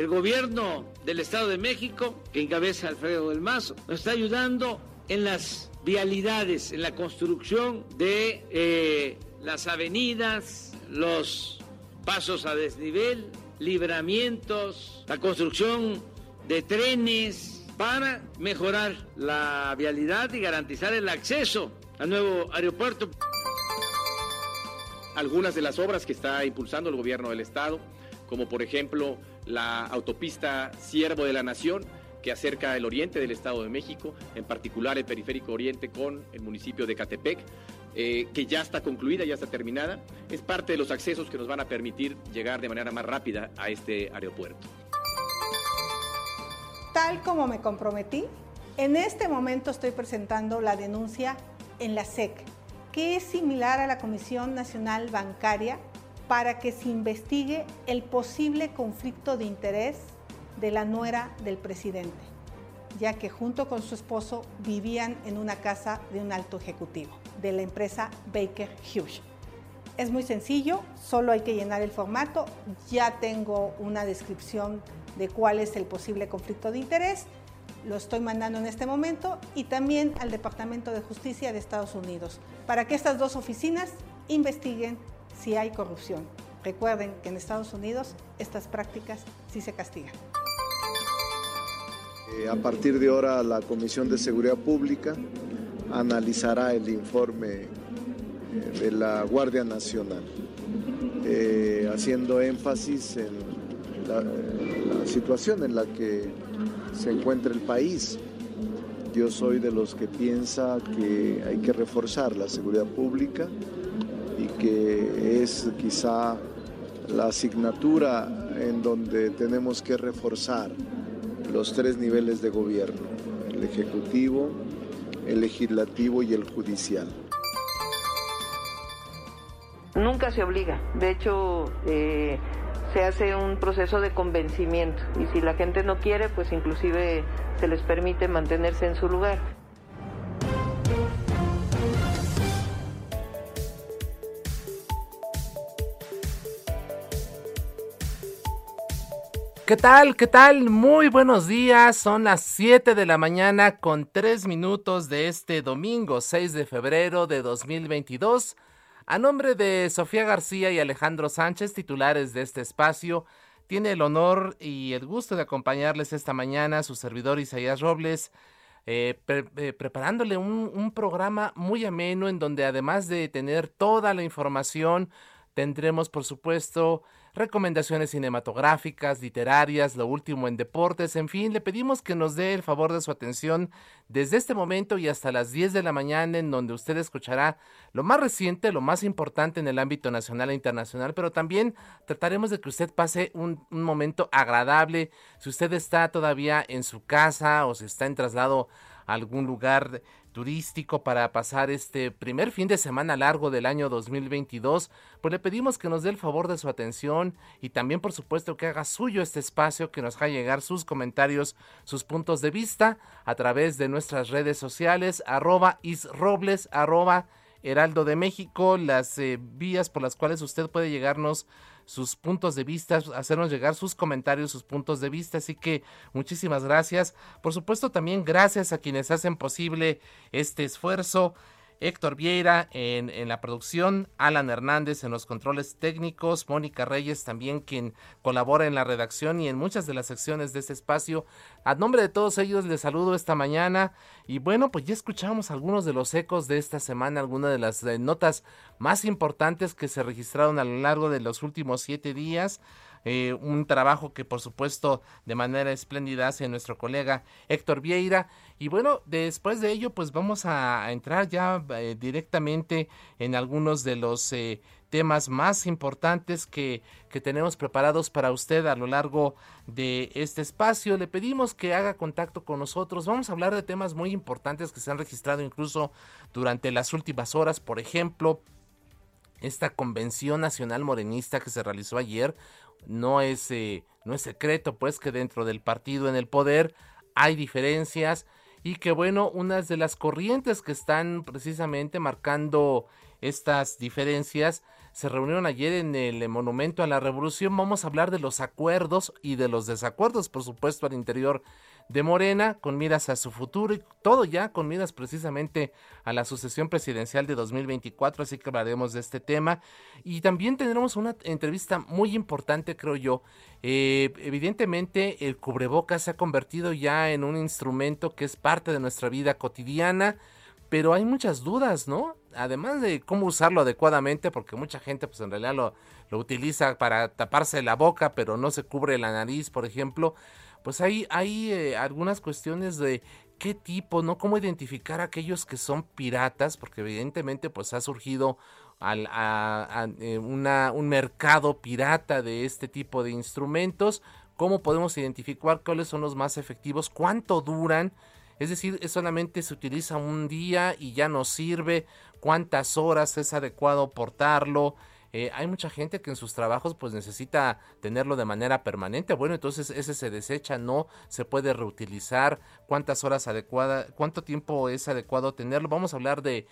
el gobierno del Estado de México, que encabeza Alfredo del Mazo, nos está ayudando en las vialidades, en la construcción de eh, las avenidas, los pasos a desnivel, libramientos, la construcción de trenes para mejorar la vialidad y garantizar el acceso al nuevo aeropuerto. Algunas de las obras que está impulsando el gobierno del estado, como por ejemplo la autopista Siervo de la Nación, que acerca el oriente del Estado de México, en particular el periférico oriente con el municipio de Catepec, eh, que ya está concluida, ya está terminada. Es parte de los accesos que nos van a permitir llegar de manera más rápida a este aeropuerto. Tal como me comprometí, en este momento estoy presentando la denuncia en la SEC, que es similar a la Comisión Nacional Bancaria para que se investigue el posible conflicto de interés de la nuera del presidente, ya que junto con su esposo vivían en una casa de un alto ejecutivo de la empresa Baker Hughes. Es muy sencillo, solo hay que llenar el formato, ya tengo una descripción de cuál es el posible conflicto de interés, lo estoy mandando en este momento y también al Departamento de Justicia de Estados Unidos, para que estas dos oficinas investiguen si hay corrupción. Recuerden que en Estados Unidos estas prácticas sí se castigan. Eh, a partir de ahora la Comisión de Seguridad Pública analizará el informe eh, de la Guardia Nacional, eh, haciendo énfasis en la, la situación en la que se encuentra el país. Yo soy de los que piensa que hay que reforzar la seguridad pública y que es quizá la asignatura en donde tenemos que reforzar los tres niveles de gobierno, el ejecutivo, el legislativo y el judicial. Nunca se obliga, de hecho eh, se hace un proceso de convencimiento y si la gente no quiere, pues inclusive se les permite mantenerse en su lugar. ¿Qué tal? ¿Qué tal? Muy buenos días. Son las 7 de la mañana con 3 minutos de este domingo 6 de febrero de 2022. A nombre de Sofía García y Alejandro Sánchez, titulares de este espacio, tiene el honor y el gusto de acompañarles esta mañana su servidor Isaías Robles, eh, eh, preparándole un programa muy ameno en donde además de tener toda la información, tendremos por supuesto recomendaciones cinematográficas, literarias, lo último en deportes, en fin, le pedimos que nos dé el favor de su atención desde este momento y hasta las 10 de la mañana en donde usted escuchará lo más reciente, lo más importante en el ámbito nacional e internacional, pero también trataremos de que usted pase un, momento agradable. Si usted está todavía en su casa o si está en traslado a algún lugar turístico para pasar este primer fin de semana largo del año 2022, pues le pedimos que nos dé el favor de su atención y también por supuesto que haga suyo este espacio, que nos haga llegar sus comentarios, sus puntos de vista a través de nuestras redes sociales, arroba isrobles, arroba Heraldo de México, las eh, vías por las cuales usted puede llegarnos sus puntos de vista, hacernos llegar sus comentarios, sus puntos de vista. Así que muchísimas gracias. Por supuesto, también gracias a quienes hacen posible este esfuerzo. Héctor Vieira en, en, la producción, Alan Hernández en los controles técnicos, Mónica Reyes también quien colabora en la redacción y en muchas de las secciones de este espacio. A nombre de todos ellos les saludo esta mañana y bueno, pues ya escuchamos algunos de los ecos de esta semana, algunas de las eh, notas más importantes que se registraron a lo largo de los últimos siete días. Eh, un trabajo que por supuesto de manera espléndida hace nuestro colega Héctor Vieira. Y bueno, después de ello pues vamos a, entrar ya eh, directamente en algunos de los eh, temas más importantes que, que, tenemos preparados para usted a lo largo de este espacio. Le pedimos que haga contacto con nosotros. Vamos a hablar de temas muy importantes que se han registrado incluso durante las últimas horas. Por ejemplo, esta convención nacional morenista que se realizó ayer, no es, eh, no es secreto pues que dentro del partido en el poder hay diferencias y que bueno, unas de las corrientes que están precisamente marcando estas diferencias se reunieron ayer en el Monumento a la Revolución. Vamos a hablar de los acuerdos y de los desacuerdos, por supuesto, al interior de Morena con miras a su futuro y todo ya con miras precisamente a la sucesión presidencial de 2024, así que hablaremos de este tema y también tendremos una entrevista muy importante creo yo. Eh, evidentemente el cubrebocas se ha convertido ya en un instrumento que es parte de nuestra vida cotidiana, pero hay muchas dudas, ¿no? Además de cómo usarlo adecuadamente, porque mucha gente pues en realidad lo, lo utiliza para taparse la boca, pero no se cubre la nariz, por ejemplo pues hay, hay eh, algunas cuestiones de qué tipo, ¿no? Cómo identificar a aquellos que son piratas, porque evidentemente pues ha surgido al, a, eh, una, un mercado pirata de este tipo de instrumentos, cómo podemos identificar cuáles son los más efectivos, cuánto duran, es decir, solamente se utiliza un día y ya no sirve, cuántas horas es adecuado portarlo, eh, hay mucha gente que en sus trabajos pues necesita tenerlo de manera permanente. Bueno, entonces ese se desecha, no se puede reutilizar. ¿Cuántas horas adecuadas, cuánto tiempo es adecuado tenerlo? Vamos a hablar de,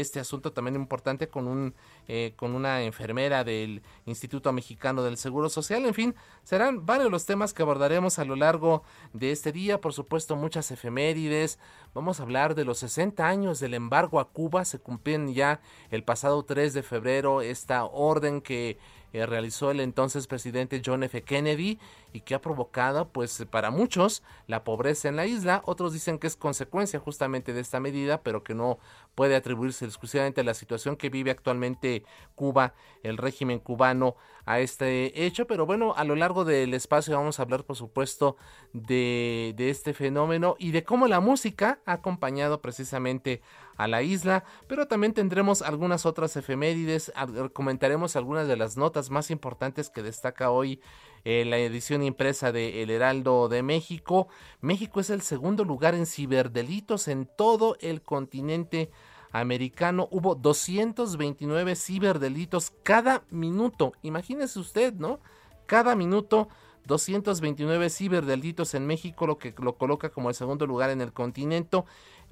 este asunto también importante con un eh, con una enfermera del Instituto Mexicano del Seguro Social. En fin, serán varios los temas que abordaremos a lo largo de este día. Por supuesto, muchas efemérides. Vamos a hablar de los 60 años del embargo a Cuba. Se cumplían ya el pasado 3 de febrero esta orden que realizó el entonces presidente John F. Kennedy y que ha provocado, pues para muchos, la pobreza en la isla. Otros dicen que es consecuencia justamente de esta medida, pero que no puede atribuirse exclusivamente a la situación que vive actualmente Cuba, el régimen cubano, a este hecho. Pero bueno, a lo largo del espacio vamos a hablar, por supuesto, de, de este fenómeno y de cómo la música ha acompañado precisamente a la isla, pero también tendremos algunas otras efemérides, comentaremos algunas de las notas más importantes que destaca hoy eh, la edición impresa de El Heraldo de México. México es el segundo lugar en ciberdelitos en todo el continente americano. Hubo 229 ciberdelitos cada minuto. Imagínese usted, ¿no? Cada minuto 229 ciberdelitos en México, lo que lo coloca como el segundo lugar en el continente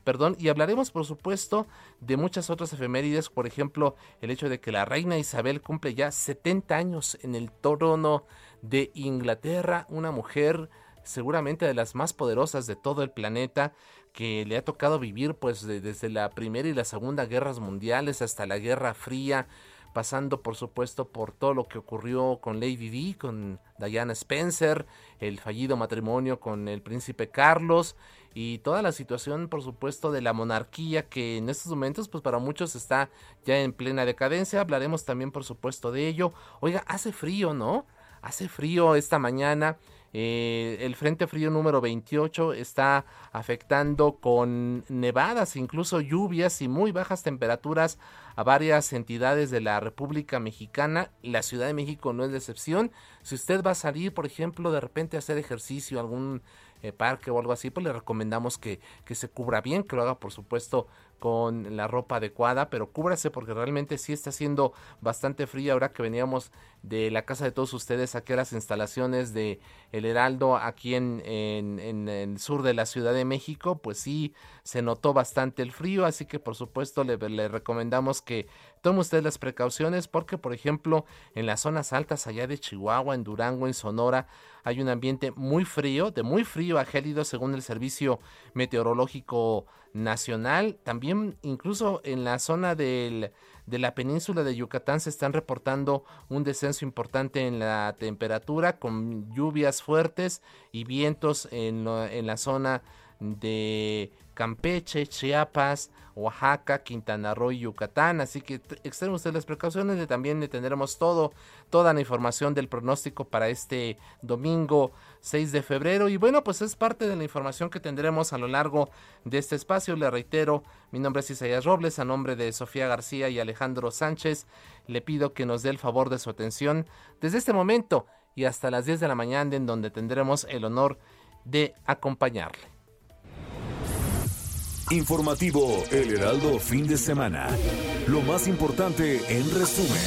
perdón, y hablaremos por supuesto de muchas otras efemérides, por ejemplo, el hecho de que la reina Isabel cumple ya 70 años en el trono de Inglaterra, una mujer seguramente de las más poderosas de todo el planeta, que le ha tocado vivir pues desde la primera y la segunda guerras mundiales hasta la Guerra Fría, pasando por supuesto por todo lo que ocurrió con Lady Di, con Diana Spencer, el fallido matrimonio con el príncipe Carlos y toda la situación por supuesto de la monarquía que en estos momentos pues para muchos está ya en plena decadencia, hablaremos también por supuesto de ello. Oiga, hace frío, ¿no? Hace frío esta mañana. Eh, el Frente Frío número 28 está afectando con nevadas, incluso lluvias y muy bajas temperaturas a varias entidades de la República Mexicana. La Ciudad de México no es la excepción. Si usted va a salir, por ejemplo, de repente a hacer ejercicio, algún eh, parque o algo así, pues le recomendamos que, que se cubra bien, que lo haga por supuesto con la ropa adecuada, pero cúbrase porque realmente sí está haciendo bastante frío ahora que veníamos de la casa de todos ustedes aquí a las instalaciones de El Heraldo aquí en, en, en, el sur de la Ciudad de México, pues sí se notó bastante el frío, así que por supuesto le, le recomendamos que tome usted las precauciones porque, por ejemplo, en las zonas altas allá de Chihuahua, en Durango, en Sonora, hay un ambiente muy frío, de muy frío a gélido según el Servicio Meteorológico Nacional. También incluso en la zona del, de la península de Yucatán se están reportando un descenso importante en la temperatura con lluvias fuertes y vientos en, en la zona de Campeche, Chiapas, Oaxaca, Quintana Roo y Yucatán. Así que extremen ustedes las precauciones y también le tendremos todo, toda la información del pronóstico para este domingo 6 de febrero. Y bueno, pues es parte de la información que tendremos a lo largo de este espacio. Le reitero, mi nombre es Isaías Robles, a nombre de Sofía García y Alejandro Sánchez, le pido que nos dé el favor de su atención desde este momento y hasta las 10 de la mañana en donde tendremos el honor de acompañarle. Informativo El Heraldo Fin de Semana. Lo más importante en resumen.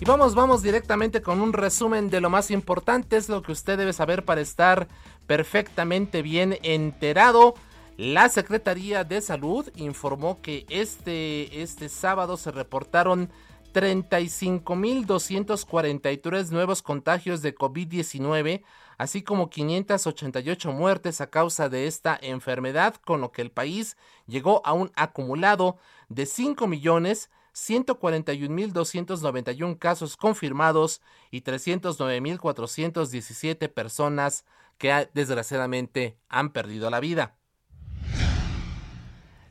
Y vamos, vamos directamente con un resumen de lo más importante, es lo que usted debe saber para estar perfectamente bien enterado. La Secretaría de Salud informó que este, este sábado se reportaron 35.243 nuevos contagios de COVID-19, así como 588 muertes a causa de esta enfermedad, con lo que el país llegó a un acumulado de 5.141.291 casos confirmados y 309.417 personas que desgraciadamente han perdido la vida.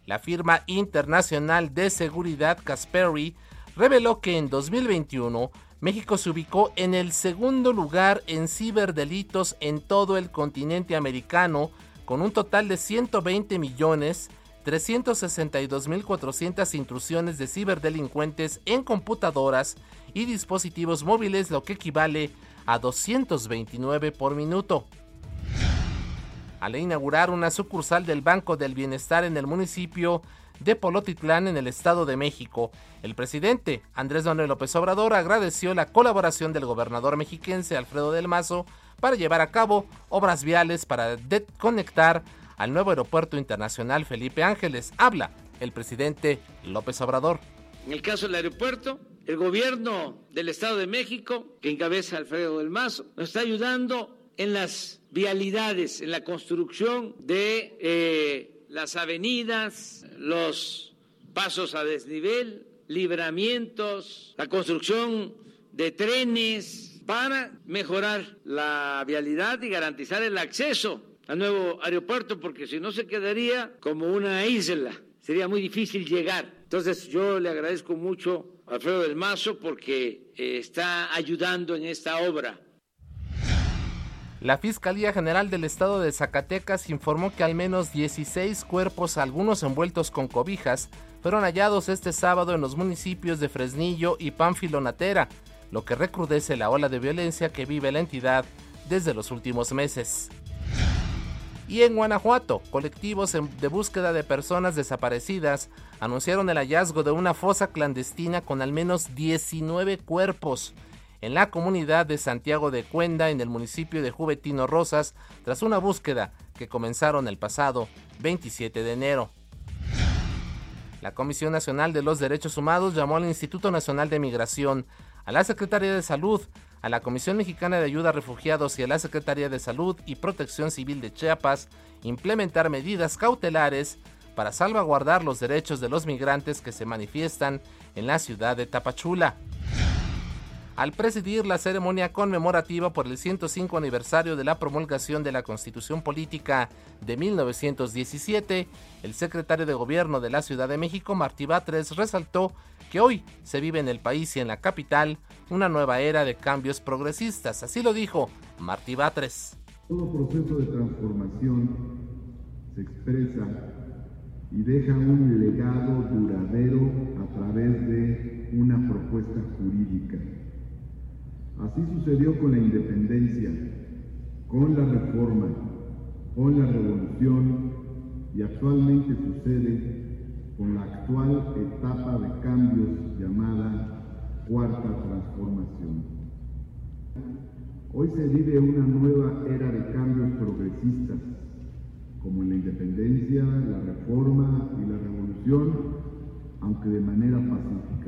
La firma internacional de seguridad Casperi reveló que en 2021 México se ubicó en el segundo lugar en ciberdelitos en todo el continente americano, con un total de 120 millones 362.400 intrusiones de ciberdelincuentes en computadoras y dispositivos móviles, lo que equivale a 229 por minuto al inaugurar una sucursal del Banco del Bienestar en el municipio de Polotitlán en el Estado de México. El presidente Andrés Manuel López Obrador agradeció la colaboración del gobernador mexiquense Alfredo del Mazo para llevar a cabo obras viales para conectar al nuevo aeropuerto internacional Felipe Ángeles. Habla el presidente López Obrador. En el caso del aeropuerto, el gobierno del Estado de México, que encabeza Alfredo del Mazo, nos está ayudando en las vialidades, en la construcción de eh, las avenidas, los pasos a desnivel, libramientos, la construcción de trenes para mejorar la vialidad y garantizar el acceso al nuevo aeropuerto, porque si no se quedaría como una isla, sería muy difícil llegar. Entonces yo le agradezco mucho a Alfredo del Mazo porque eh, está ayudando en esta obra. La Fiscalía General del Estado de Zacatecas informó que al menos 16 cuerpos, algunos envueltos con cobijas, fueron hallados este sábado en los municipios de Fresnillo y Pánfilo Natera, lo que recrudece la ola de violencia que vive la entidad desde los últimos meses. Y en Guanajuato, colectivos de búsqueda de personas desaparecidas anunciaron el hallazgo de una fosa clandestina con al menos 19 cuerpos en la comunidad de Santiago de Cuenda, en el municipio de Juventino Rosas, tras una búsqueda que comenzaron el pasado 27 de enero. La Comisión Nacional de los Derechos Humanos llamó al Instituto Nacional de Migración, a la Secretaría de Salud, a la Comisión Mexicana de Ayuda a Refugiados y a la Secretaría de Salud y Protección Civil de Chiapas implementar medidas cautelares para salvaguardar los derechos de los migrantes que se manifiestan en la ciudad de Tapachula al presidir la ceremonia conmemorativa por el 105 aniversario de la promulgación de la Constitución Política de 1917, el secretario de Gobierno de la Ciudad de México, Martí Batres, resaltó que hoy se vive en el país y en la capital una nueva era de cambios progresistas. Así lo dijo Martí Batres. Todo proceso de transformación se expresa y deja un legado duradero a través de una propuesta jurídica Así sucedió con la independencia, con la reforma, con la revolución y actualmente sucede con la actual etapa de cambios llamada cuarta transformación. Hoy se vive una nueva era de cambios progresistas, como la independencia, la reforma y la revolución, aunque de manera pacífica.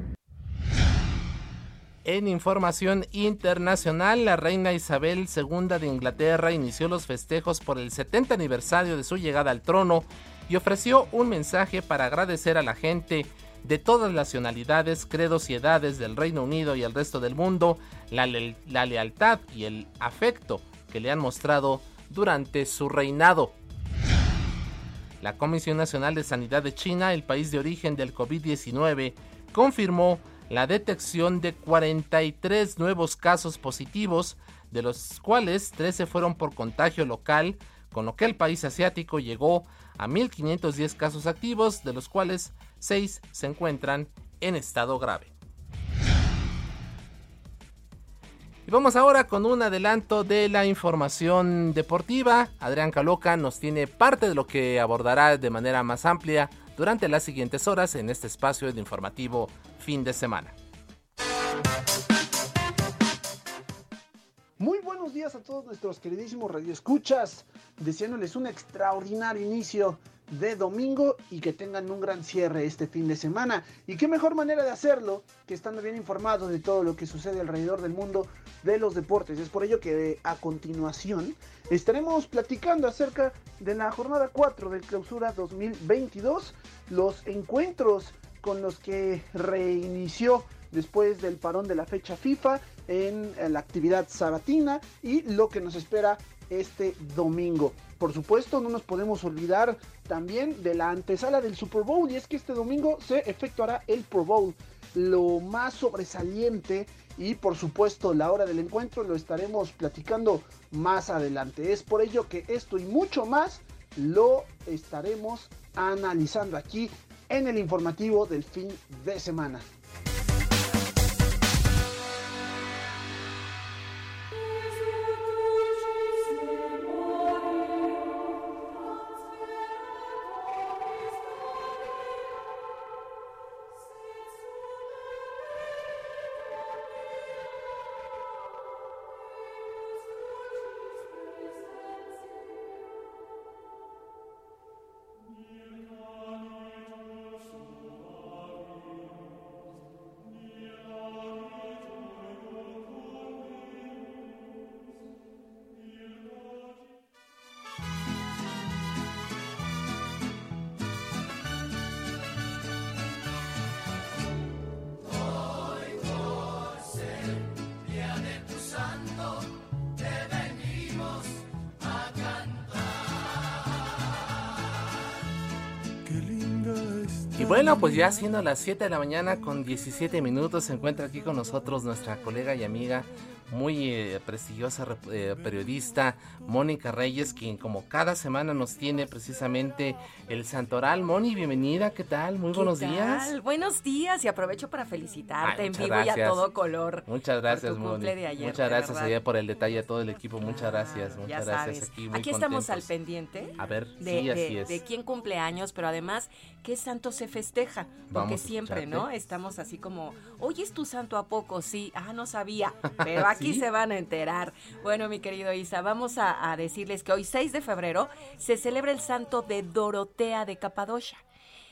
En información internacional, la reina Isabel II de Inglaterra inició los festejos por el 70 aniversario de su llegada al trono y ofreció un mensaje para agradecer a la gente de todas las nacionalidades, credos y edades del Reino Unido y el resto del mundo la, la lealtad y el afecto que le han mostrado durante su reinado. La Comisión Nacional de Sanidad de China, el país de origen del COVID-19, confirmó la detección de 43 nuevos casos positivos, de los cuales 13 fueron por contagio local, con lo que el país asiático llegó a 1.510 casos activos, de los cuales 6 se encuentran en estado grave. Y vamos ahora con un adelanto de la información deportiva. Adrián Caloca nos tiene parte de lo que abordará de manera más amplia durante las siguientes horas en este espacio de informativo fin de semana. Muy buenos días a todos nuestros queridísimos radioescuchas, deseándoles un extraordinario inicio de domingo y que tengan un gran cierre este fin de semana. Y qué mejor manera de hacerlo que estando bien informados de todo lo que sucede alrededor del mundo de los deportes. Es por ello que a continuación estaremos platicando acerca de la jornada 4 del clausura 2022, los encuentros con los que reinició después del parón de la fecha FIFA en la actividad sabatina y lo que nos espera este domingo. Por supuesto, no nos podemos olvidar también de la antesala del Super Bowl y es que este domingo se efectuará el Pro Bowl. Lo más sobresaliente y por supuesto la hora del encuentro lo estaremos platicando más adelante. Es por ello que esto y mucho más lo estaremos analizando aquí en el informativo del fin de semana. Bueno, pues ya siendo las 7 de la mañana con 17 minutos, se encuentra aquí con nosotros nuestra colega y amiga muy eh, prestigiosa eh, periodista Mónica Reyes, quien como cada semana nos tiene precisamente el Santoral. Moni, bienvenida, ¿qué tal? Muy buenos días. Buenos días y aprovecho para felicitarte en vivo y a todo color. Muchas gracias, Moni. muchas gracias allá por el detalle a todo el equipo. Muchas gracias, muchas gracias. Aquí, Aquí estamos al pendiente. A ver, de, sí, así es. de quién cumple años, pero además, ¿qué santo se festeja? Porque siempre, ¿no? Estamos así como, oye, ¿es tu santo a poco? Sí, ah, no sabía, pero aquí aquí se van a enterar. Bueno, mi querido Isa, vamos a, decirles que hoy 6 de febrero se celebra el santo de Dorotea de Capadocia.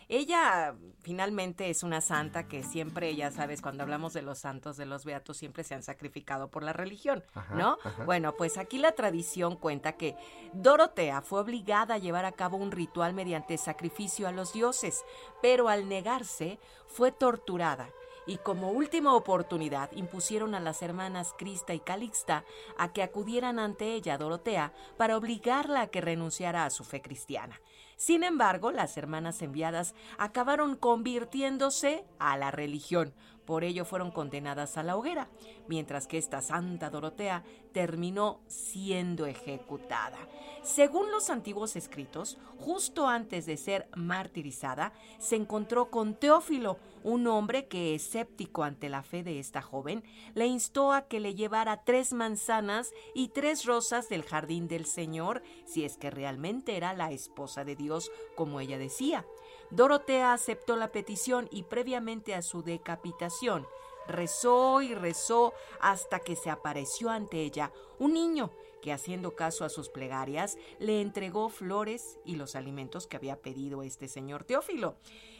Ella finalmente es una santa que siempre, ya sabes, cuando hablamos de los santos, de los beatos, siempre se han sacrificado por la religión, ¿no? Bueno, pues aquí la tradición cuenta que Dorotea fue obligada a llevar a cabo un ritual mediante sacrificio a los dioses, pero al negarse fue torturada y como última oportunidad impusieron a las hermanas Crista y Calixta a que acudieran ante ella, Dorotea, para obligarla a que renunciara a su fe cristiana. Sin embargo, las hermanas enviadas acabaron convirtiéndose a la religión, por ello fueron condenadas a la hoguera, mientras que esta Santa Dorotea terminó siendo ejecutada. Según los antiguos escritos, justo antes de ser martirizada, se encontró con Teófilo, un hombre que, escéptico ante la fe de esta joven, le instó a que le llevara tres manzanas y tres rosas del jardín del Señor, si es que realmente era la esposa de Dios, como ella decía. Dorotea aceptó la petición y previamente a su decapitación, Rezó y rezó hasta que se apareció ante ella un niño que haciendo caso a sus plegarias le entregó flores y los alimentos que había pedido este señor Teófilo.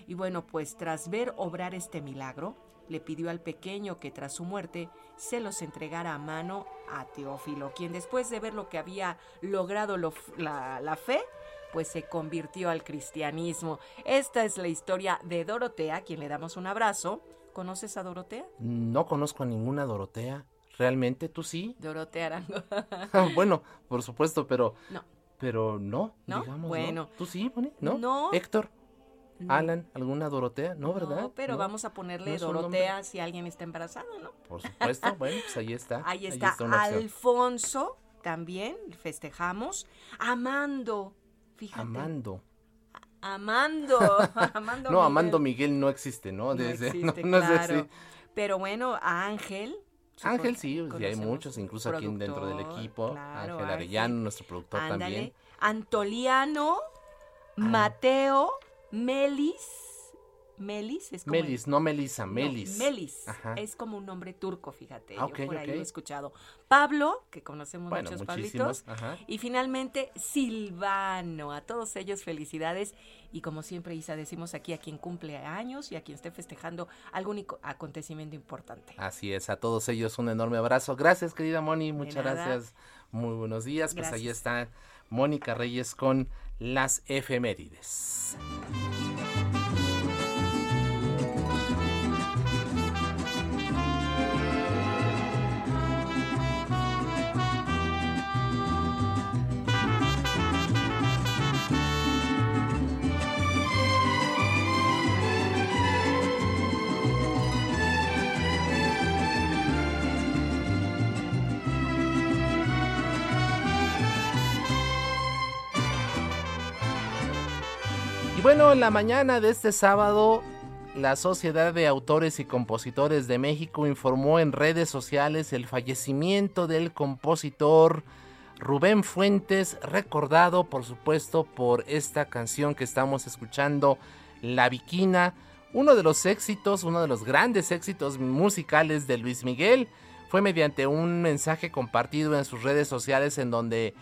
Y bueno, pues tras ver obrar este milagro, le pidió al pequeño que tras su muerte se los entregara a mano a Teófilo, quien después de ver lo que había logrado la, la fe, pues se convirtió al cristianismo. Esta es la historia de Dorotea, quien le damos un abrazo. ¿Conoces a Dorotea? No conozco a ninguna Dorotea. ¿Realmente tú sí? Dorotea Arango. bueno, por supuesto, pero... No. Pero no, ¿No? digamos, bueno. ¿Tú sí, Bonnie? ¿No? No. Héctor. Alan, ¿alguna Dorotea? No, ¿verdad? No, pero vamos a ponerle Dorotea si alguien está embarazado, ¿no? Por supuesto, bueno, pues ahí está. Ahí está, Alfonso, también festejamos. Amando, fíjate. Amando. Amando, Amando No, Amando Miguel no existe, ¿no? Desde, no, existe, claro. Pero bueno, a Ángel, Ángel sí, sí hay muchos, incluso aquí dentro del equipo. Ángel Arellano, nuestro productor también. Antoliano, Mateo, Melis. Melis es como Melis, no Melisa, Melis. Melis. Es como un nombre turco, fíjate. yo por ahí lo he escuchado. Pablo, que conocemos muchos Pablitos. Y finalmente Silvano. A todos ellos felicidades. Y como siempre, Isa, decimos aquí a quien cumple años y a quien esté festejando algún acontecimiento importante. Así es, a todos ellos un enorme abrazo. Gracias, querida Moni. Muchas gracias. Muy buenos días. Pues ahí está Mónica Reyes con las efemérides. En la mañana de este sábado, la Sociedad de Autores y Compositores de México informó en redes sociales el fallecimiento del compositor Rubén Fuentes, recordado por supuesto por esta canción que estamos escuchando, La Viquina, uno de los éxitos, uno de los grandes éxitos musicales de Luis Miguel fue mediante un mensaje compartido en sus redes sociales en donde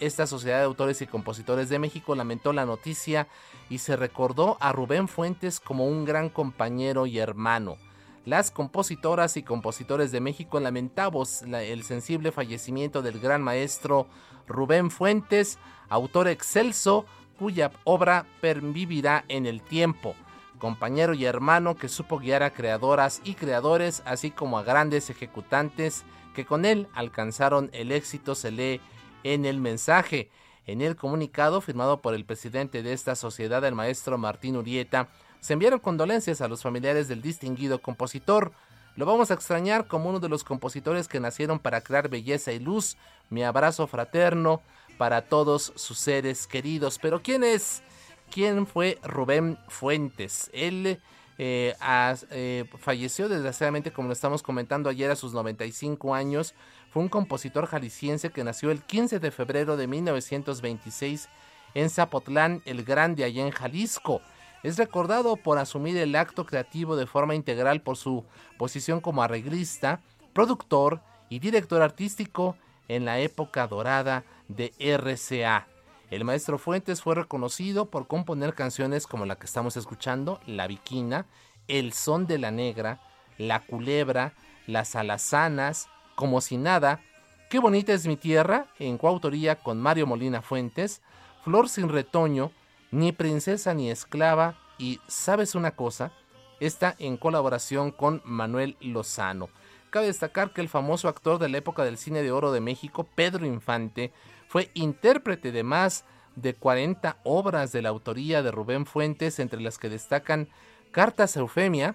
esta Sociedad de Autores y Compositores de México lamentó la noticia y se recordó a Rubén Fuentes como un gran compañero y hermano. Las compositoras y compositores de México lamentamos el sensible fallecimiento del gran maestro Rubén Fuentes, autor excelso cuya obra pervivirá en el tiempo compañero y hermano que supo guiar a creadoras y creadores, así como a grandes ejecutantes que con él alcanzaron el éxito, se lee en el mensaje. En el comunicado firmado por el presidente de esta sociedad, el maestro Martín Urieta, se enviaron condolencias a los familiares del distinguido compositor. Lo vamos a extrañar como uno de los compositores que nacieron para crear belleza y luz. Mi abrazo fraterno para todos sus seres queridos. Pero ¿quién es? Quién fue Rubén Fuentes. Él eh, eh, falleció desgraciadamente, como lo estamos comentando ayer, a sus 95 años. Fue un compositor jalisciense que nació el 15 de febrero de 1926 en Zapotlán el Grande, allá en Jalisco. Es recordado por asumir el acto creativo de forma integral por su posición como arreglista, productor y director artístico en la época dorada de RCA. El maestro Fuentes fue reconocido por componer canciones como la que estamos escuchando, La Viquina, El Son de la Negra, La Culebra, Las Alazanas, Como si nada, Qué bonita es mi tierra, en coautoría con Mario Molina Fuentes, Flor sin retoño, Ni princesa ni esclava y ¿Sabes una cosa? Está en colaboración con Manuel Lozano. Cabe destacar que el famoso actor de la época del cine de oro de México, Pedro Infante, fue intérprete de más de 40 obras de la autoría de Rubén Fuentes, entre las que destacan Cartas Eufemia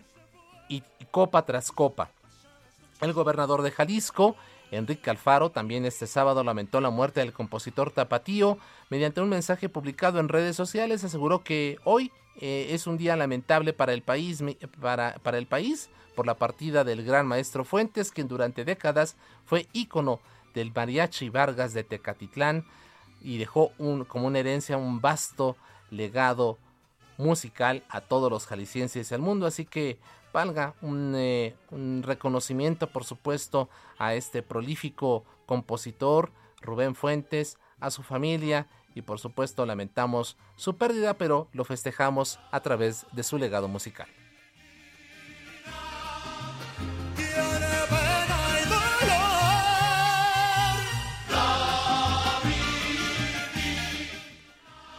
y Copa tras Copa. El gobernador de Jalisco, Enrique Alfaro, también este sábado lamentó la muerte del compositor Tapatío. Mediante un mensaje publicado en redes sociales aseguró que hoy eh, es un día lamentable para el país, para el país por la partida del gran maestro Fuentes, quien durante décadas fue ícono del Mariachi Vargas de Tecatitlán y dejó un, como una herencia un vasto legado musical a todos los jaliscienses y al mundo. Así que valga un, eh, un reconocimiento, por supuesto, a este prolífico compositor, Rubén Fuentes, a su familia y por supuesto lamentamos su pérdida, pero lo festejamos a través de su legado musical.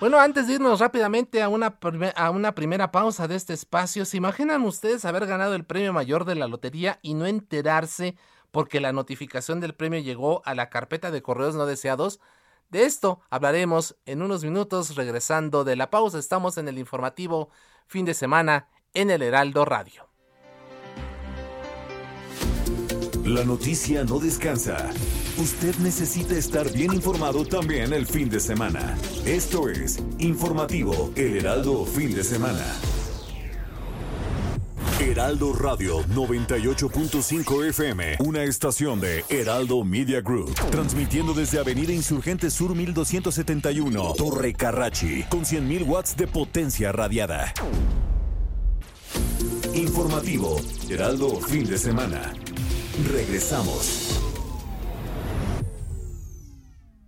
Bueno, antes de irnos rápidamente a una, a una primera pausa de este espacio, ¿se imaginan ustedes haber ganado el premio mayor de la lotería y no enterarse porque la notificación del premio llegó a la carpeta de correos no deseados? De esto hablaremos en unos minutos regresando de la pausa. Estamos en el informativo fin de semana en el Heraldo Radio. La noticia no descansa. Usted necesita estar bien informado también el fin de semana. Esto es Informativo El Heraldo Fin de Semana. Heraldo Radio 98.5 FM, una estación de Heraldo Media Group, transmitiendo desde Avenida Insurgente Sur 1271, Torre Carrachi, con 100.000 watts de potencia radiada. Informativo, Heraldo Fin de Semana. Regresamos.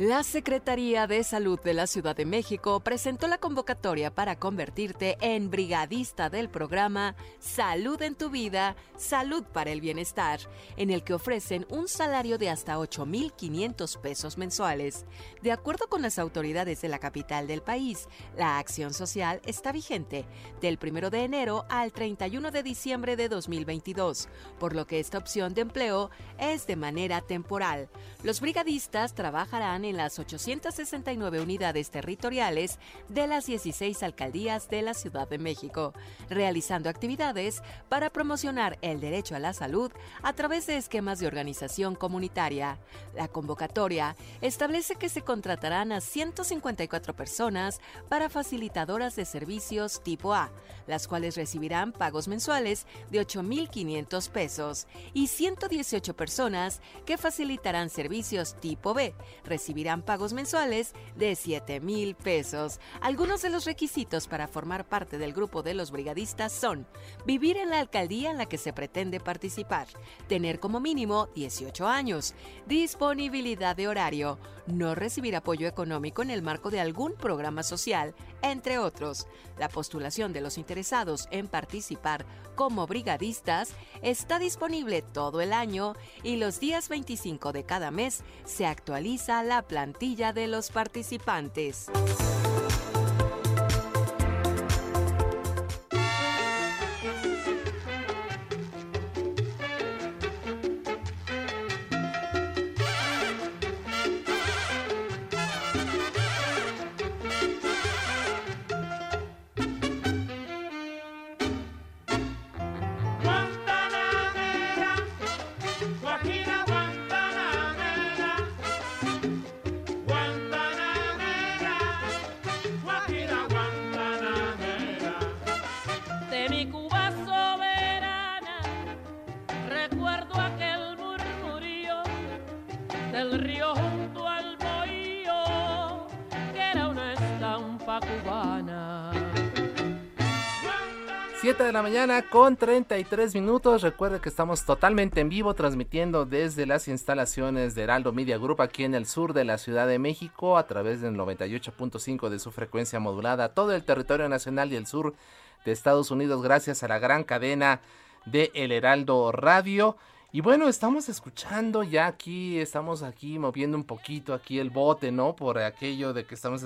La Secretaría de Salud de la Ciudad de México presentó la convocatoria para convertirte en brigadista del programa Salud en tu vida, Salud para el Bienestar, en el que ofrecen un salario de hasta 8.500 pesos mensuales. De acuerdo con las autoridades de la capital del país, la acción social está vigente del 1 de enero al 31 de diciembre de 2022, por lo que esta opción de empleo es de manera temporal. Los brigadistas trabajarán en las 869 unidades territoriales de las 16 alcaldías de la Ciudad de México, realizando actividades para promocionar el derecho a la salud a través de esquemas de organización comunitaria. La convocatoria establece que se contratarán a 154 personas para facilitadoras de servicios tipo A, las cuales recibirán pagos mensuales de 8.500 pesos, y 118 personas que facilitarán servicios tipo B, recibirán pagos mensuales de 7 mil pesos. Algunos de los requisitos para formar parte del grupo de los brigadistas son vivir en la alcaldía en la que se pretende participar, tener como mínimo 18 años, disponibilidad de horario, no recibir apoyo económico en el marco de algún programa social, entre otros. La postulación de los interesados en participar como brigadistas está disponible todo el año y los días 25 de cada mes se actualiza la plantilla de los participantes. 7 de la mañana con 33 minutos. Recuerde que estamos totalmente en vivo transmitiendo desde las instalaciones de Heraldo Media Group aquí en el sur de la Ciudad de México a través del 98.5 de su frecuencia modulada. Todo el territorio nacional y el sur de Estados Unidos gracias a la gran cadena de El Heraldo Radio. Y bueno, estamos escuchando ya aquí, estamos aquí moviendo un poquito aquí el bote, ¿no? Por aquello de que estamos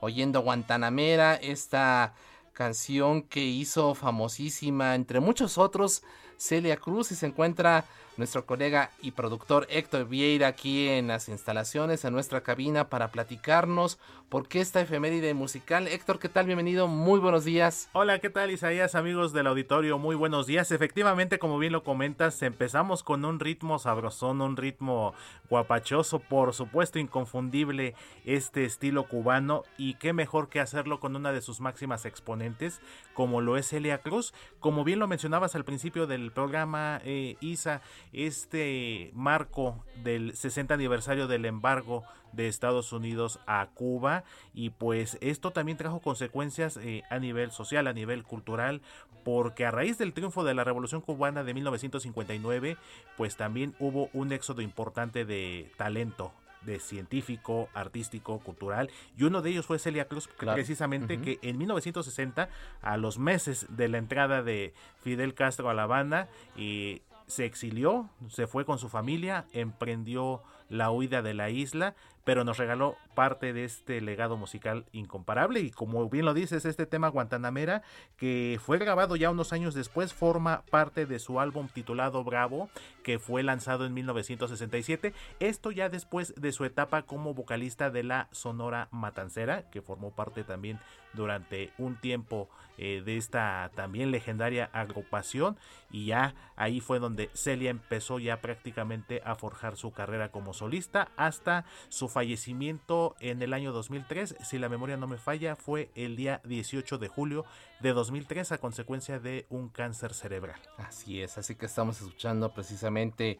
oyendo Guantanamera, esta canción que hizo famosísima, entre muchos otros, Celia Cruz, y se encuentra nuestro colega y productor Héctor Vieira aquí en las instalaciones, en nuestra cabina, para platicarnos por qué esta efeméride musical. Héctor, ¿qué tal? Bienvenido, muy buenos días. Hola, ¿qué tal Isaías, amigos del auditorio? Muy buenos días. Efectivamente, como bien lo comentas, empezamos con un ritmo sabrosón, un ritmo guapachoso, por supuesto inconfundible este estilo cubano y qué mejor que hacerlo con una de sus máximas exponentes, como lo es Elia Cruz. Como bien lo mencionabas al principio del programa, eh, Isa, este marco del 60 aniversario del embargo de Estados Unidos a Cuba y pues esto también trajo consecuencias eh, a nivel social, a nivel cultural, porque a raíz del triunfo de la Revolución Cubana de 1959, pues también hubo un éxodo importante de talento de científico, artístico, cultural, y uno de ellos fue Celia Cruz, precisamente que en 1960, a los meses de la entrada de Fidel Castro a La Habana, y se exilió, se fue con su familia, emprendió la huida de la isla, pero nos regaló parte de este legado musical incomparable. Y como bien lo dices, este tema Guantanamera, que fue grabado ya unos años después, forma parte de su álbum titulado Bravo, que fue lanzado en 1967, esto ya después de su etapa como vocalista de la Sonora Matancera, que formó parte también durante un tiempo eh, de esta también legendaria agrupación. Y ya ahí fue donde Celia empezó ya prácticamente a forjar su carrera como solista hasta su fallecimiento en el año 2003, si la memoria no me falla, fue el día 18 de julio de 2003 a consecuencia de un cáncer cerebral. Así es, así que estamos escuchando precisamente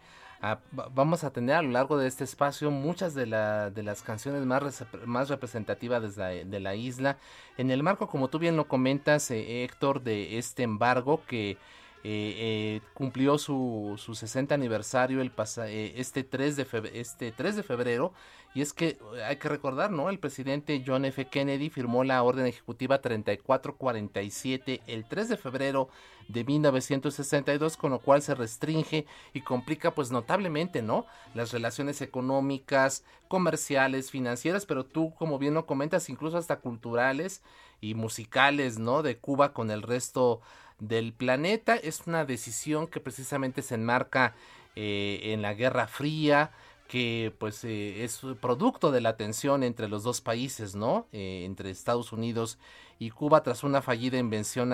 vamos a tener a lo largo de este espacio muchas de, de las canciones más, más representativas de la, de la, isla. En el marco, como tú bien lo comentas, eh, Héctor, de este embargo que eh, eh, cumplió su, su 60 aniversario el este, 3 de este 3 de febrero y es que hay que recordar, ¿no? El presidente John F. Kennedy firmó la orden ejecutiva 3447 el 3 de febrero de 1962, con lo cual se restringe y complica pues notablemente, ¿no? Las relaciones económicas, comerciales, financieras, pero tú como bien lo comentas, incluso hasta culturales y musicales, ¿no? De Cuba con el resto del planeta. Es una decisión que precisamente se enmarca eh, en la Guerra Fría, que pues eh, es producto de la tensión entre los dos países, ¿no? Eh, entre Estados Unidos y Cuba tras una fallida invasión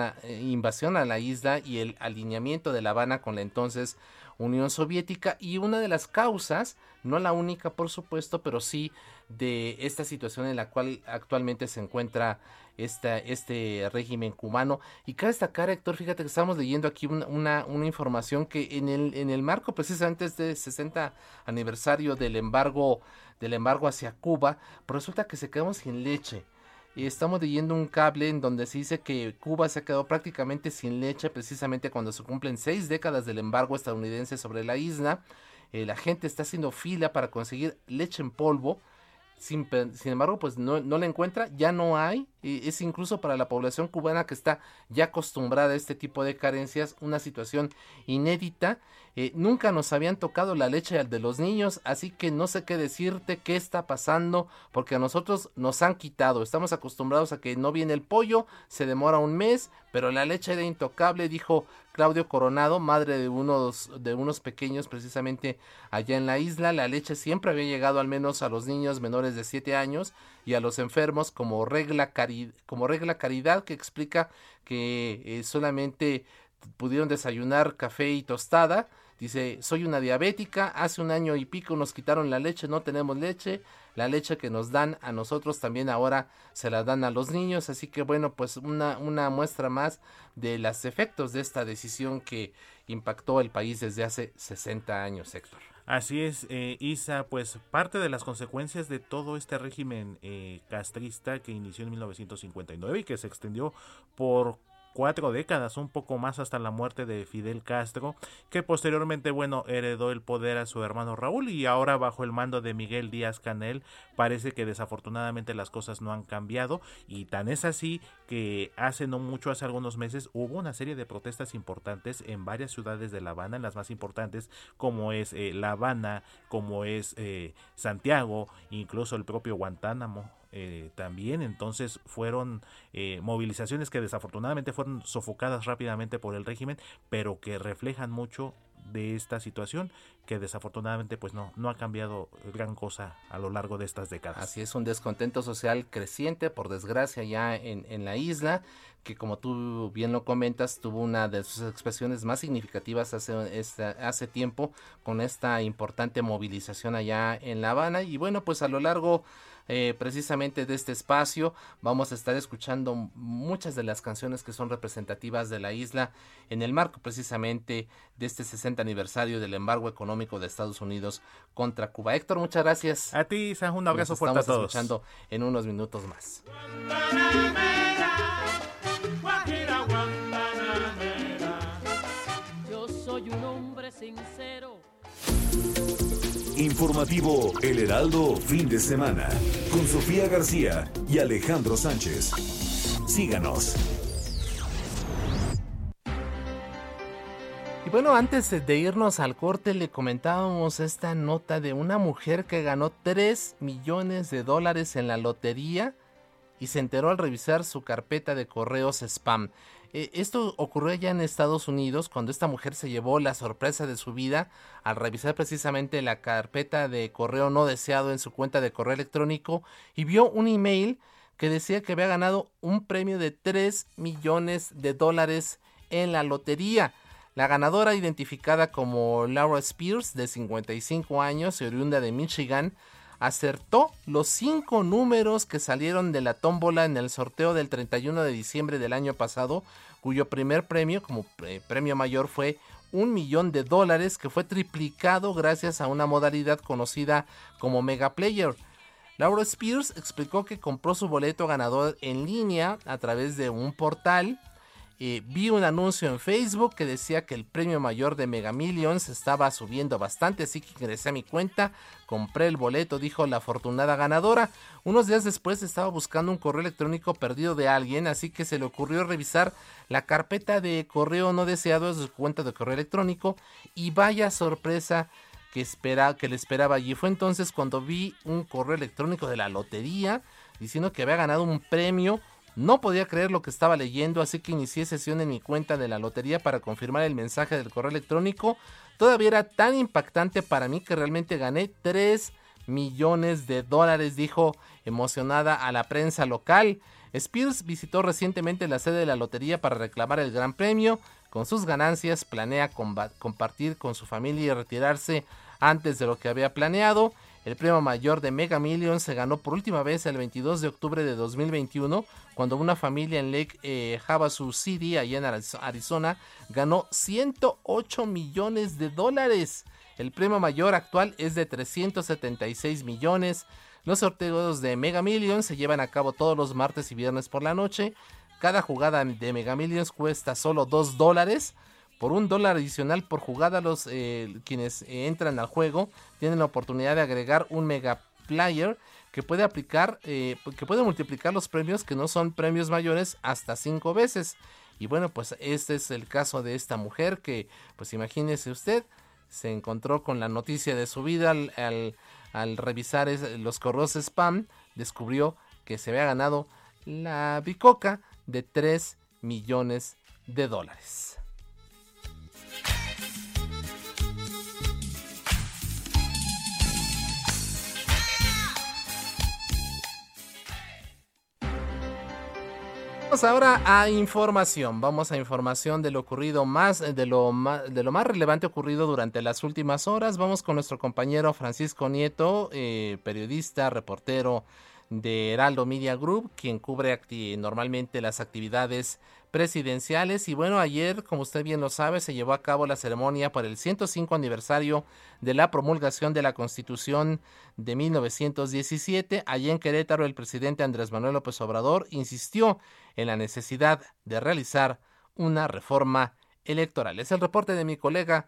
a la isla y el alineamiento de La Habana con la entonces Unión Soviética y una de las causas, no la única por supuesto, pero sí de esta situación en la cual actualmente se encuentra esta, este régimen cubano. Y cabe destacar, Héctor, fíjate que estamos leyendo aquí una, una, información que en el, en el marco precisamente este 60 aniversario del embargo, del embargo hacia Cuba, pues resulta que se quedamos sin leche. Estamos leyendo un cable en donde se dice que Cuba se ha quedado prácticamente sin leche precisamente cuando se cumplen seis décadas del embargo estadounidense sobre la isla. La gente está haciendo fila para conseguir leche en polvo sin, embargo, pues no, no la encuentra, ya no hay, es incluso para la población cubana que está ya acostumbrada a este tipo de carencias, una situación inédita. Eh, nunca nos habían tocado la leche de los niños, así que no sé qué decirte qué está pasando, porque a nosotros nos han quitado. Estamos acostumbrados a que no viene el pollo, se demora un mes, pero la leche era intocable, dijo Claudio Coronado, madre de unos, de unos pequeños precisamente allá en la isla. La leche siempre había llegado al menos a los niños menores de 7 años y a los enfermos como regla, como regla caridad que explica que eh, solamente pudieron desayunar café y tostada. Dice, soy una diabética, hace un año y pico nos quitaron la leche, no tenemos leche, la leche que nos dan a nosotros también ahora se la dan a los niños, así que bueno, pues una, una muestra más de los efectos de esta decisión que impactó el país desde hace 60 años, Héctor. Así es, eh, Isa, pues parte de las consecuencias de todo este régimen eh, castrista que inició en 1959 y que se extendió por cuatro décadas, un poco más hasta la muerte de Fidel Castro, que posteriormente, bueno, heredó el poder a su hermano Raúl y ahora bajo el mando de Miguel Díaz Canel parece que desafortunadamente las cosas no han cambiado y tan es así que hace no mucho, hace algunos meses, hubo una serie de protestas importantes en varias ciudades de La Habana, en las más importantes como es eh, La Habana, como es eh, Santiago, incluso el propio Guantánamo eh, también. Entonces fueron eh, movilizaciones que desafortunadamente fueron sofocadas rápidamente por el régimen, pero que reflejan mucho de esta situación que desafortunadamente pues no, no ha cambiado gran cosa a lo largo de estas décadas. Así es, un descontento social creciente, por desgracia, ya en, en la isla, que como tú bien lo comentas, tuvo una de sus expresiones más significativas hace, hace tiempo con esta importante movilización allá en La Habana. Y bueno, pues a lo largo eh, precisamente de este espacio. Vamos a estar escuchando muchas de las canciones que son representativas de la isla en el marco precisamente de este 60 aniversario del embargo económico de Estados Unidos contra Cuba. Héctor, muchas gracias. A ti, San, un abrazo fuerte a todos. escuchando en unos minutos más. Yo soy un hombre sincero Informativo El Heraldo fin de semana con Sofía García y Alejandro Sánchez. Síganos. Y bueno, antes de irnos al corte le comentábamos esta nota de una mujer que ganó 3 millones de dólares en la lotería y se enteró al revisar su carpeta de correos spam. Eh, esto ocurrió ya en Estados Unidos cuando esta mujer se llevó la sorpresa de su vida al revisar precisamente la carpeta de correo no deseado en su cuenta de correo electrónico y vio un email que decía que había ganado un premio de 3 millones de dólares en la lotería. La ganadora, identificada como Laura Spears, de 55 años y oriunda de Michigan, acertó los cinco números que salieron de la tómbola en el sorteo del 31 de diciembre del año pasado, cuyo primer premio como premio mayor fue un millón de dólares que fue triplicado gracias a una modalidad conocida como Mega Player. Laura Spears explicó que compró su boleto ganador en línea a través de un portal vi un anuncio en Facebook que decía que el premio mayor de Mega Millions estaba subiendo bastante, así que ingresé a mi cuenta, compré el boleto, dijo la afortunada ganadora. Unos días después estaba buscando un correo electrónico perdido de alguien, así que se le ocurrió revisar la carpeta de correo no deseado de su cuenta de correo electrónico y vaya sorpresa que, espera, que le esperaba allí. Fue entonces cuando vi un correo electrónico de la lotería diciendo que había ganado un premio no podía creer lo que estaba leyendo, así que inicié sesión en mi cuenta de la lotería para confirmar el mensaje del correo electrónico. Todavía era tan impactante para mí que realmente gané 3 millones de dólares, dijo emocionada a la prensa local. Spears visitó recientemente la sede de la lotería para reclamar el gran premio. Con sus ganancias planea compartir con su familia y retirarse antes de lo que había planeado. El premio mayor de Mega Millions se ganó por última vez el 22 de octubre de 2021, cuando una familia en Lake eh, Havasu City, allá en Arizona, ganó 108 millones de dólares. El premio mayor actual es de 376 millones. Los sorteos de Mega Millions se llevan a cabo todos los martes y viernes por la noche. Cada jugada de Mega Millions cuesta solo 2 dólares por un dólar adicional por jugada los eh, quienes entran al juego tienen la oportunidad de agregar un mega player que puede aplicar eh, que puede multiplicar los premios que no son premios mayores hasta cinco veces y bueno pues este es el caso de esta mujer que pues imagínese usted se encontró con la noticia de su vida al, al, revisar los correos spam descubrió que se había ganado la bicoca de 3 millones de dólares. Vamos ahora a información. Vamos a información de lo ocurrido más, de lo más, de lo más relevante ocurrido durante las últimas horas. Vamos con nuestro compañero Francisco Nieto, eh, periodista, reportero de Heraldo Media Group, quien cubre normalmente las actividades presidenciales. Y bueno, ayer, como usted bien lo sabe, se llevó a cabo la ceremonia por el 105 aniversario de la promulgación de la Constitución de 1917. Allí en Querétaro, el presidente Andrés Manuel López Obrador insistió en la necesidad de realizar una reforma electoral. Es el reporte de mi colega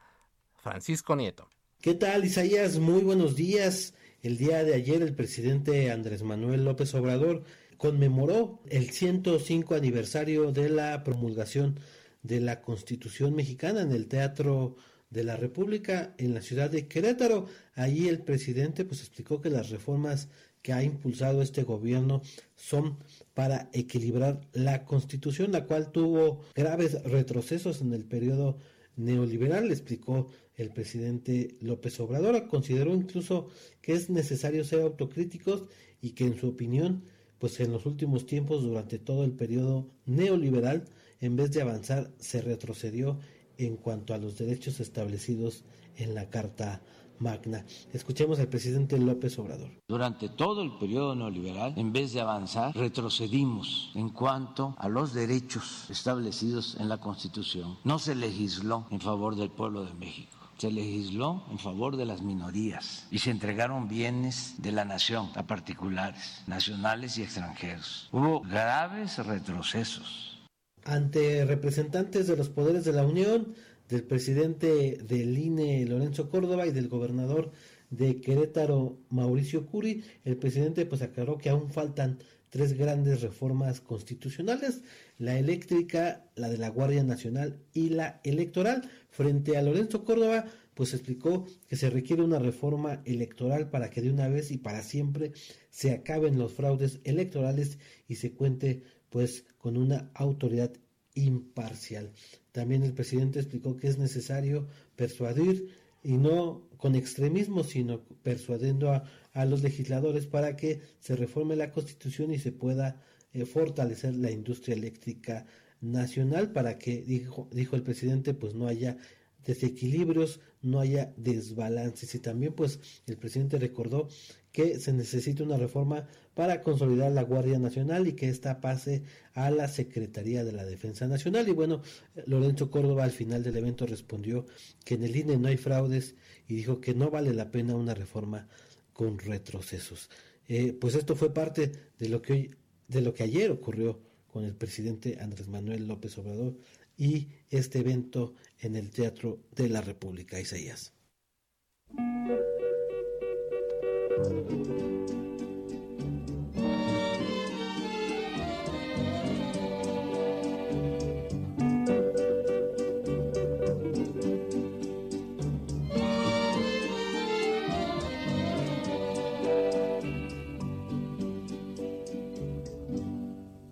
Francisco Nieto. ¿Qué tal, Isaías? Muy buenos días. El día de ayer el presidente Andrés Manuel López Obrador conmemoró el 105 aniversario de la promulgación de la Constitución mexicana en el Teatro de la República en la ciudad de Querétaro. Allí el presidente pues explicó que las reformas que ha impulsado este gobierno son para equilibrar la Constitución, la cual tuvo graves retrocesos en el periodo neoliberal, explicó el presidente López Obrador. Consideró incluso que es necesario ser autocríticos y que en su opinión, pues en los últimos tiempos, durante todo el periodo neoliberal, en vez de avanzar, se retrocedió en cuanto a los derechos establecidos en la Carta Magna. Escuchemos al presidente López Obrador. Durante todo el periodo neoliberal, en vez de avanzar, retrocedimos en cuanto a los derechos establecidos en la Constitución. No se legisló en favor del pueblo de México se legisló en favor de las minorías y se entregaron bienes de la nación a particulares, nacionales y extranjeros. Hubo graves retrocesos. Ante representantes de los poderes de la Unión, del presidente del INE Lorenzo Córdoba y del gobernador de Querétaro Mauricio Curi, el presidente pues aclaró que aún faltan tres grandes reformas constitucionales, la eléctrica, la de la Guardia Nacional y la electoral. Frente a Lorenzo Córdoba, pues explicó que se requiere una reforma electoral para que de una vez y para siempre se acaben los fraudes electorales y se cuente pues con una autoridad imparcial. También el presidente explicó que es necesario persuadir y no con extremismo, sino persuadiendo a, los legisladores para que se reforme la constitución y se pueda eh, fortalecer la industria eléctrica nacional para que, dijo, dijo el presidente, pues no haya desequilibrios, no haya desbalances. Y también pues el presidente recordó que se necesita una reforma para consolidar la Guardia Nacional y que ésta pase a la Secretaría de la Defensa Nacional. Y bueno, Lorenzo Córdoba al final del evento respondió que en el INE no hay fraudes y dijo que no vale la pena una reforma con retrocesos. Eh, pues esto fue parte de lo que hoy, de lo que ayer ocurrió con el presidente Andrés Manuel López Obrador y este evento en el Teatro de la República, Isaías.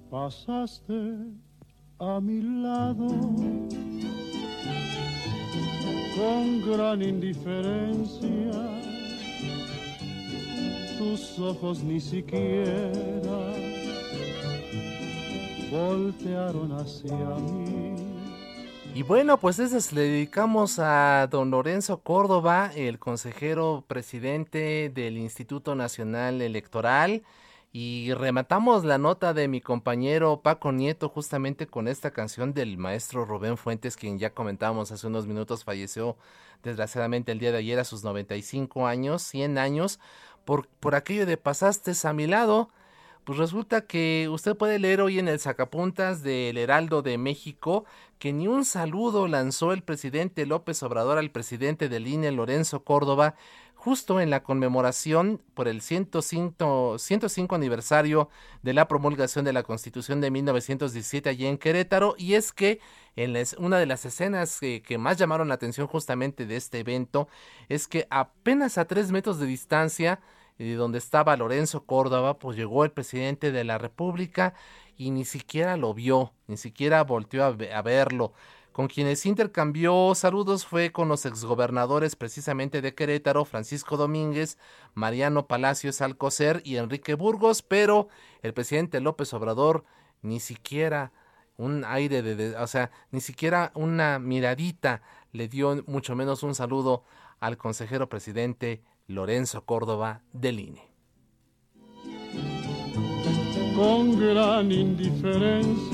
Pasaste a mi lado con gran indiferencia tus ojos ni siquiera voltearon hacia mí. Y bueno, pues eso le dedicamos a don Lorenzo Córdoba, el consejero presidente del Instituto Nacional Electoral. Y rematamos la nota de mi compañero Paco Nieto justamente con esta canción del maestro Rubén Fuentes, quien ya comentábamos hace unos minutos, falleció desgraciadamente el día de ayer a sus 95 años, 100 años, por, por aquello de pasaste a mi lado. Pues resulta que usted puede leer hoy en el sacapuntas del Heraldo de México que ni un saludo lanzó el presidente López Obrador al presidente del INE Lorenzo Córdoba justo en la conmemoración por el 105, 105 aniversario de la promulgación de la Constitución de 1917 allí en Querétaro y es que en una de las escenas que, que, más llamaron la atención justamente de este evento es que apenas a tres metros de distancia de donde estaba Lorenzo Córdoba pues llegó el presidente de la República y ni siquiera lo vio, ni siquiera volteó a verlo. Con quienes intercambió saludos fue con los exgobernadores precisamente de Querétaro, Francisco Domínguez, Mariano Palacios Alcocer y Enrique Burgos, pero el presidente López Obrador ni siquiera un aire de, o sea, ni siquiera una miradita le dio, mucho menos un saludo al consejero presidente Lorenzo Córdoba del INE. Con gran indiferencia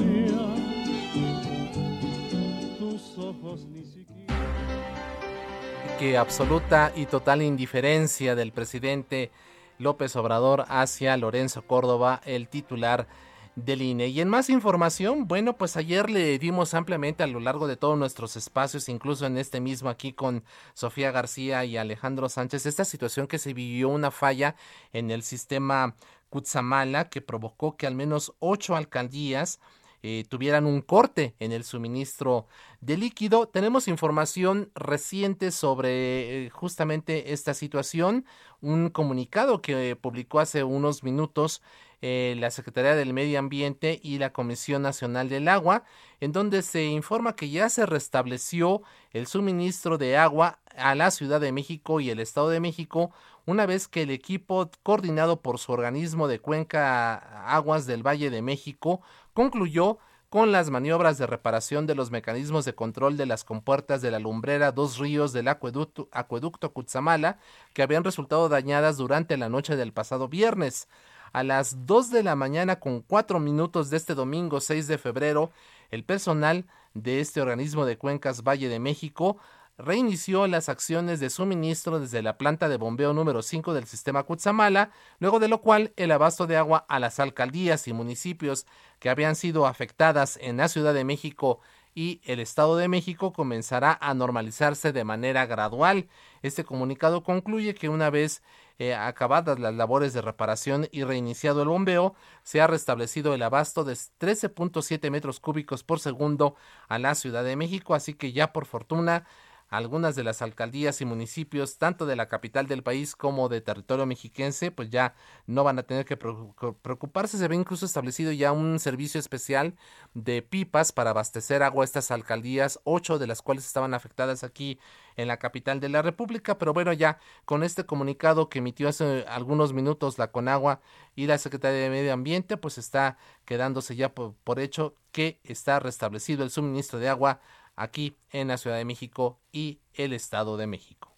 que absoluta y total indiferencia del presidente López Obrador hacia Lorenzo Córdoba, el titular del INE. Y en más información, bueno, pues ayer le dimos ampliamente a lo largo de todos nuestros espacios, incluso en este mismo aquí con Sofía García y Alejandro Sánchez, esta situación que se vivió una falla en el sistema Cutzamala que provocó que al menos ocho alcaldías eh, tuvieran un corte en el suministro de líquido. Tenemos información reciente sobre eh, justamente esta situación, un comunicado que publicó hace unos minutos eh, la Secretaría del Medio Ambiente y la Comisión Nacional del Agua, en donde se informa que ya se restableció el suministro de agua a la Ciudad de México y el Estado de México una vez que el equipo coordinado por su organismo de cuenca Aguas del Valle de México concluyó con las maniobras de reparación de los mecanismos de control de las compuertas de la lumbrera Dos Ríos del acueducto, acueducto Cutzamala, que habían resultado dañadas durante la noche del pasado viernes. A las 2 de la mañana con 4 minutos de este domingo 6 de febrero, el personal de este organismo de cuencas Valle de México reinició las acciones de suministro desde la planta de bombeo número 5 del sistema Cutzamala, luego de lo cual el abasto de agua a las alcaldías y municipios que habían sido afectadas en la Ciudad de México y el Estado de México comenzará a normalizarse de manera gradual. Este comunicado concluye que una vez eh, acabadas las labores de reparación y reiniciado el bombeo, se ha restablecido el abasto de 13.7 metros cúbicos por segundo a la Ciudad de México, así que ya por fortuna algunas de las alcaldías y municipios, tanto de la capital del país como de territorio mexiquense, pues ya no van a tener que preocuparse. Se ve incluso establecido ya un servicio especial de pipas para abastecer agua a estas alcaldías, ocho de las cuales estaban afectadas aquí en la capital de la República. Pero bueno, ya con este comunicado que emitió hace algunos minutos la Conagua y la Secretaría de Medio Ambiente, pues está quedándose ya por hecho que está restablecido el suministro de agua aquí en la Ciudad de México y el Estado de México.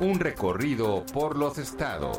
Un recorrido por los estados.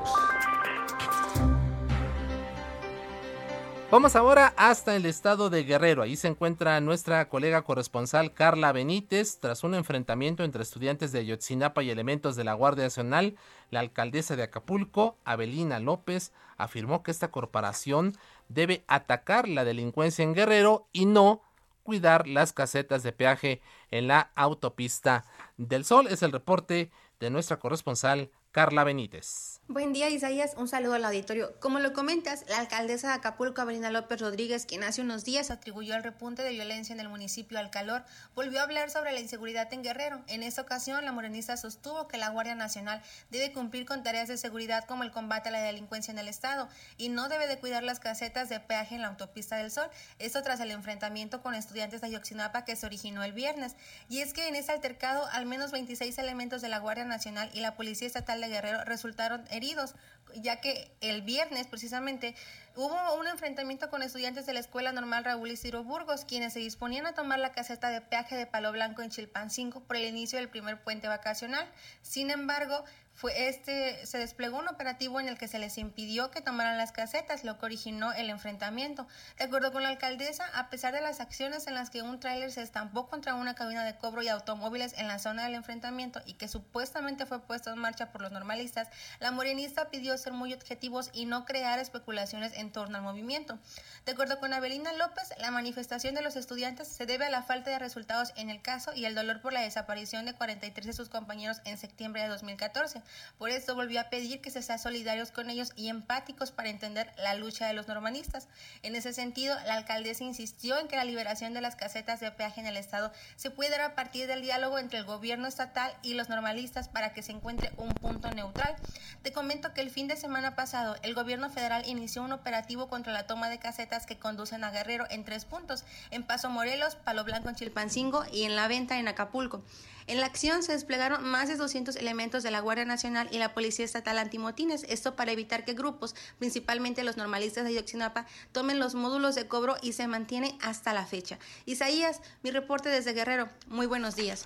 Vamos ahora hasta el estado de Guerrero. Ahí se encuentra nuestra colega corresponsal Carla Benítez. Tras un enfrentamiento entre estudiantes de Ayotzinapa y elementos de la Guardia Nacional, la alcaldesa de Acapulco, Abelina López, afirmó que esta corporación debe atacar la delincuencia en Guerrero y no cuidar las casetas de peaje en la autopista del Sol. Es el reporte de nuestra corresponsal Carla Benítez. Buen día Isaías, un saludo al auditorio. Como lo comentas, la alcaldesa de Acapulco, Avelina López Rodríguez, quien hace unos días atribuyó el repunte de violencia en el municipio al calor, volvió a hablar sobre la inseguridad en Guerrero. En esta ocasión, la morenista sostuvo que la Guardia Nacional debe cumplir con tareas de seguridad como el combate a la delincuencia en el estado y no debe de cuidar las casetas de peaje en la autopista del Sol. Esto tras el enfrentamiento con estudiantes de Ayotzinapa que se originó el viernes. Y es que en ese altercado, al menos 26 elementos de la Guardia Nacional y la Policía Estatal de Guerrero resultaron heridos, ya que el viernes precisamente hubo un enfrentamiento con estudiantes de la Escuela Normal Raúl Ciro Burgos, quienes se disponían a tomar la caseta de peaje de Palo Blanco en Chilpancingo por el inicio del primer puente vacacional. Sin embargo, fue este se desplegó un operativo en el que se les impidió que tomaran las casetas, lo que originó el enfrentamiento. De acuerdo con la alcaldesa, a pesar de las acciones en las que un tráiler se estampó contra una cabina de cobro y automóviles en la zona del enfrentamiento y que supuestamente fue puesto en marcha por los normalistas, la morenista pidió ser muy objetivos y no crear especulaciones en torno al movimiento. De acuerdo con Abelina López, la manifestación de los estudiantes se debe a la falta de resultados en el caso y el dolor por la desaparición de 43 de sus compañeros en septiembre de 2014. Por eso volvió a pedir que se sean solidarios con ellos y empáticos para entender la lucha de los normalistas. En ese sentido, la alcaldesa insistió en que la liberación de las casetas de peaje en el Estado se puede dar a partir del diálogo entre el gobierno estatal y los normalistas para que se encuentre un punto neutral. Te comento que el fin de semana pasado el gobierno federal inició un operativo contra la toma de casetas que conducen a Guerrero en tres puntos, en Paso Morelos, Palo Blanco en Chilpancingo y en La Venta en Acapulco. En la acción se desplegaron más de 200 elementos de la Guardia Nacional y la Policía Estatal Antimotines, esto para evitar que grupos, principalmente los normalistas de Yoxinapa, tomen los módulos de cobro y se mantiene hasta la fecha. Isaías, mi reporte desde Guerrero. Muy buenos días.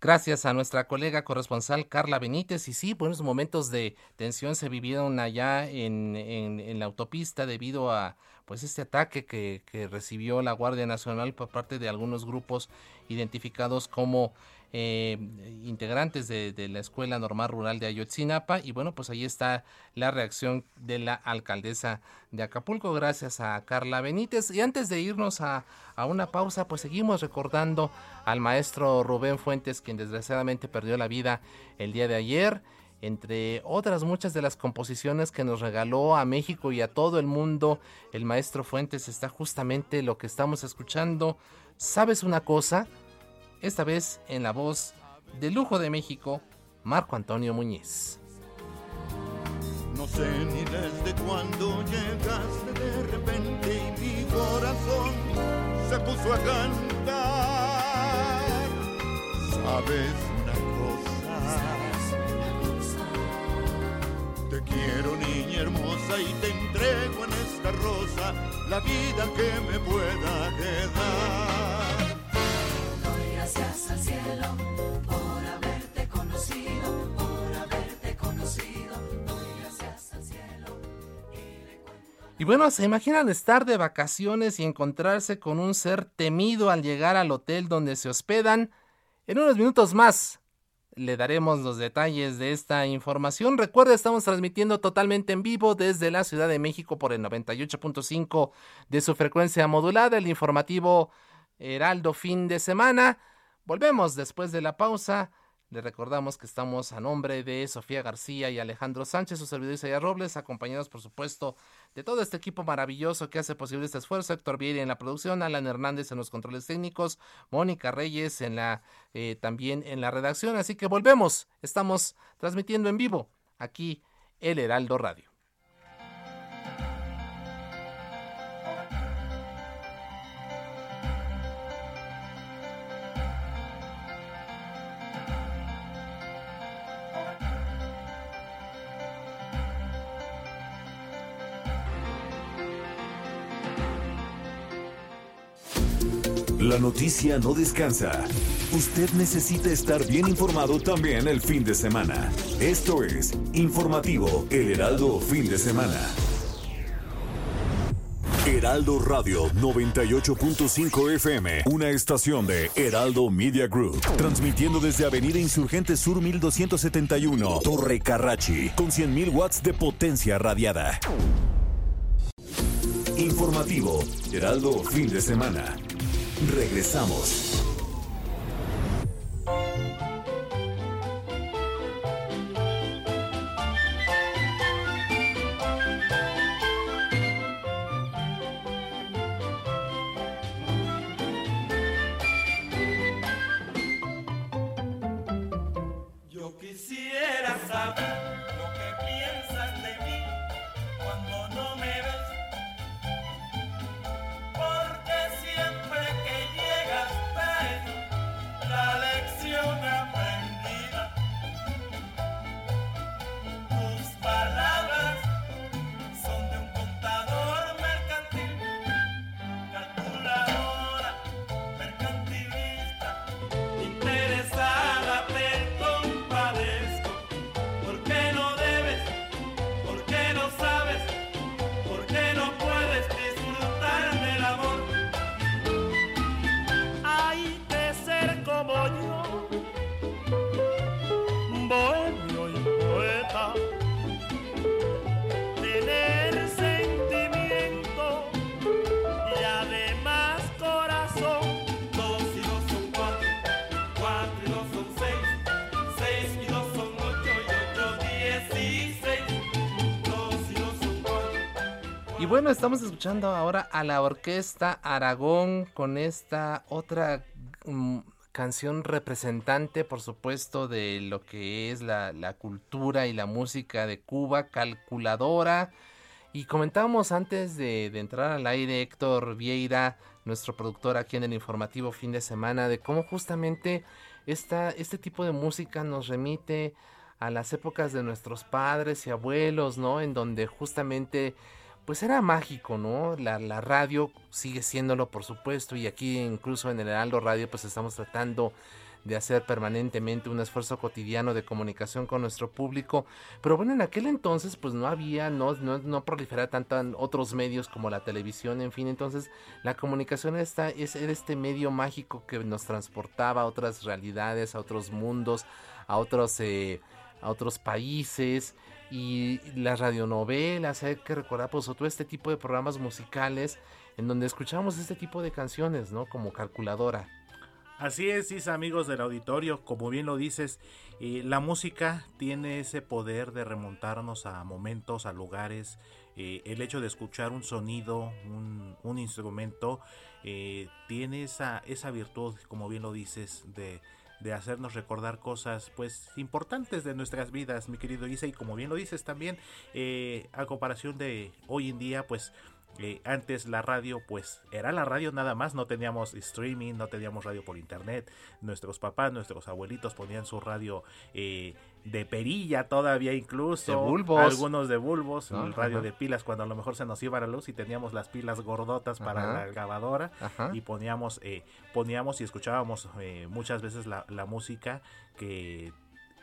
Gracias a nuestra colega corresponsal Carla Benítez. Y sí, buenos momentos de tensión se vivieron allá en, en la autopista debido a pues este ataque que, que, recibió la Guardia Nacional por parte de algunos grupos identificados como eh, integrantes de, de, la Escuela Normal Rural de Ayotzinapa. Y bueno pues ahí está la reacción de la alcaldesa de Acapulco. Gracias a Carla Benítez. Y antes de irnos a, a una pausa pues seguimos recordando al maestro Rubén Fuentes quien desgraciadamente perdió la vida el día de ayer entre otras muchas de las composiciones que nos regaló a México y a todo el mundo el maestro Fuentes está justamente lo que estamos escuchando. ¿Sabes una cosa? Esta vez en la voz de lujo de México, Marco Antonio Muñiz. No sé ni desde cuándo llegaste de repente y mi corazón se puso a cantar. Sabes una cosa. Quiero niña hermosa y te entrego en esta rosa la vida que me pueda quedar. Doy gracias al cielo por haberte conocido, por haberte conocido. Doy gracias al cielo. Y bueno, ¿se imaginan estar de vacaciones y encontrarse con un ser temido al llegar al hotel donde se hospedan? En unos minutos más le daremos los detalles de esta información. Recuerda, estamos transmitiendo totalmente en vivo desde la Ciudad de México por el 98.5 de su frecuencia modulada, el informativo Heraldo fin de semana. Volvemos después de la pausa. Le recordamos que estamos a nombre de Sofía García y Alejandro Sánchez, su servidor Isaiah Robles, acompañados por supuesto de todo este equipo maravilloso que hace posible este esfuerzo. Héctor Vieri en la producción, Alan Hernández en los controles técnicos, Mónica Reyes en la eh, también en la redacción. Así que volvemos. Estamos transmitiendo en vivo aquí el Heraldo Radio. La noticia no descansa. Usted necesita estar bien informado también el fin de semana. Esto es Informativo El Heraldo Fin de Semana. Heraldo Radio 98.5 FM, una estación de Heraldo Media Group, transmitiendo desde Avenida Insurgente Sur 1271, Torre Carrachi, con 100.000 watts de potencia radiada. Informativo Heraldo Fin de Semana. Regresamos. Escuchando ahora a la orquesta Aragón con esta otra mm, canción representante, por supuesto, de lo que es la, la cultura y la música de Cuba, calculadora. Y comentábamos antes de, de entrar al aire, Héctor Vieira, nuestro productor aquí en el informativo fin de semana, de cómo justamente esta, este tipo de música nos remite a las épocas de nuestros padres y abuelos, ¿no? En donde justamente pues era mágico, ¿no? La, radio sigue siéndolo, por supuesto, y aquí incluso en el Heraldo Radio pues estamos tratando de hacer permanentemente un esfuerzo cotidiano de comunicación con nuestro público. Pero bueno, en aquel entonces pues no había, no, no, no proliferaba tanto otros medios como la televisión, en fin, entonces la comunicación esta, es, era este medio mágico que nos transportaba a otras realidades, a otros mundos, a otros... Eh, a otros países y las radionovelas, hay que recordar pues todo este tipo de programas musicales en donde escuchamos este tipo de canciones, ¿no? Como calculadora. Así es, Isa, amigos del auditorio, como bien lo dices, eh, la música tiene ese poder de remontarnos a momentos, a lugares. Eh, el hecho de escuchar un sonido, un, instrumento, eh, tiene esa, esa virtud, como bien lo dices, de, de hacernos recordar cosas pues importantes de nuestras vidas, mi querido Isa, y como bien lo dices también, a comparación de hoy en día, pues antes la radio pues era la radio nada más, no teníamos streaming, no teníamos radio por internet. Nuestros papás, nuestros abuelitos ponían su radio eh, de perilla todavía incluso. De bulbos. Algunos de bulbos, un radio de pilas cuando a lo mejor se nos iba la luz y teníamos las pilas gordotas para la grabadora y poníamos, eh, poníamos y escuchábamos eh, muchas veces la, la música que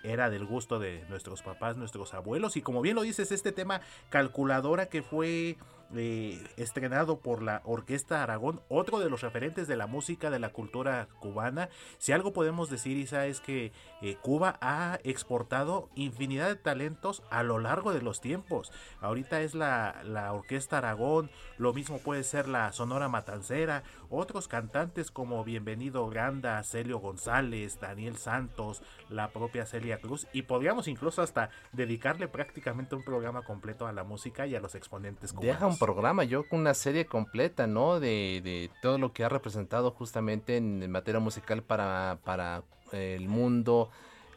era del gusto de nuestros papás, nuestros abuelos. Y como bien lo dices, este tema calculadora que fue eh, estrenado por la Orquesta Aragón, otro de los referentes de la música, de la cultura cubana. Si algo podemos decir, Isa, es que eh, Cuba ha exportado infinidad de talentos a lo largo de los tiempos. Ahorita es la, la Orquesta Aragón, lo mismo puede ser la Sonora Matancera, otros cantantes como Bienvenido Ganda, Celio González, Daniel Santos, la propia Celia Cruz, y podríamos incluso hasta dedicarle prácticamente un programa completo a la música y a los exponentes cubanos programa, yo con una serie completa, ¿no? De, de, todo lo que ha representado justamente en materia musical para, para el mundo,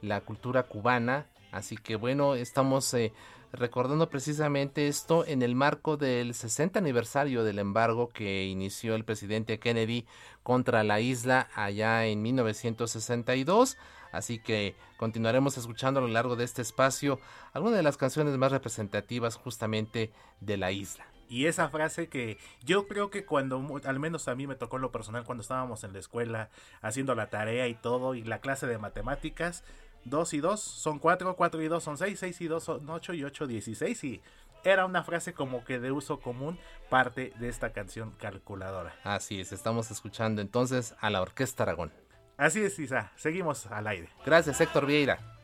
la cultura cubana. Así que bueno, estamos eh, recordando precisamente esto en el marco del 60 aniversario del embargo que inició el presidente Kennedy contra la isla allá en 1962. Así que continuaremos escuchando a lo largo de este espacio algunas de las canciones más representativas justamente de la isla. Y esa frase que yo creo que cuando, al menos a mí me tocó lo personal cuando estábamos en la escuela haciendo la tarea y todo y la clase de matemáticas, 2 y 2 son 4, 4 y 2 son 6, 6 y 2 son 8 y 8 16 y era una frase como que de uso común parte de esta canción calculadora. Así es, estamos escuchando entonces a la Orquesta Aragón. Así es, Isa, seguimos al aire. Gracias, Héctor Vieira.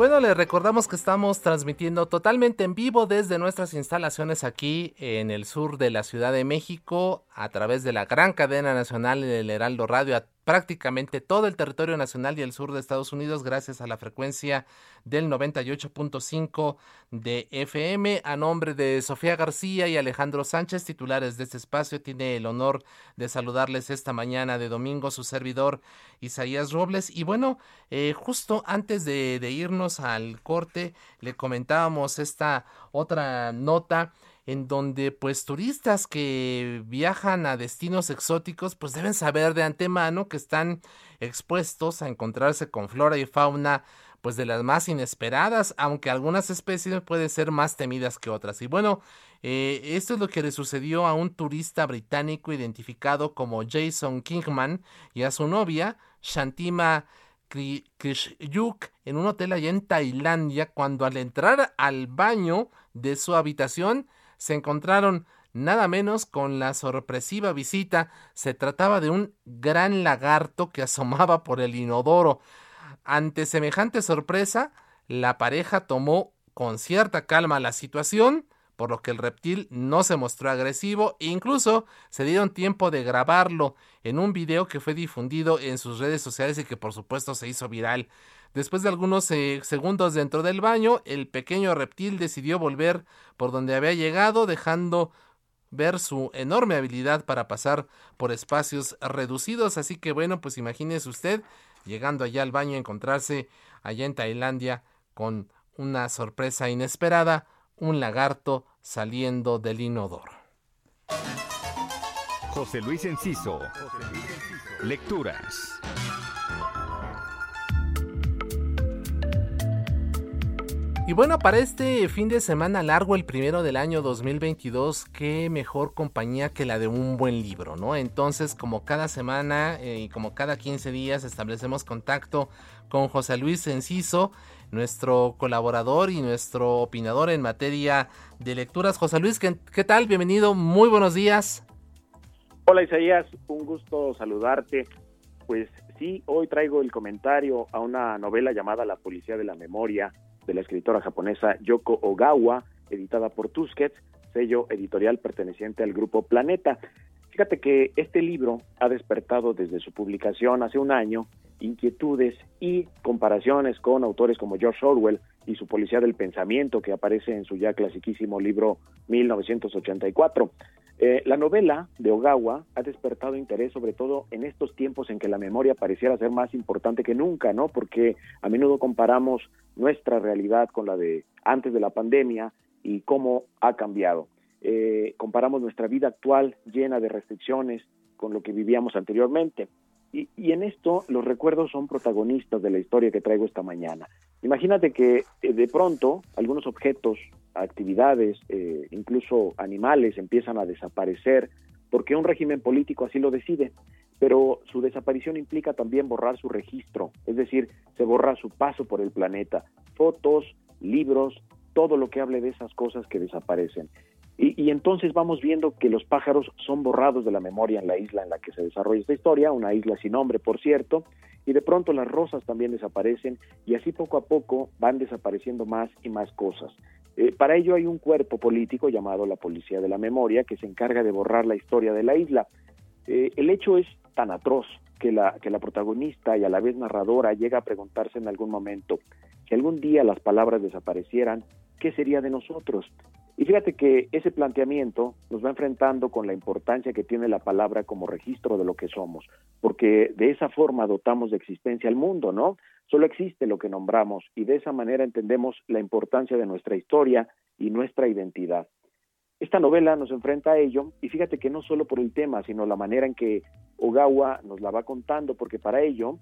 Bueno, les recordamos que estamos transmitiendo totalmente en vivo desde nuestras instalaciones aquí en el sur de la Ciudad de México a través de la gran cadena nacional del Heraldo Radio prácticamente todo el territorio nacional y el sur de Estados Unidos gracias a la frecuencia del 98.5 de FM. A nombre de Sofía García y Alejandro Sánchez, titulares de este espacio, tiene el honor de saludarles esta mañana de domingo su servidor Isaías Robles. Y bueno, eh, justo antes de, de irnos al corte, le comentábamos esta otra nota en donde pues turistas que viajan a destinos exóticos pues deben saber de antemano que están expuestos a encontrarse con flora y fauna pues de las más inesperadas, aunque algunas especies pueden ser más temidas que otras. Y bueno, eh, esto es lo que le sucedió a un turista británico identificado como Jason Kingman y a su novia, Shantima Krishyuk, en un hotel allá en Tailandia, cuando al entrar al baño de su habitación, se encontraron nada menos con la sorpresiva visita. Se trataba de un gran lagarto que asomaba por el inodoro. Ante semejante sorpresa, la pareja tomó con cierta calma la situación, por lo que el reptil no se mostró agresivo e incluso se dieron tiempo de grabarlo en un video que fue difundido en sus redes sociales y que por supuesto se hizo viral. Después de algunos eh, segundos dentro del baño, el pequeño reptil decidió volver por donde había llegado, dejando ver su enorme habilidad para pasar por espacios reducidos. Así que bueno, pues imagínese usted llegando allá al baño, encontrarse allá en Tailandia con una sorpresa inesperada, un lagarto saliendo del inodoro. José Luis Enciso. Lecturas. Y bueno, para este fin de semana largo, el primero del año 2022, qué mejor compañía que la de un buen libro, ¿no? Entonces, como cada semana eh, y como cada 15 días establecemos contacto con José Luis Enciso, nuestro colaborador y nuestro opinador en materia de lecturas. José Luis, ¿qué, qué tal? Bienvenido, muy buenos días. Hola Isaías, un gusto saludarte. Pues sí, hoy traigo el comentario a una novela llamada La Policía de la Memoria de la escritora japonesa Yoko Ogawa, editada por Tusquets, sello editorial perteneciente al grupo Planeta. Fíjate que este libro ha despertado desde su publicación hace un año inquietudes y comparaciones con autores como George Orwell y su Policía del Pensamiento, que aparece en su ya clasiquísimo libro 1984. Eh, la novela de Ogawa ha despertado interés sobre todo en estos tiempos en que la memoria pareciera ser más importante que nunca, ¿no? Porque a menudo comparamos nuestra realidad con la de antes de la pandemia y cómo ha cambiado. Eh, comparamos nuestra vida actual llena de restricciones con lo que vivíamos anteriormente. Y, y, en esto los recuerdos son protagonistas de la historia que traigo esta mañana. Imagínate que eh, de pronto algunos objetos, actividades, eh, incluso animales empiezan a desaparecer porque un régimen político así lo decide, pero su desaparición implica también borrar su registro, es decir, se borra su paso por el planeta, fotos, libros, todo lo que hable de esas cosas que desaparecen. Y, y, entonces vamos viendo que los pájaros son borrados de la memoria en la isla en la que se desarrolla esta historia, una isla sin nombre, por cierto, y de pronto las rosas también desaparecen y así poco a poco van desapareciendo más y más cosas. Eh, para ello hay un cuerpo político llamado la Policía de la Memoria que se encarga de borrar la historia de la isla. Eh, el hecho es tan atroz que la, que la protagonista y a la vez narradora llega a preguntarse en algún momento, si algún día las palabras desaparecieran, ¿qué sería de nosotros? Y fíjate que ese planteamiento nos va enfrentando con la importancia que tiene la palabra como registro de lo que somos, porque de esa forma dotamos de existencia al mundo, ¿no? Solo existe lo que nombramos y de esa manera entendemos la importancia de nuestra historia y nuestra identidad. Esta novela nos enfrenta a ello y fíjate que no solo por el tema, sino la manera en que Ogawa nos la va contando, porque para ello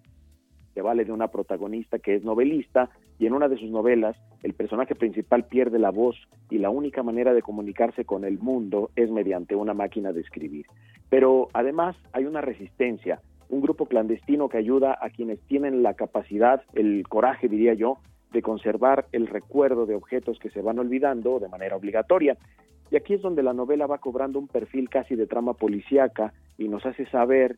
vale de una protagonista que es novelista y en una de sus novelas el personaje principal pierde la voz y la única manera de comunicarse con el mundo es mediante una máquina de escribir. Pero además hay una resistencia, un grupo clandestino que ayuda a quienes tienen la capacidad, el coraje diría yo, de conservar el recuerdo de objetos que se van olvidando de manera obligatoria. Y aquí es donde la novela va cobrando un perfil casi de trama policíaca y nos hace saber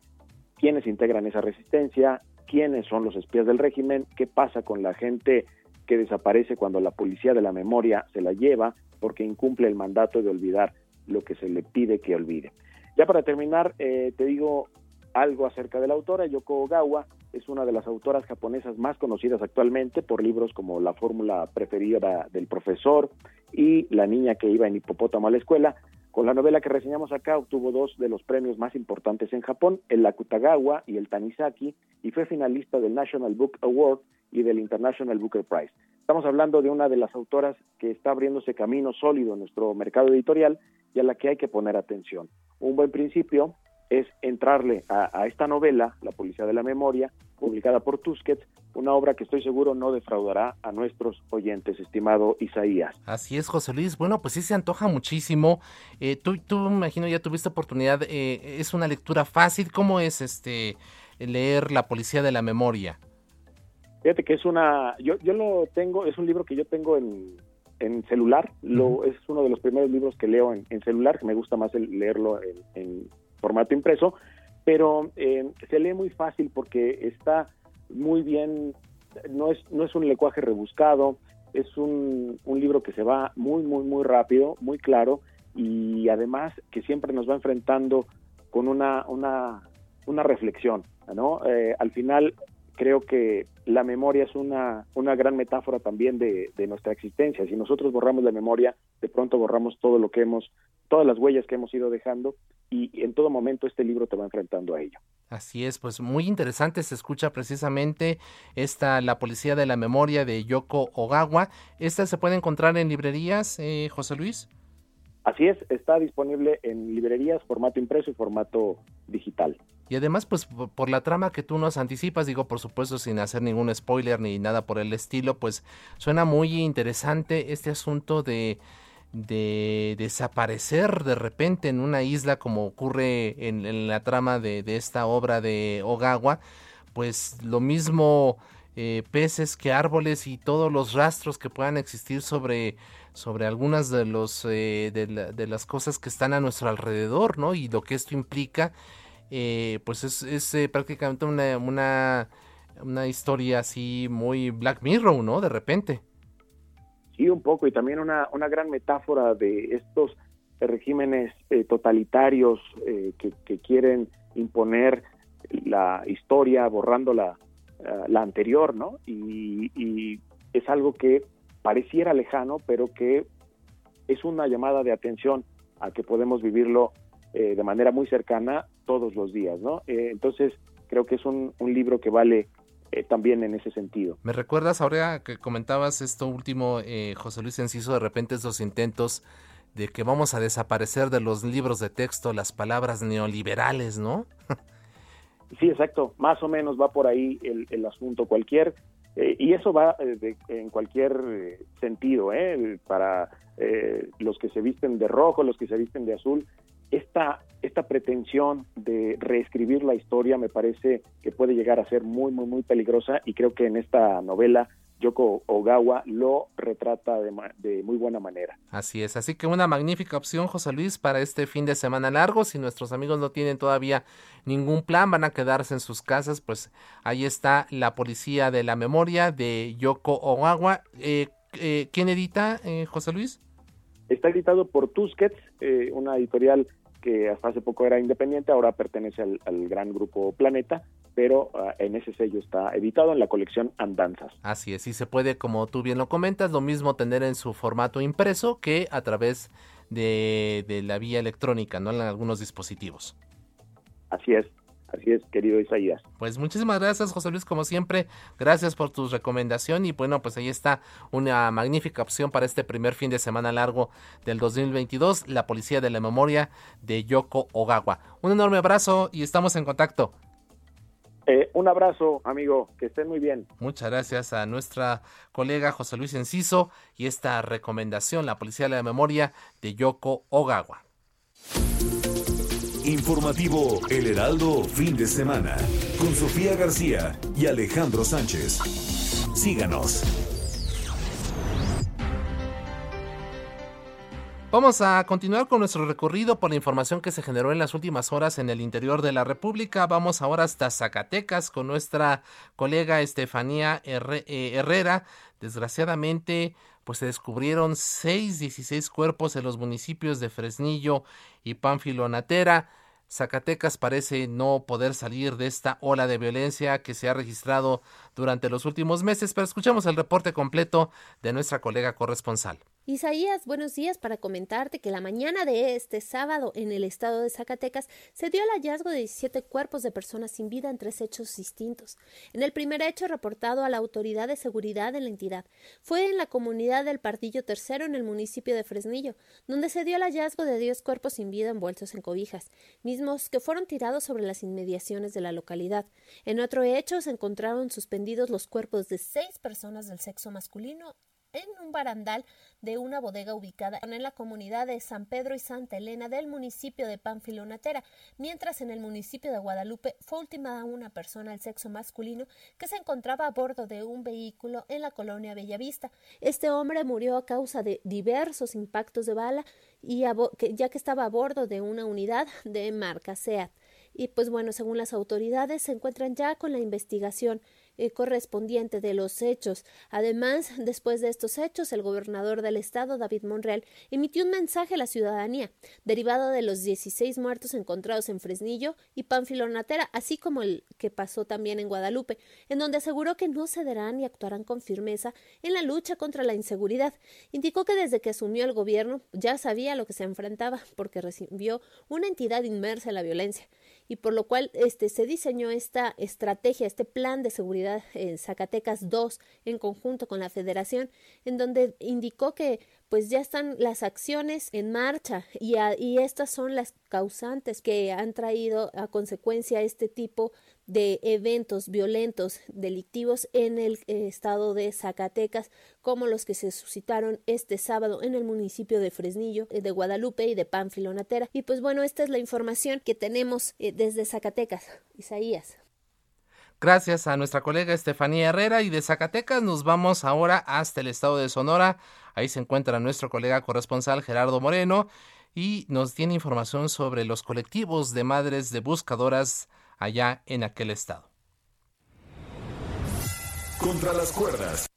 quiénes integran esa resistencia, quiénes son los espías del régimen, qué pasa con la gente que desaparece cuando la policía de la memoria se la lleva porque incumple el mandato de olvidar lo que se le pide que olvide. Ya para terminar, eh, te digo algo acerca de la autora. Yoko Ogawa es una de las autoras japonesas más conocidas actualmente por libros como La fórmula preferida del profesor y La niña que iba en hipopótamo a la escuela. Con la novela que reseñamos acá obtuvo dos de los premios más importantes en Japón, el Akutagawa y el Tanizaki, y fue finalista del National Book Award y del International Booker Prize. Estamos hablando de una de las autoras que está abriéndose camino sólido en nuestro mercado editorial y a la que hay que poner atención. Un buen principio es entrarle a, a esta novela, La Policía de la Memoria, publicada por Tusquets, una obra que estoy seguro no defraudará a nuestros oyentes, estimado Isaías. Así es, José Luis. Bueno, pues sí se antoja muchísimo. Eh, tú, tú, me imagino, ya tuviste oportunidad. Eh, es una lectura fácil. ¿Cómo es este leer La Policía de la Memoria? Fíjate que es una, yo, yo lo tengo, es un libro que yo tengo en, en celular, lo, uh -huh. es uno de los primeros libros que leo en, en celular, que me gusta más el, leerlo en, en, formato impreso, pero eh, se lee muy fácil porque está muy bien, no es, no es un lenguaje rebuscado, es un, un libro que se va muy, muy, muy rápido, muy claro, y además que siempre nos va enfrentando con una, una, una reflexión, ¿no? Eh, al final creo que la memoria es una, una gran metáfora también de, de, nuestra existencia. Si nosotros borramos la memoria, de pronto borramos todo lo que hemos, todas las huellas que hemos ido dejando y en todo momento este libro te va enfrentando a ello. Así es, pues muy interesante se escucha precisamente esta La Policía de la Memoria de Yoko Ogawa. ¿Esta se puede encontrar en librerías, eh, José Luis? Así es, está disponible en librerías, formato impreso y formato digital. Y además, pues por la trama que tú nos anticipas, digo, por supuesto, sin hacer ningún spoiler ni nada por el estilo, pues suena muy interesante este asunto de, de desaparecer de repente en una isla como ocurre en, la trama de, de, esta obra de Ogawa, pues lo mismo eh, peces que árboles y todos los rastros que puedan existir sobre sobre algunas de los eh, de, las cosas que están a nuestro alrededor, ¿no? Y lo que esto implica, eh, pues es, es eh, prácticamente una, una, una historia así muy Black Mirror, ¿no? De repente. Sí, un poco, y también una, una gran metáfora de estos regímenes totalitarios que, que, quieren imponer la historia borrando la, la anterior, ¿no? Y, y es algo que pareciera lejano, pero que es una llamada de atención a que podemos vivirlo eh, de manera muy cercana todos los días, ¿no? Eh, entonces, creo que es un, libro que vale eh, también en ese sentido. ¿Me recuerdas ahora que comentabas esto último, José Luis Enciso, de repente esos intentos de que vamos a desaparecer de los libros de texto las palabras neoliberales, ¿no? sí, exacto, más o menos va por ahí el, el asunto. Cualquier eh, y eso va eh, en cualquier eh, sentido, para los que se visten de rojo, los que se visten de azul. Esta, esta pretensión de reescribir la historia me parece que puede llegar a ser muy, muy, muy peligrosa y creo que en esta novela Yoko Ogawa lo retrata de, muy buena manera. Así es, así que una magnífica opción, José Luis, para este fin de semana largo. Si nuestros amigos no tienen todavía ningún plan, van a quedarse en sus casas, pues ahí está La Policía de la Memoria de Yoko Ogawa. Eh, eh, ¿Quién edita, eh, José Luis? Está editado por Tusquets, una editorial que hasta hace poco era independiente, ahora pertenece al, gran grupo Planeta, pero ah, en ese sello está editado en la colección Andanzas. Así es, y se puede, como tú bien lo comentas, lo mismo tener en su formato impreso que a través de, de la vía electrónica, ¿no? En algunos dispositivos. Así es. Así es, querido Isaías. Pues muchísimas gracias, José Luis, como siempre. Gracias por tu recomendación y bueno, pues ahí está una magnífica opción para este primer fin de semana largo del 2022, La Policía de la Memoria de Yoko Ogawa. Un enorme abrazo y estamos en contacto. Eh, un abrazo, amigo, que estén muy bien. Muchas gracias a nuestra colega José Luis Enciso y esta recomendación, La Policía de la Memoria de Yoko Ogawa. Informativo El Heraldo Fin de Semana con Sofía García y Alejandro Sánchez. Síganos. Vamos a continuar con nuestro recorrido por la información que se generó en las últimas horas en el interior de la República. Vamos ahora hasta Zacatecas con nuestra colega Estefanía eh, Herrera. Desgraciadamente, pues se descubrieron seis, 16 cuerpos en los municipios de Fresnillo y Pánfilo Natera. Zacatecas parece no poder salir de esta ola de violencia que se ha registrado durante los últimos meses, pero escuchemos el reporte completo de nuestra colega corresponsal. Isaías, buenos días para comentarte que la mañana de este sábado en el estado de Zacatecas se dio el hallazgo de 17 cuerpos de personas sin vida en tres hechos distintos. En el primer hecho reportado a la autoridad de seguridad en la entidad fue en la comunidad del Pardillo Tercero en el municipio de Fresnillo, donde se dio el hallazgo de 10 cuerpos sin vida envueltos en cobijas, mismos que fueron tirados sobre las inmediaciones de la localidad. En otro hecho se encontraron suspendidos los cuerpos de seis personas del sexo masculino en un barandal de una bodega ubicada en la comunidad de San Pedro y Santa Elena del municipio de Panfilonatera, mientras en el municipio de Guadalupe fue ultimada una persona del sexo masculino que se encontraba a bordo de un vehículo en la colonia Bellavista. Este hombre murió a causa de diversos impactos de bala y ya que estaba a bordo de una unidad de marca SEAT. Y pues bueno, según las autoridades, se encuentran ya con la investigación eh, correspondiente de los hechos. Además, después de estos hechos, el gobernador del estado, David Monreal, emitió un mensaje a la ciudadanía, derivado de los 16 muertos encontrados en Fresnillo y Panfilonatera, así como el que pasó también en Guadalupe, en donde aseguró que no cederán y actuarán con firmeza en la lucha contra la inseguridad. Indicó que desde que asumió el gobierno ya sabía lo que se enfrentaba, porque recibió una entidad inmersa en la violencia y por lo cual este se diseñó esta estrategia, este plan de seguridad en Zacatecas 2 en conjunto con la Federación, en donde indicó que pues ya están las acciones en marcha y, y estas son las causantes que han traído a consecuencia este tipo de eventos violentos delictivos en el eh, estado de Zacatecas, como los que se suscitaron este sábado en el municipio de Fresnillo, eh, de Guadalupe y de Panfilonatera. Y pues bueno, esta es la información que tenemos eh, desde Zacatecas. Isaías. Gracias a nuestra colega Estefanía Herrera y de Zacatecas nos vamos ahora hasta el estado de Sonora. Ahí se encuentra nuestro colega corresponsal Gerardo Moreno y nos tiene información sobre los colectivos de madres de buscadoras allá en aquel estado. Contra las cuerdas.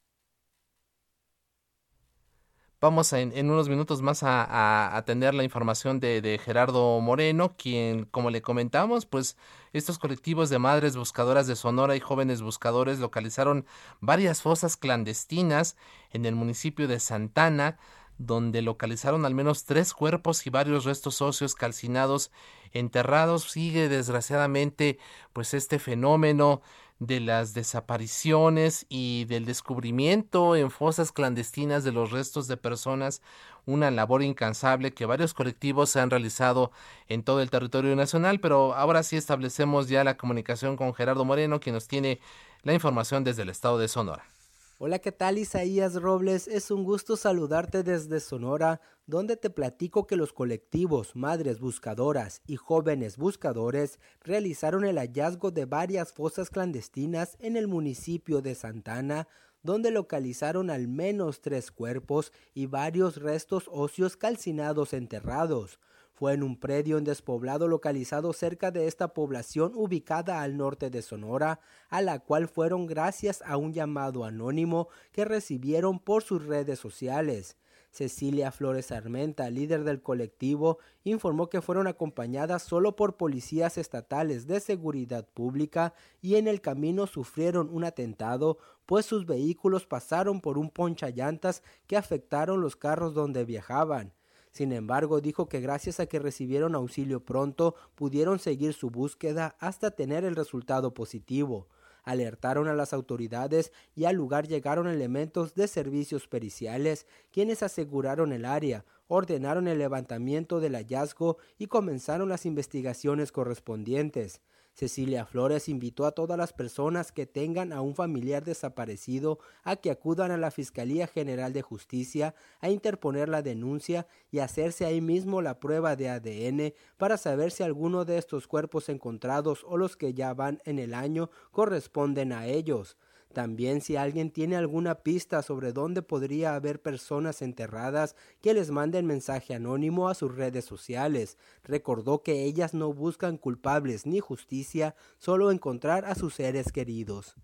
Vamos en, unos minutos más a, atender la información de, de, Gerardo Moreno, quien, como le comentamos, pues estos colectivos de madres buscadoras de Sonora y jóvenes buscadores localizaron varias fosas clandestinas en el municipio de Santana, donde localizaron al menos tres cuerpos y varios restos óseos calcinados enterrados. Sigue desgraciadamente pues este fenómeno de las desapariciones y del descubrimiento en fosas clandestinas de los restos de personas, una labor incansable que varios colectivos se han realizado en todo el territorio nacional, pero ahora sí establecemos ya la comunicación con Gerardo Moreno, quien nos tiene la información desde el estado de Sonora. Hola, ¿qué tal Isaías Robles? Es un gusto saludarte desde Sonora, donde te platico que los colectivos Madres Buscadoras y Jóvenes Buscadores realizaron el hallazgo de varias fosas clandestinas en el municipio de Santana, donde localizaron al menos tres cuerpos y varios restos óseos calcinados enterrados. Fue en un predio en despoblado localizado cerca de esta población ubicada al norte de Sonora, a la cual fueron gracias a un llamado anónimo que recibieron por sus redes sociales. Cecilia Flores Armenta, líder del colectivo, informó que fueron acompañadas solo por policías estatales de seguridad pública y en el camino sufrieron un atentado, pues sus vehículos pasaron por un ponchallantas que afectaron los carros donde viajaban. Sin embargo, dijo que gracias a que recibieron auxilio pronto, pudieron seguir su búsqueda hasta tener el resultado positivo. Alertaron a las autoridades y al lugar llegaron elementos de servicios periciales, quienes aseguraron el área, ordenaron el levantamiento del hallazgo y comenzaron las investigaciones correspondientes. Cecilia Flores invitó a todas las personas que tengan a un familiar desaparecido a que acudan a la Fiscalía General de Justicia a interponer la denuncia y hacerse ahí mismo la prueba de ADN para saber si alguno de estos cuerpos encontrados o los que ya van en el año corresponden a ellos. También si alguien tiene alguna pista sobre dónde podría haber personas enterradas, que les manden mensaje anónimo a sus redes sociales. Recordó que ellas no buscan culpables ni justicia, solo encontrar a sus seres queridos.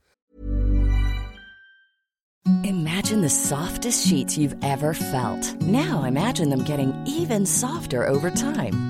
Imagine the softest sheets you've ever felt. Now imagine them getting even softer over time.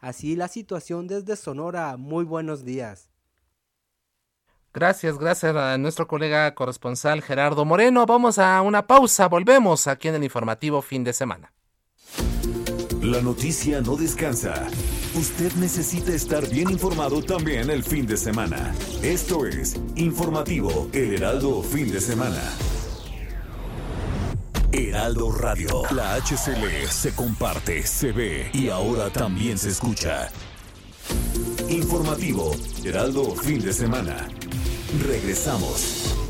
Así la situación desde Sonora. Muy buenos días. Gracias, gracias a nuestro colega corresponsal Gerardo Moreno. Vamos a una pausa, volvemos aquí en el informativo fin de semana. La noticia no descansa. Usted necesita estar bien informado también el fin de semana. Esto es Informativo El Heraldo Fin de Semana. Heraldo Radio. La HCL se comparte, se ve y ahora también se escucha. Informativo, Heraldo Fin de Semana. Regresamos.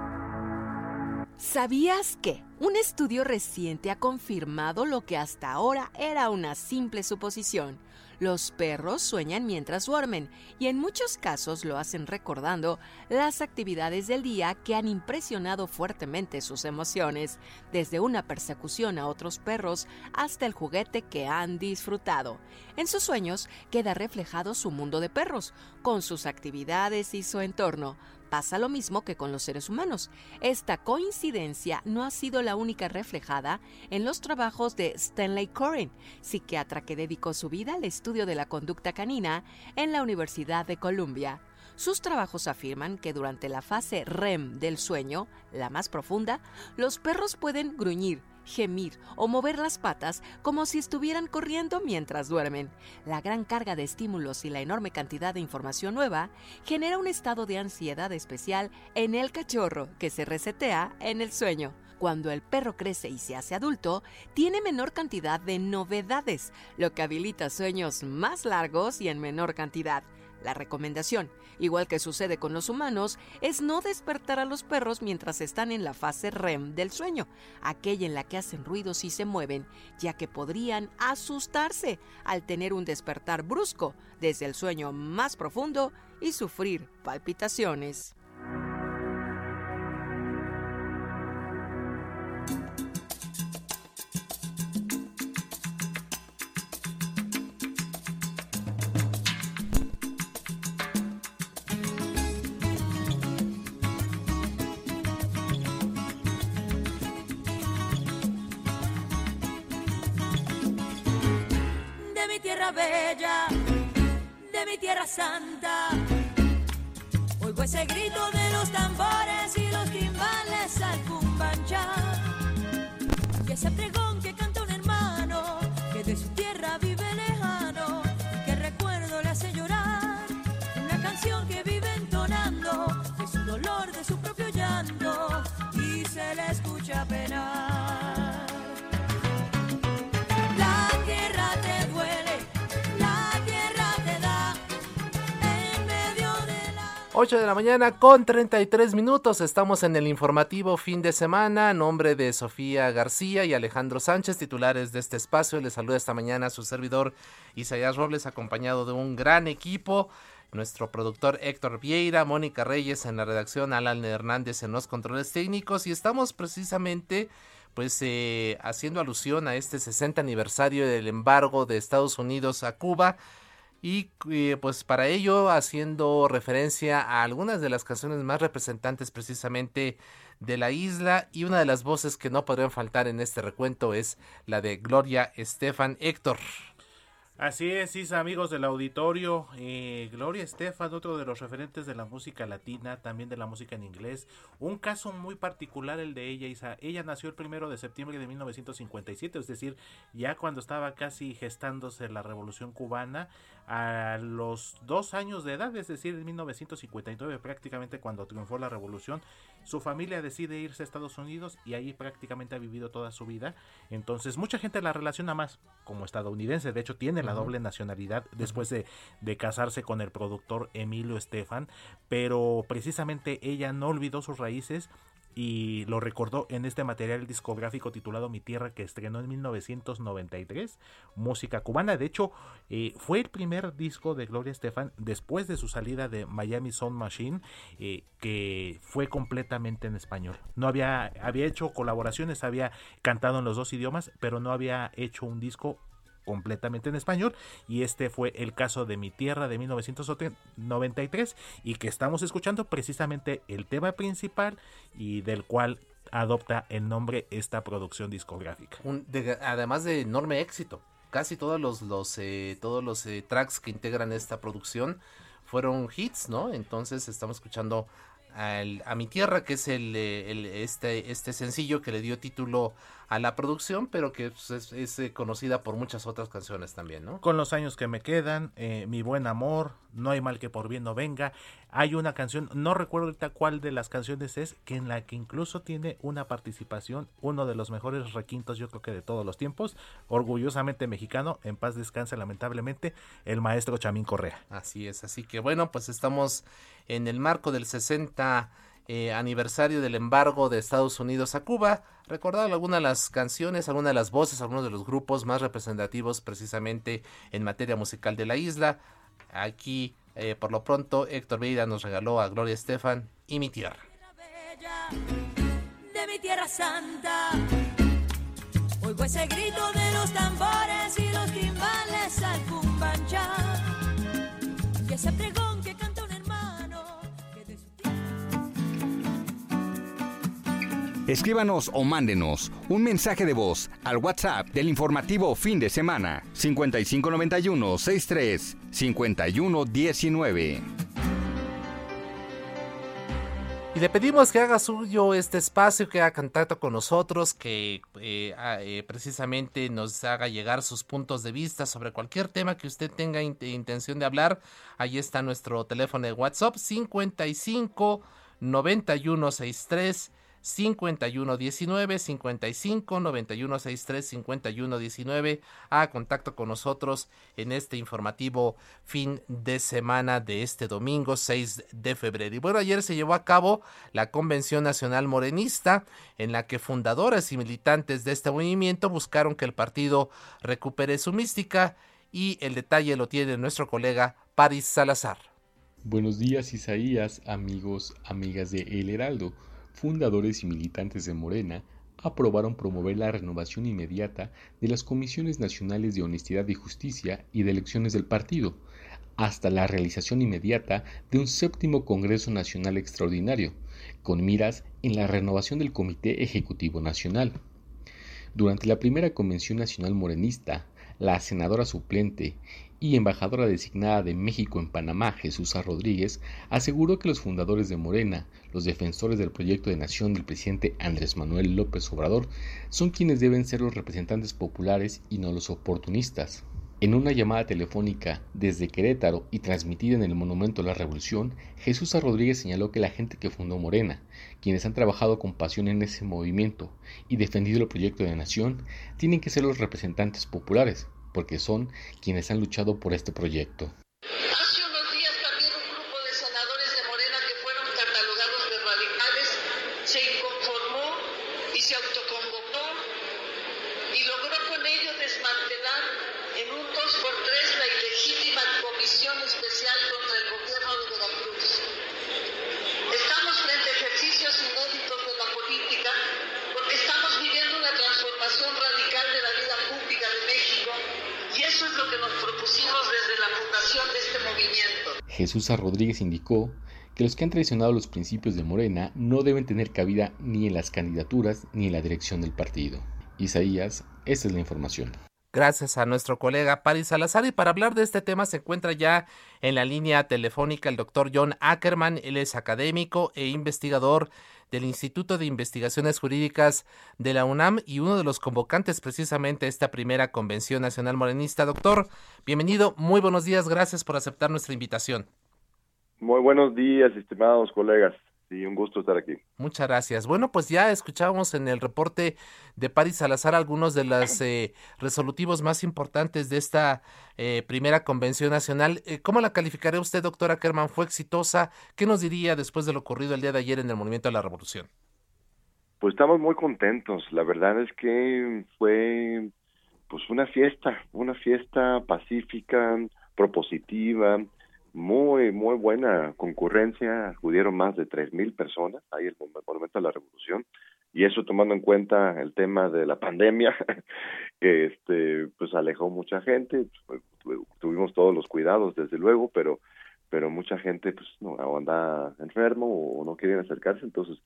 ¿Sabías que? Un estudio reciente ha confirmado lo que hasta ahora era una simple suposición. Los perros sueñan mientras duermen y en muchos casos lo hacen recordando las actividades del día que han impresionado fuertemente sus emociones, desde una persecución a otros perros hasta el juguete que han disfrutado. En sus sueños queda reflejado su mundo de perros, con sus actividades y su entorno. Pasa lo mismo que con los seres humanos. Esta coincidencia no ha sido la única reflejada en los trabajos de Stanley Coren, psiquiatra que dedicó su vida al estudio de la conducta canina en la Universidad de Columbia. Sus trabajos afirman que durante la fase REM del sueño, la más profunda, los perros pueden gruñir, gemir o mover las patas como si estuvieran corriendo mientras duermen. La gran carga de estímulos y la enorme cantidad de información nueva genera un estado de ansiedad especial en el cachorro que se resetea en el sueño. Cuando el perro crece y se hace adulto, tiene menor cantidad de novedades, lo que habilita sueños más largos y en menor cantidad. La recomendación, igual que sucede con los humanos, es no despertar a los perros mientras están en la fase REM del sueño, aquella en la que hacen ruidos y se mueven, ya que podrían asustarse al tener un despertar brusco desde el sueño más profundo y sufrir palpitaciones. Tierra santa. Oigo ese grito de los tambores y los timbales al cumbancha. Y ese pregón que canta 8 de la mañana con 33 minutos. Estamos en el informativo fin de semana. A nombre de Sofía García y Alejandro Sánchez, titulares de este espacio. Les saluda esta mañana su servidor Isaías Robles, acompañado de un gran equipo. Nuestro productor Héctor Vieira, Mónica Reyes en la redacción, Alan Hernández en los controles técnicos. Y estamos precisamente pues eh, haciendo alusión a este 60 aniversario del embargo de Estados Unidos a Cuba y eh, pues para ello haciendo referencia a algunas de las canciones más representantes precisamente de la isla y una de las voces que no podrían faltar en este recuento es la de Gloria Estefan Héctor. Así es, Isa, amigos del auditorio. Eh, Gloria Estefan, otro de los referentes de la música latina, también de la música en inglés. Un caso muy particular el de ella, Isa. Ella nació el primero de septiembre de 1957, es decir, ya cuando estaba casi gestándose la revolución cubana, a los dos años de edad, es decir, en 1959, prácticamente cuando triunfó la revolución, su familia decide irse a Estados Unidos y ahí prácticamente ha vivido toda su vida. Entonces, mucha gente la relaciona más como estadounidense. De hecho, tiene la doble nacionalidad después de, de casarse con el productor Emilio Estefan. Pero precisamente ella no olvidó sus raíces y lo recordó en este material discográfico titulado Mi Tierra que estrenó en 1993, música cubana. De hecho, eh, fue el primer disco de Gloria Estefan después de su salida de Miami Sound Machine, eh, que fue completamente en español. No había, había hecho colaboraciones, había cantado en los dos idiomas, pero no había hecho un disco completamente en español y este fue el caso de Mi Tierra de 1993 y que estamos escuchando precisamente el tema principal y del cual adopta el nombre esta producción discográfica. Además de enorme éxito. Casi todos los, eh, todos los eh, tracks que integran esta producción fueron hits, ¿no? Entonces estamos escuchando a mi tierra, que es el, eh, el- este, este sencillo que le dio título a la producción, pero que pues, es, es, eh, conocida por muchas otras canciones también, ¿no? Con los años que me quedan, eh, Mi buen amor, No hay mal que por bien no venga. Hay una canción, no recuerdo ahorita cuál de las canciones es, que en la que incluso tiene una participación, uno de los mejores requintos yo creo que de todos los tiempos, orgullosamente mexicano, en paz descanse lamentablemente, el maestro Chamín Correa. Así es, así que bueno, pues estamos en el marco del 60 eh, aniversario del embargo de Estados Unidos a Cuba. Recordar algunas de las canciones, algunas de las voces, algunos de los grupos más representativos precisamente en materia musical de la isla. Aquí, eh, por lo pronto, Héctor Veida nos regaló a Gloria Estefan y mi tierra. De mi tierra santa, oigo ese grito de los tambores y los timbales al pregón Escríbanos o mándenos un mensaje de voz al WhatsApp del informativo fin de semana 5591 63 5119. Y le pedimos que haga suyo este espacio, que haga contacto con nosotros, que eh, ah, eh, precisamente nos haga llegar sus puntos de vista sobre cualquier tema que usted tenga int- intención de hablar. Ahí está nuestro teléfono de WhatsApp 55 91 63 5119 55 91 63 5119 a contacto con nosotros en este informativo fin de semana de este domingo 6 de febrero. Y bueno, ayer se llevó a cabo la Convención Nacional Morenista en la que fundadores y militantes de este movimiento buscaron que el partido recupere su mística y el detalle lo tiene nuestro colega Paris Salazar. Buenos días Isaías, amigos, amigas de El Heraldo. Fundadores y militantes de Morena aprobaron promover la renovación inmediata de las comisiones nacionales de honestidad y justicia y de elecciones del partido, hasta la realización inmediata de un séptimo Congreso Nacional Extraordinario, con miras en la renovación del Comité Ejecutivo Nacional. Durante la primera Convención Nacional Morenista, la senadora suplente y embajadora designada de México en Panamá, Jesús Rodríguez, aseguró que los fundadores de Morena, los defensores del proyecto de nación del presidente Andrés Manuel López Obrador, son quienes deben ser los representantes populares y no los oportunistas. En una llamada telefónica desde Querétaro y transmitida en el Monumento a la Revolución, Jesús Rodríguez señaló que la gente que fundó Morena, quienes han trabajado con pasión en ese movimiento y defendido el proyecto de nación, tienen que ser los representantes populares, porque son quienes han luchado por este proyecto. Jesús Rodríguez indicó que los que han traicionado los principios de Morena no deben tener cabida ni en las candidaturas ni en la dirección del partido. Isaías, esta es la información. Gracias a nuestro colega Paris Salazar. Y para hablar de este tema se encuentra ya en la línea telefónica el doctor John Ackerman. Él es académico e investigador del Instituto de Investigaciones Jurídicas de la UNAM y uno de los convocantes precisamente a esta primera Convención Nacional Morenista. Doctor, bienvenido, muy buenos días, gracias por aceptar nuestra invitación. Muy buenos días, estimados colegas. Sí, un gusto estar aquí. Muchas gracias. Bueno, pues ya escuchábamos en el reporte de Paris Salazar algunos de los eh, resolutivos más importantes de esta eh, primera convención nacional. Eh, ¿Cómo la calificaría usted, doctora Kerman? ¿Fue exitosa? ¿Qué nos diría después de lo ocurrido el día de ayer en el Movimiento de la Revolución? Pues estamos muy contentos. La verdad es que fue pues una fiesta, una fiesta pacífica, propositiva, muy, muy buena concurrencia, acudieron más de tres mil personas ahí el Monumento a la Revolución, y eso tomando en cuenta el tema de la pandemia, que este pues alejó mucha gente, tuvimos todos los cuidados desde luego, pero pero mucha gente pues no anda enfermo o no quieren acercarse, entonces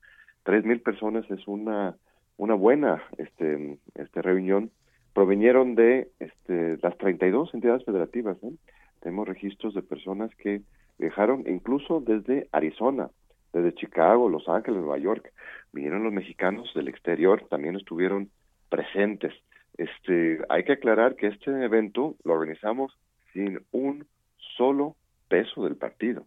tres mil personas es una una buena este este reunión provinieron de este las 32 entidades federativas. Tenemos registros de personas que viajaron incluso desde Arizona, desde Chicago, Los Ángeles, Nueva York. Vinieron los mexicanos del exterior, también estuvieron presentes. Este, hay que aclarar que este evento lo organizamos sin un solo peso del partido.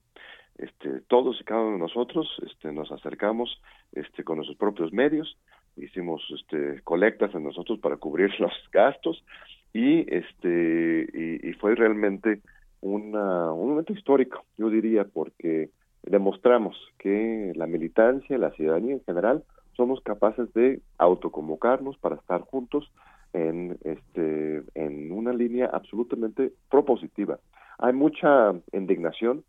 Este, todos y cada uno de nosotros este, nos acercamos este, con nuestros propios medios, hicimos este, colectas en nosotros para cubrir los gastos y, este, y, y fue realmente una, un momento histórico, yo diría, porque demostramos que la militancia, la ciudadanía en general, somos capaces de autoconvocarnos para estar juntos en, este, en una línea absolutamente propositiva. Hay mucha indignación,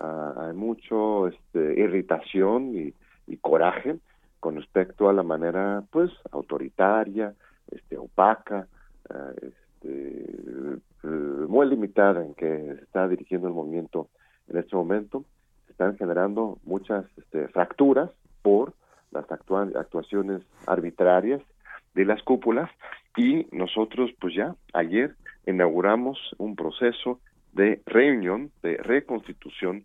uh, hay mucho este, irritación y, y, coraje con respecto a la manera, pues, autoritaria, este, opaca, uh, este, muy limitada en que se está dirigiendo el movimiento en este momento. Se están generando muchas este, fracturas por las actua actuaciones arbitrarias de las cúpulas y nosotros pues ya ayer inauguramos un proceso de reunión, de reconstitución,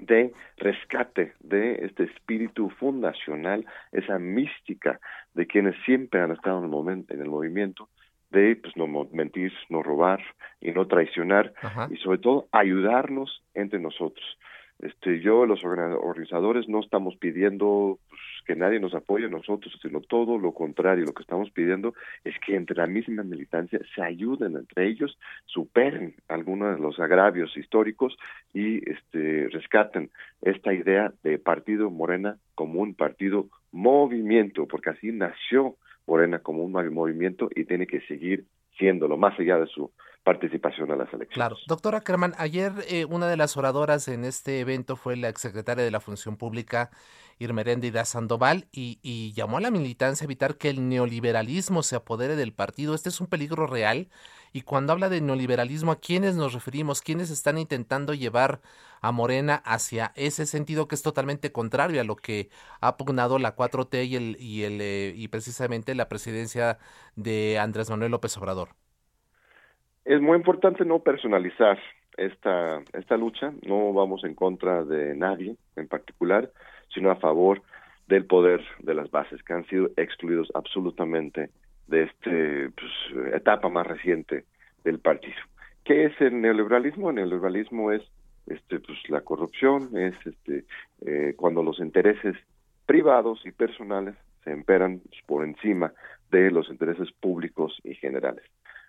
de rescate de este espíritu fundacional, esa mística de quienes siempre han estado en el, momento, en el movimiento, de pues no mentir, no robar y no traicionar Ajá. y sobre todo ayudarnos entre nosotros. Este, yo, los organizadores, no estamos pidiendo pues, que nadie nos apoye a nosotros, sino todo lo contrario. Lo que estamos pidiendo es que entre la misma militancia se ayuden entre ellos, superen algunos de los agravios históricos y este, rescaten esta idea de partido Morena como un partido movimiento, porque así nació Morena como un movimiento y tiene que seguir siéndolo, más allá de su participación a las elecciones. Claro. Doctora Kerman, ayer eh, una de las oradoras en este evento fue la exsecretaria de la Función Pública, Irmeréndida Sandoval, y, y llamó a la militancia a evitar que el neoliberalismo se apodere del partido. Este es un peligro real. Y cuando habla de neoliberalismo, ¿a quiénes nos referimos? ¿Quiénes están intentando llevar a Morena hacia ese sentido que es totalmente contrario a lo que ha pugnado la 4T y, el, y, el, eh, y precisamente la presidencia de Andrés Manuel López Obrador? Es muy importante no personalizar esta, esta lucha, no vamos en contra de nadie en particular, sino a favor del poder de las bases que han sido excluidos absolutamente de esta pues, etapa más reciente del partido. ¿Qué es el neoliberalismo? El neoliberalismo es este, pues, la corrupción, es este, eh, cuando los intereses privados y personales se emperan por encima de los intereses públicos y generales.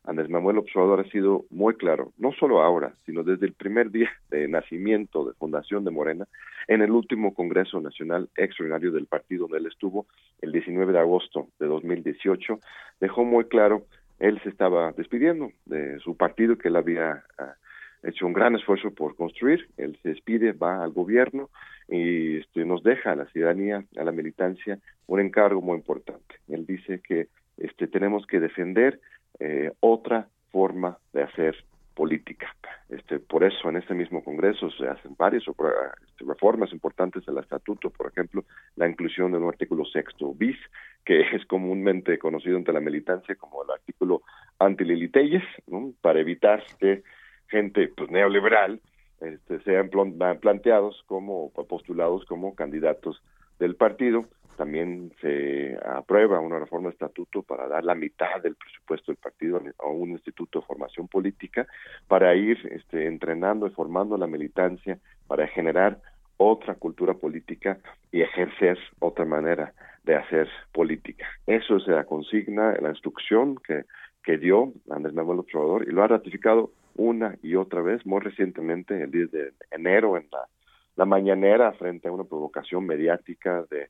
Andrés Manuel Observador ha sido muy claro, no solo ahora, sino desde el primer día de nacimiento de fundación de Morena, en el último Congreso Nacional Extraordinario del partido donde él estuvo el 19 de agosto de 2018, dejó muy claro, él se estaba despidiendo de su partido que él había uh, hecho un gran esfuerzo por construir, él se despide, va al gobierno y este, nos deja a la ciudadanía, a la militancia, un encargo muy importante. Él dice que este, tenemos que defender eh, otra forma de hacer política. Este, por eso en este mismo Congreso se hacen varias este, reformas importantes al estatuto, por ejemplo, la inclusión de un artículo sexto bis, que es comúnmente conocido entre la militancia como el artículo antililiteyes, ¿no? para evitar que gente pues, neoliberal este, sean planteados como postulados como candidatos del partido también se aprueba una reforma de estatuto para dar la mitad del presupuesto del partido a un instituto de formación política para ir este, entrenando y formando la militancia para generar otra cultura política y ejercer otra manera de hacer política. Eso es la consigna, la instrucción que, que dio Andrés Manuel y lo ha ratificado una y otra vez, muy recientemente, el 10 de enero, en la, la mañanera, frente a una provocación mediática de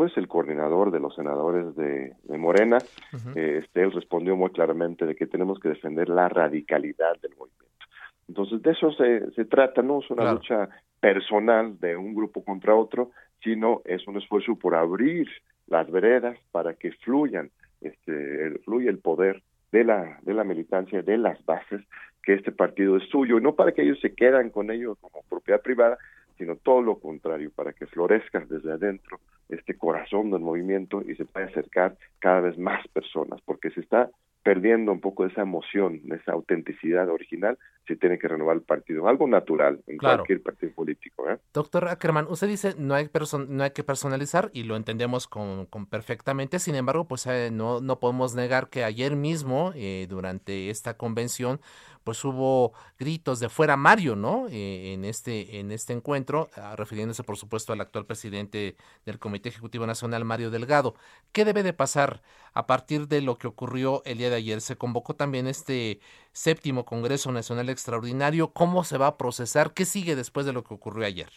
pues el coordinador de los senadores de, de Morena, uh -huh. este, él respondió muy claramente de que tenemos que defender la radicalidad del movimiento. Entonces, de eso se, se trata, no es una claro. lucha personal de un grupo contra otro, sino es un esfuerzo por abrir las veredas para que fluyan, este, fluya el poder de la, de la militancia, de las bases, que este partido es suyo, y no para que ellos se quedan con ello como propiedad privada, sino todo lo contrario, para que florezca desde adentro este corazón del movimiento y se pueda acercar cada vez más personas, porque se está perdiendo un poco esa emoción, esa autenticidad original, se tiene que renovar el partido, algo natural en claro. cualquier partido político. ¿eh? Doctor Ackerman, usted dice no hay, no hay que personalizar y lo entendemos con, con perfectamente, sin embargo, pues eh, no, no podemos negar que ayer mismo, eh, durante esta convención, pues hubo gritos de fuera Mario, ¿no? Eh, en este en este encuentro, uh, refiriéndose por supuesto al actual presidente del Comité Ejecutivo Nacional, Mario Delgado. ¿Qué debe de pasar a partir de lo que ocurrió el día de ayer? Se convocó también este séptimo Congreso Nacional Extraordinario. ¿Cómo se va a procesar? ¿Qué sigue después de lo que ocurrió ayer?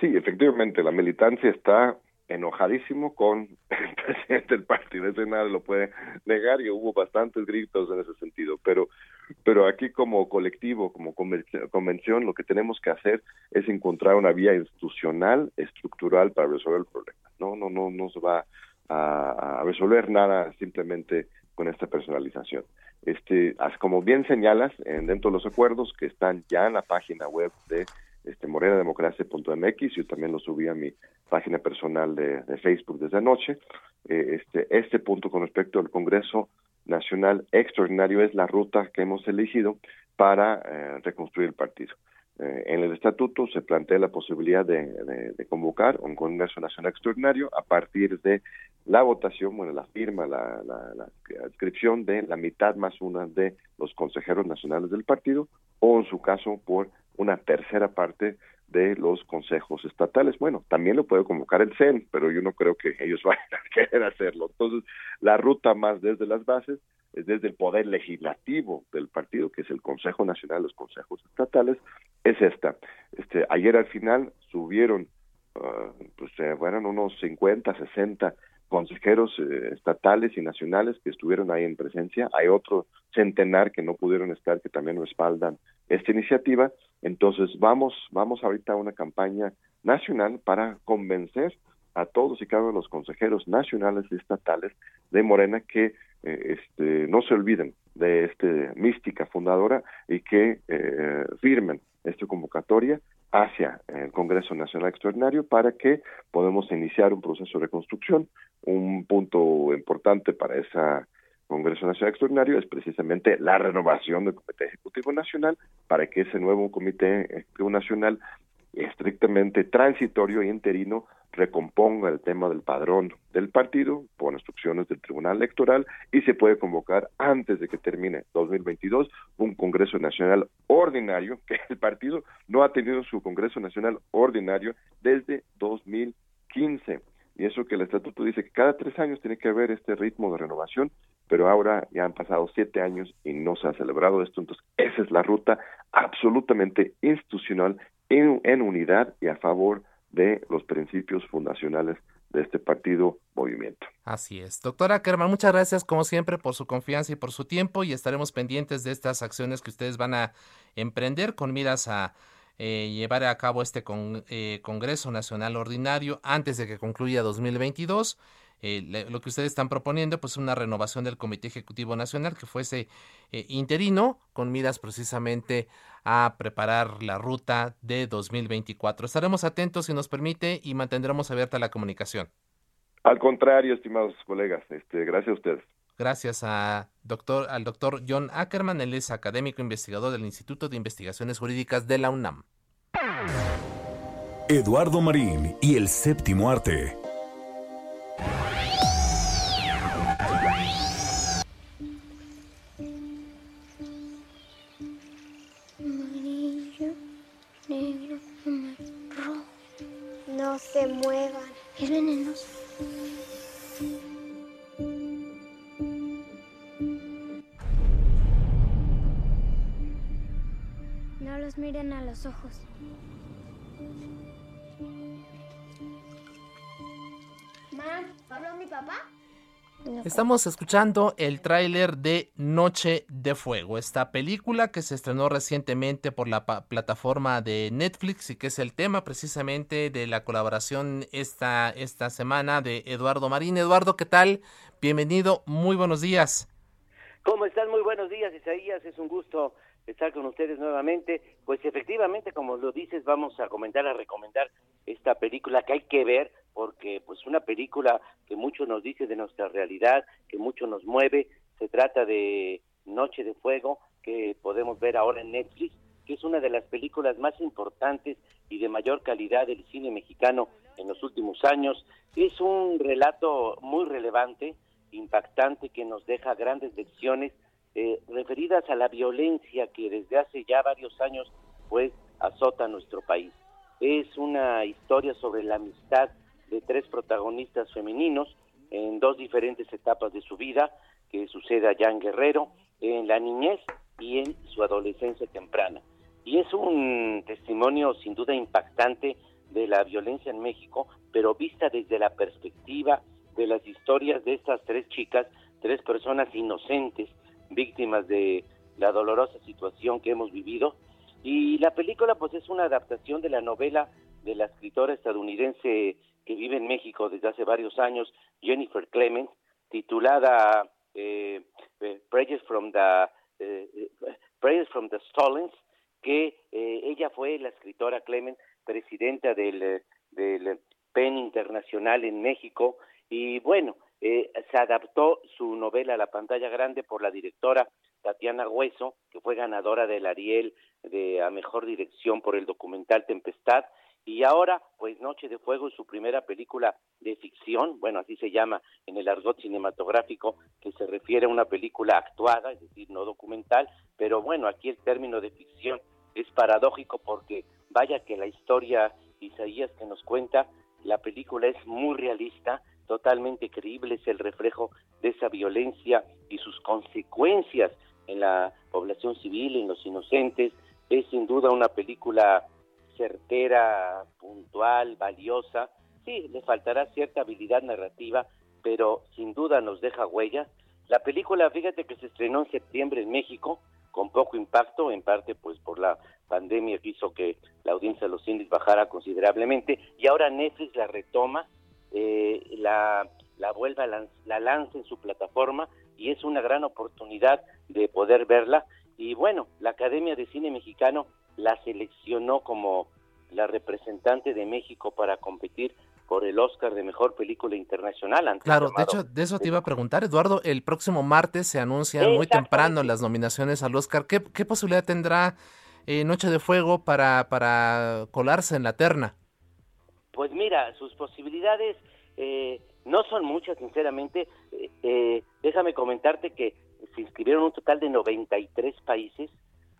Sí, efectivamente, la militancia está enojadísimo con el presidente del partido, ese nadie lo puede negar y hubo bastantes gritos en ese sentido, pero pero aquí como colectivo, como convención, lo que tenemos que hacer es encontrar una vía institucional, estructural para resolver el problema. No, no, no, no se va a, resolver nada simplemente con esta personalización. Este, como bien señalas, en, dentro de los acuerdos que están ya en la página web de este, morenademocracia.mx, yo también lo subí a mi página personal de, Facebook desde anoche, eh, este, este punto con respecto al Congreso Nacional Extraordinario es la ruta que hemos elegido para eh, reconstruir el partido. Eh, en el estatuto se plantea la posibilidad de, convocar un Congreso Nacional Extraordinario a partir de la votación, bueno, la firma, la, la, inscripción de la mitad más una de los consejeros nacionales del partido o en su caso por una tercera parte de los consejos estatales. Bueno, también lo puede convocar el CEN, pero yo no creo que ellos vayan a querer hacerlo. Entonces, la ruta más desde las bases es desde el poder legislativo del partido, que es el Consejo Nacional, los consejos estatales, es esta. Este, ayer al final subieron, uh, pues eh, fueron unos 50, 60 consejeros eh, estatales y nacionales que estuvieron ahí en presencia. Hay otro centenar que no pudieron estar, que también respaldan esta iniciativa. Entonces vamos, vamos ahorita a una campaña nacional para convencer a todos y cada uno de los consejeros nacionales y estatales de Morena que eh, este, no se olviden de esta mística fundadora y que eh, firmen esta convocatoria hacia el Congreso Nacional Extraordinario para que podamos iniciar un proceso de reconstrucción. Un punto importante para ese Congreso Nacional Extraordinario es precisamente la renovación del Comité Ejecutivo Nacional para que ese nuevo Comité Ejecutivo Nacional estrictamente transitorio e interino recomponga el tema del padrón del partido por instrucciones del Tribunal Electoral y se puede convocar antes de que termine 2022 un Congreso Nacional ordinario, que el partido no ha tenido su Congreso Nacional ordinario desde 2015. Y eso que el estatuto dice que cada tres años tiene que haber este ritmo de renovación, pero ahora ya han pasado siete años y no se ha celebrado esto. Entonces, esa es la ruta absolutamente institucional en, en unidad y a favor de los principios fundacionales de este partido movimiento. Así es. Doctora Kerman, muchas gracias como siempre por su confianza y por su tiempo y estaremos pendientes de estas acciones que ustedes van a emprender con miras a eh, llevar a cabo este con, eh, Congreso Nacional Ordinario antes de que concluya 2022 eh, lo que ustedes están proponiendo, pues una renovación del Comité Ejecutivo Nacional que fuese eh, interino, con miras precisamente a preparar la ruta de 2024. Estaremos atentos si nos permite y mantendremos abierta la comunicación. Al contrario, estimados colegas, este, gracias a ustedes. Gracias a doctor, al doctor John Ackerman, él es académico investigador del Instituto de Investigaciones Jurídicas de la UNAM. Eduardo Marín y el séptimo arte. No se muevan. Es venenoso. No los miren a los ojos. Mam, ¿habló mi papá? Estamos escuchando el tráiler de Noche de Fuego, esta película que se estrenó recientemente por la plataforma de Netflix y que es el tema precisamente de la colaboración esta, esta semana de Eduardo Marín. Eduardo, ¿qué tal? Bienvenido, muy buenos días. ¿Cómo están? Muy buenos días, Isaías. Es un gusto estar con ustedes nuevamente. Pues efectivamente, como lo dices, vamos a comentar, a recomendar esta película que hay que ver porque pues una película que mucho nos dice de nuestra realidad, que mucho nos mueve, se trata de Noche de Fuego, que podemos ver ahora en Netflix, que es una de las películas más importantes y de mayor calidad del cine mexicano en los últimos años. Es un relato muy relevante, impactante, que nos deja grandes lecciones eh, referidas a la violencia que desde hace ya varios años pues azota nuestro país. Es una historia sobre la amistad de tres protagonistas femeninos en dos diferentes etapas de su vida, que sucede allá en Guerrero, en la niñez y en su adolescencia temprana. Y es un testimonio sin duda impactante de la violencia en México, pero vista desde la perspectiva de las historias de estas tres chicas, tres personas inocentes, víctimas de la dolorosa situación que hemos vivido. Y la película pues es una adaptación de la novela de la escritora estadounidense que vive en México desde hace varios años, Jennifer Clemens, titulada eh, eh from the eh, eh from the Stolens, que eh, ella fue la escritora Clemens, presidenta del, del PEN Internacional en México, y bueno, se adaptó su novela a la pantalla grande por la directora Tatiana Hueso, que fue ganadora del Ariel de a mejor dirección por el documental Tempestad, y ahora, pues Noche de Fuego es su primera película de ficción, bueno, así se llama en el argot cinematográfico, que se refiere a una película actuada, es decir, no documental, pero bueno, aquí el término de ficción es paradójico porque vaya que la historia Isaías que nos cuenta, la película es muy realista, totalmente creíble, es el reflejo de esa violencia y sus consecuencias en la población civil, en los inocentes, es sin duda una película certera, puntual, valiosa. Sí, le faltará cierta habilidad narrativa, pero sin duda nos deja huellas. La película, fíjate que se estrenó en septiembre en México, con poco impacto, en parte pues por la pandemia que hizo que la audiencia de los indies bajara considerablemente, y ahora Netflix la retoma, eh, la, la vuelve a la lanza en su plataforma, y es una gran oportunidad de poder verla. Y bueno, la Academia de Cine Mexicano la seleccionó como la representante de México para competir por el Oscar de Mejor Película Internacional. claro, de hecho, de eso te iba a preguntar, Eduardo. El próximo martes se anuncian muy temprano las nominaciones al Oscar. ¿Qué, posibilidad tendrá eh, Noche de Fuego para, para colarse en la terna? Pues mira, sus posibilidades eh, no son muchas, sinceramente. Eh, déjame comentarte que se inscribieron un total de 93 países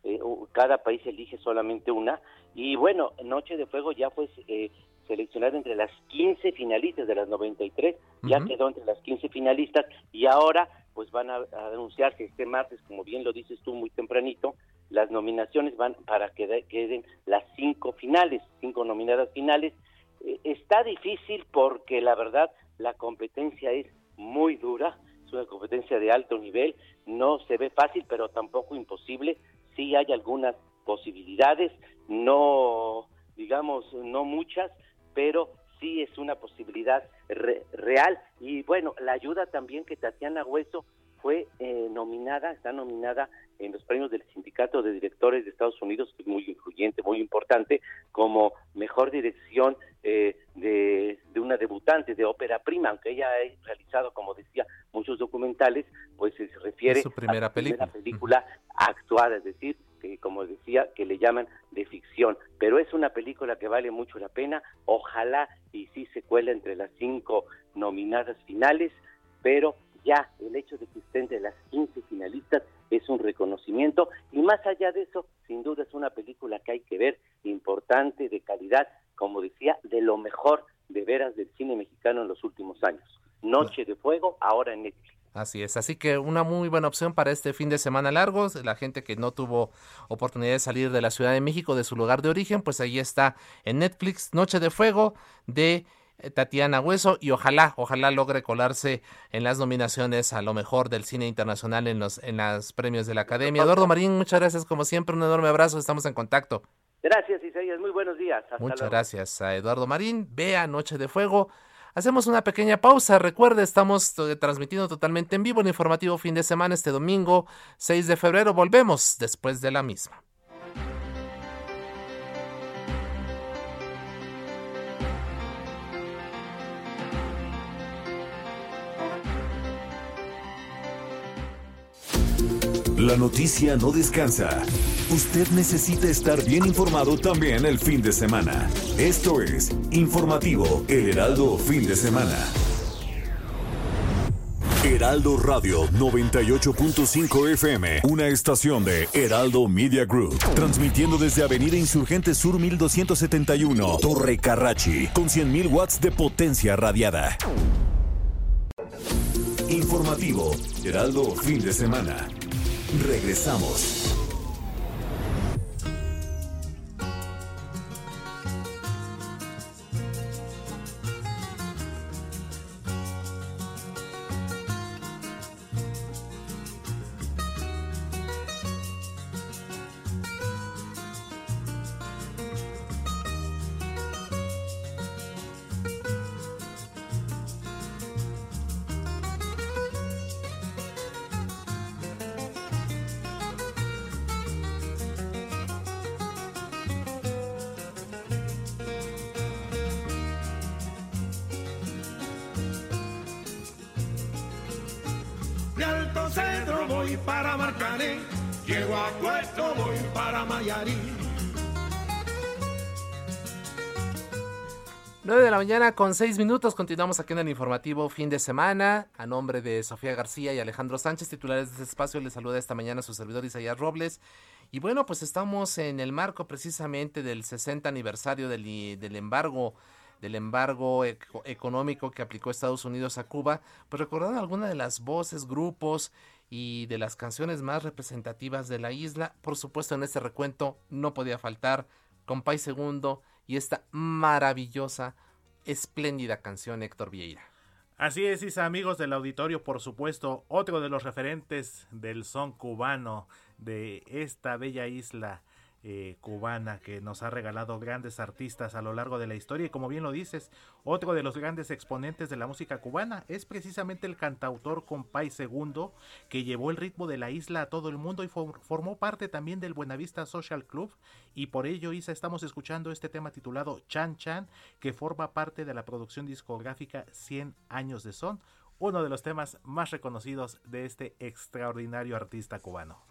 eh, cada país elige solamente una. Y bueno, Noche de Fuego ya fue eh, seleccionada entre las 15 finalistas de las 93, ya quedó entre las 15 finalistas y ahora pues van a, anunciarse este martes, como bien lo dices tú muy tempranito, las nominaciones van para que queden las cinco finales, cinco nominadas finales. Está difícil porque la verdad la competencia es muy dura, es una competencia de alto nivel, no se ve fácil, pero tampoco imposible sí hay algunas posibilidades, no, digamos, no muchas, pero sí es una posibilidad real. Y bueno, la ayuda también que Tatiana Hueso fue eh, nominada, está nominada en los premios del Sindicato de Directores de Estados Unidos, que es muy influyente, muy importante, como mejor dirección eh, de, una debutante de ópera prima, aunque ella ha realizado, como decía, muchos documentales, pues se refiere a su primera película, película actuada, es decir, que como decía, que le llaman de ficción, pero es una película que vale mucho la pena, ojalá y sí se cuela entre las cinco nominadas finales, pero ya el hecho de que estén de las 15 finalistas es un reconocimiento y más allá de eso, sin duda es una película que hay que ver, importante, de calidad, como decía, de lo mejor de veras del cine mexicano en los últimos años. Noche de Fuego, ahora en Netflix. Así es, así que una muy buena opción para este fin de semana largo. La gente que no tuvo oportunidad de salir de la Ciudad de México, de su lugar de origen, pues ahí está en Netflix, Noche de Fuego de Tatiana Hueso y ojalá, ojalá logre colarse en las nominaciones a lo mejor del cine internacional en los en las premios de la Academia. Eduardo Marín, muchas gracias como siempre, un enorme abrazo, estamos en contacto. Gracias Isaías, muy buenos días. muchas gracias a Eduardo Marín, vea Noche de Fuego. Hacemos una pequeña pausa. Recuerde, estamos eh, transmitiendo totalmente en vivo el informativo fin de semana este domingo 6 de febrero. Volvemos después de la misma. La noticia no descansa. Usted necesita estar bien informado también el fin de semana. Esto es Informativo El Heraldo Fin de Semana. Heraldo Radio 98.5 FM, una estación de Heraldo Media Group, transmitiendo desde Avenida Insurgente Sur 1271, Torre Carrachi, con 100.000 watts de potencia radiada. Informativo Heraldo Fin de Semana. Regresamos. Voy para Marcané, llego a Puerto, voy para Mayarín. 9 de la mañana con 6 minutos. Continuamos aquí en el informativo fin de semana. A nombre de Sofía García y Alejandro Sánchez, titulares de este espacio, les saluda esta mañana su servidor Isaías Robles. Y bueno, pues estamos en el marco precisamente del 60 aniversario del, del embargo del embargo económico que aplicó Estados Unidos a Cuba, pues recordando algunas de las voces, grupos y de las canciones más representativas de la isla. Por supuesto, en este recuento no podía faltar Compay Segundo y esta maravillosa, espléndida canción Héctor Vieira. Así es, Isa, amigos del auditorio, por supuesto, otro de los referentes del son cubano de esta bella isla eh, cubana que nos ha regalado grandes artistas a lo largo de la historia y como bien lo dices, otro de los grandes exponentes de la música cubana es precisamente el cantautor Compay Segundo que llevó el ritmo de la isla a todo el mundo y formó parte también del Buenavista Social Club y por ello Isa estamos escuchando este tema titulado Chan Chan que forma parte de la producción discográfica 100 años de son, uno de los temas más reconocidos de este extraordinario artista cubano.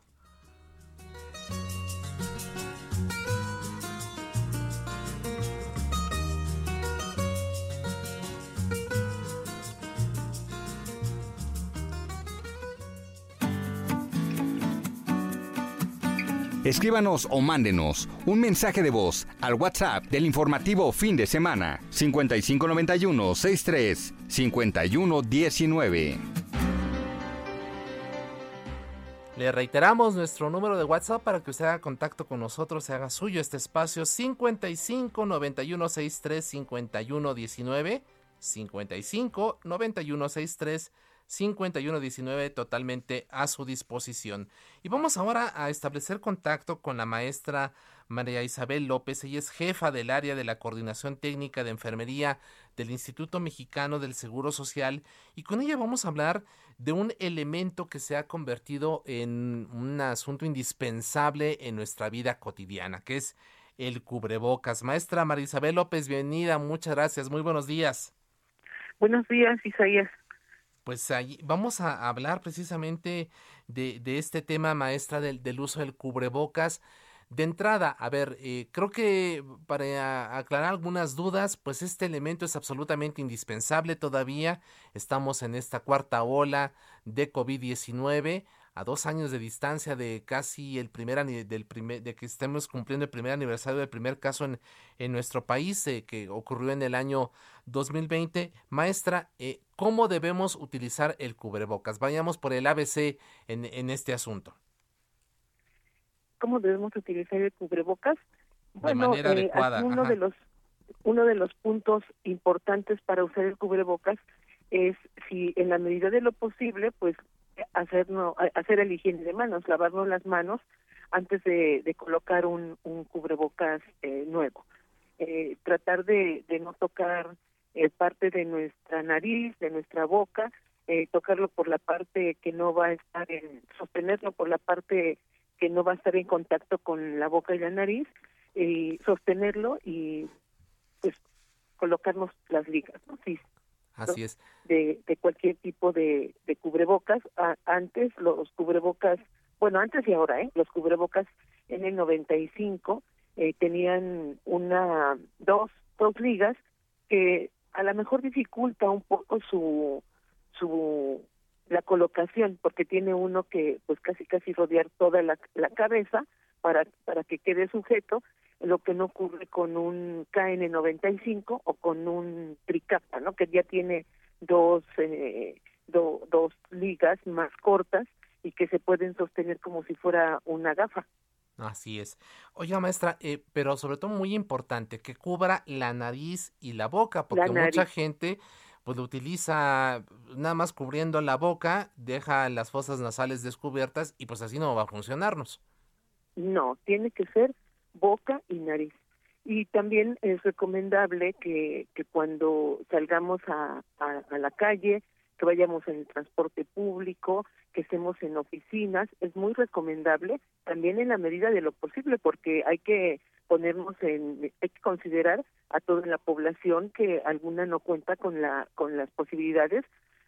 Escríbanos o mándenos un mensaje de voz al WhatsApp del informativo fin de semana 5591 63 5119. Le reiteramos nuestro número de WhatsApp para que usted haga contacto con nosotros, se haga suyo este espacio 55 91 63 51 19 55 91 63 5119 totalmente a su disposición. Y vamos ahora a establecer contacto con la maestra María Isabel López. Ella es jefa del área de la Coordinación Técnica de Enfermería del Instituto Mexicano del Seguro Social y con ella vamos a hablar de un elemento que se ha convertido en un asunto indispensable en nuestra vida cotidiana, que es el cubrebocas. Maestra María Isabel López, bienvenida, muchas gracias, muy buenos días. Buenos días, Isaías. Pues ahí vamos a hablar precisamente de, de este tema, maestra, del, del, uso del cubrebocas. De entrada, a ver, eh, creo que para aclarar algunas dudas, pues este elemento es absolutamente indispensable todavía. Estamos en esta cuarta ola de COVID-19 a dos años de distancia de casi el primer del primer de que estemos cumpliendo el primer aniversario del primer caso en, en nuestro país eh, que ocurrió en el año 2020 maestra eh, cómo debemos utilizar el cubrebocas vayamos por el ABC en, en este asunto. Cómo debemos utilizar el cubrebocas de manera eh, adecuada uno de los uno de los puntos importantes para usar el cubrebocas es si en la medida de lo posible pues hacernos, hacer el higiene de manos, lavarnos las manos antes de, colocar un, un cubrebocas eh, nuevo. Eh, tratar de, de no tocar eh, parte de nuestra nariz, de nuestra boca, eh, tocarlo por la parte que no va a estar en, sostenerlo por la parte que no va a estar en contacto con la boca y la nariz, y sostenerlo y pues colocarnos las ligas, ¿no? Sí, Así es. De, cualquier tipo de, de cubrebocas. antes los cubrebocas, bueno, antes y ahora, ¿eh? Los cubrebocas en el 95 eh, tenían una, dos, dos ligas que a lo mejor dificulta un poco su, su, la colocación, porque tiene uno que pues casi casi rodear toda la, la cabeza para, para que quede sujeto lo que no ocurre con un KN95 o con un tricapa, ¿no? Que ya tiene dos, eh, dos ligas más cortas y que se pueden sostener como si fuera una gafa. Así es. Oiga, maestra, eh, pero sobre todo muy importante, que cubra la nariz y la boca, porque mucha gente pues lo utiliza nada más cubriendo la boca, deja las fosas nasales descubiertas y pues así no va a funcionarnos. No, tiene que ser boca y nariz. Y también es recomendable que, que cuando salgamos a, a, la calle, que vayamos en el transporte público, que estemos en oficinas, es muy recomendable también en la medida de lo posible, porque hay que ponernos en, hay que considerar a toda la población que alguna no cuenta con la con las posibilidades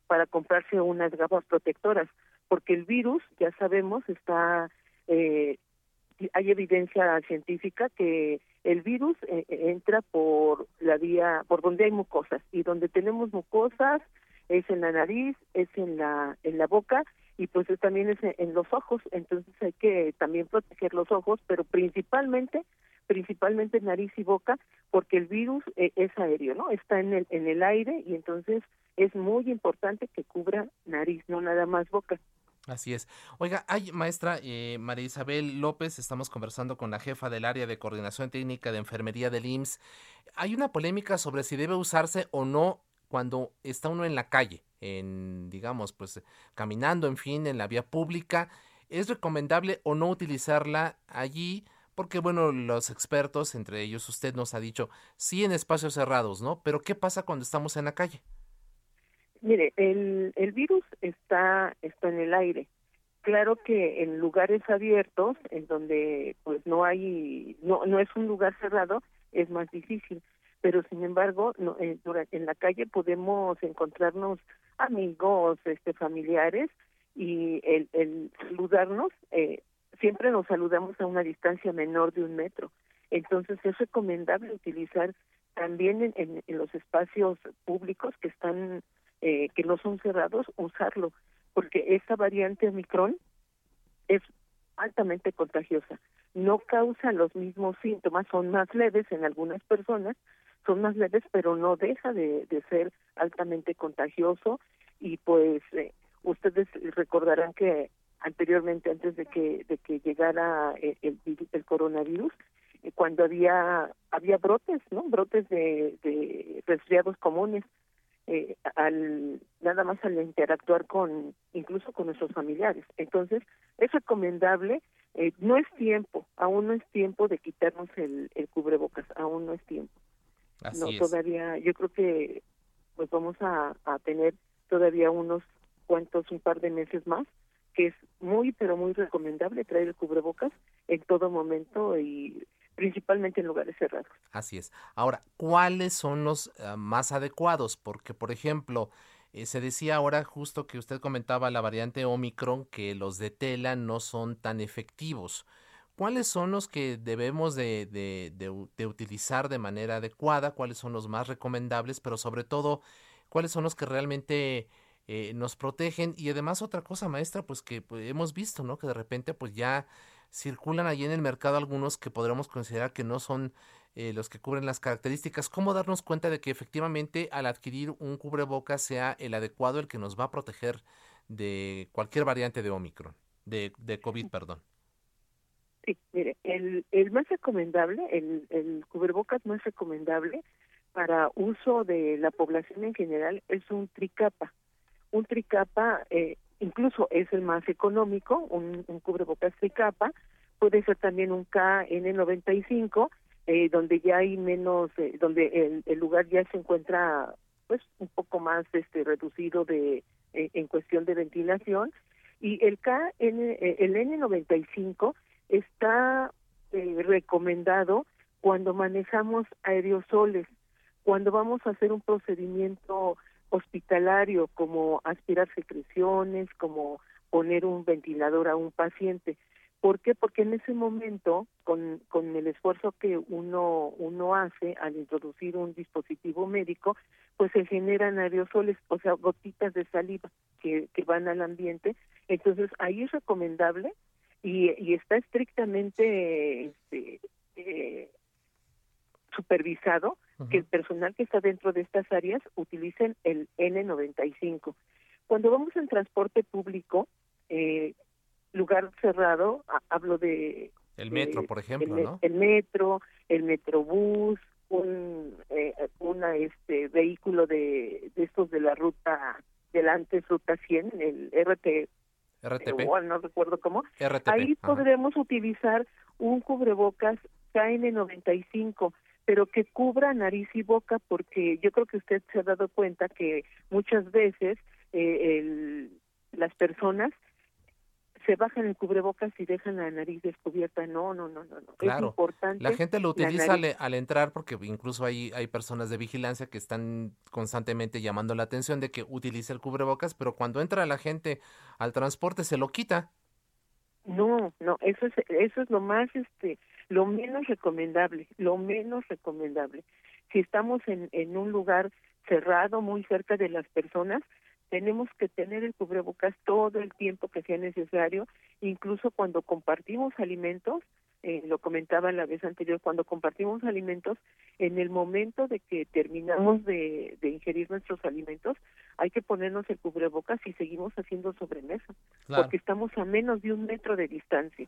para comprarse unas gafas protectoras. porque el virus, ya sabemos, está, eh, hay evidencia científica que el virus eh, entra por la vía, por donde hay mucosas, y donde tenemos mucosas es en la nariz, es en la, en la boca, y pues también es en los ojos, entonces hay que también proteger los ojos, pero principalmente principalmente nariz y boca, porque el virus eh, es aéreo, ¿no? Está en el, en el aire y entonces es muy importante que cubra nariz, no nada más boca. Así es. Oiga, hay maestra eh, María Isabel López, estamos conversando con la jefa del área de coordinación técnica de enfermería del IMSS. Hay una polémica sobre si debe usarse o no cuando está uno en la calle, en, digamos, pues caminando, en fin, en la vía pública. ¿Es recomendable o no utilizarla allí? Porque, bueno, los expertos, entre ellos usted nos ha dicho, sí en espacios cerrados, ¿no? Pero ¿qué pasa cuando estamos en la calle? Mire, el, el virus está, está en el aire. Claro que en lugares abiertos, en donde pues no hay, no, no es un lugar cerrado, es más difícil. Pero sin embargo, no, en, eh, en la calle podemos encontrarnos amigos, este, familiares y el, el saludarnos eh, siempre nos saludamos a una distancia menor de un metro. Entonces es recomendable utilizar también en, los espacios públicos que están eh, que no son cerrados usarlo porque esta variante Omicron es altamente contagiosa. No causa los mismos síntomas son más leves en algunas personas son más leves pero no deja de, ser altamente contagioso. Y pues eh, ustedes recordarán que anteriormente, antes de que, de que llegara el, el, coronavirus, eh, cuando había había brotes, ¿no? Brotes de, de resfriados comunes, eh, al nada más al interactuar con incluso con nuestros familiares. Entonces es recomendable, eh, no es tiempo, aún no es tiempo de quitarnos el, el cubrebocas, aún no es tiempo. no todavía, yo creo que pues vamos a, a tener todavía unos cuantos, un par de meses más que es muy, pero muy recomendable traer el cubrebocas en todo momento y principalmente en lugares cerrados. Así es. Ahora, ¿cuáles son los eh, más adecuados? Porque, por ejemplo, eh, se decía ahora justo que usted comentaba la variante Omicron que los de tela no son tan efectivos. ¿Cuáles son los que debemos de, de, de utilizar de manera adecuada? ¿Cuáles son los más recomendables? Pero sobre todo, ¿cuáles son los que realmente eh, nos protegen y además otra cosa maestra pues que pues, hemos visto no que de repente pues ya circulan allí en el mercado algunos que podremos considerar que no son eh, los que cubren las características. Cómo darnos cuenta de que efectivamente al adquirir un cubrebocas sea el adecuado el que nos va a proteger de cualquier variante de Omicron de, de COVID perdón Sí, mire, el, el más recomendable, el, el cubrebocas más recomendable para uso de la población en general es un tricapa. Un tricapa eh, incluso es el más económico, un, un cubrebocas tricapa, puede ser también un KN95, eh, donde ya hay menos, eh, donde el, lugar ya se encuentra pues un poco más este reducido de eh, en cuestión de ventilación. Y el KN, el N95 está recomendado cuando manejamos aerosoles, cuando vamos a hacer un procedimiento hospitalario, como aspirar secreciones, como poner un ventilador a un paciente. ¿Por qué? Porque en ese momento, con, con el esfuerzo que uno, uno hace al introducir un dispositivo médico, pues se generan aerosoles, o sea, gotitas de saliva que, que van al ambiente. Entonces, ahí es recomendable y, y está estrictamente este, eh, supervisado que el personal que está dentro de estas áreas utilicen el N95. Cuando vamos en transporte público, eh, lugar cerrado, hablo de... El metro, por ejemplo, el, ¿no? El metro, el metrobús, un eh, una, este vehículo de, de estos de la ruta del antes ruta 100, el RT RTP. Eh, no recuerdo cómo. RTP. Ahí podremos utilizar un cubrebocas KN95 pero que cubra nariz y boca porque yo creo que usted se ha dado cuenta que muchas veces eh, el, las personas se bajan el cubrebocas y dejan la nariz descubierta. No, no, no, no. no. Claro. Es importante. La gente lo utiliza al, al entrar porque incluso hay, hay personas de vigilancia que están constantemente llamando la atención de que utilice el cubrebocas, pero cuando entra la gente al transporte se lo quita. No, no, eso es, eso es lo más, este, lo menos recomendable, lo menos recomendable. Si estamos en, en un lugar cerrado, muy cerca de las personas, tenemos que tener el cubrebocas todo el tiempo que sea necesario, incluso cuando compartimos alimentos, eh, lo comentaba la vez anterior, cuando compartimos alimentos, en el momento de que terminamos de, de ingerir nuestros alimentos, hay que ponernos el cubrebocas y seguimos haciendo sobremesa, Claro. porque estamos a menos de un metro de distancia.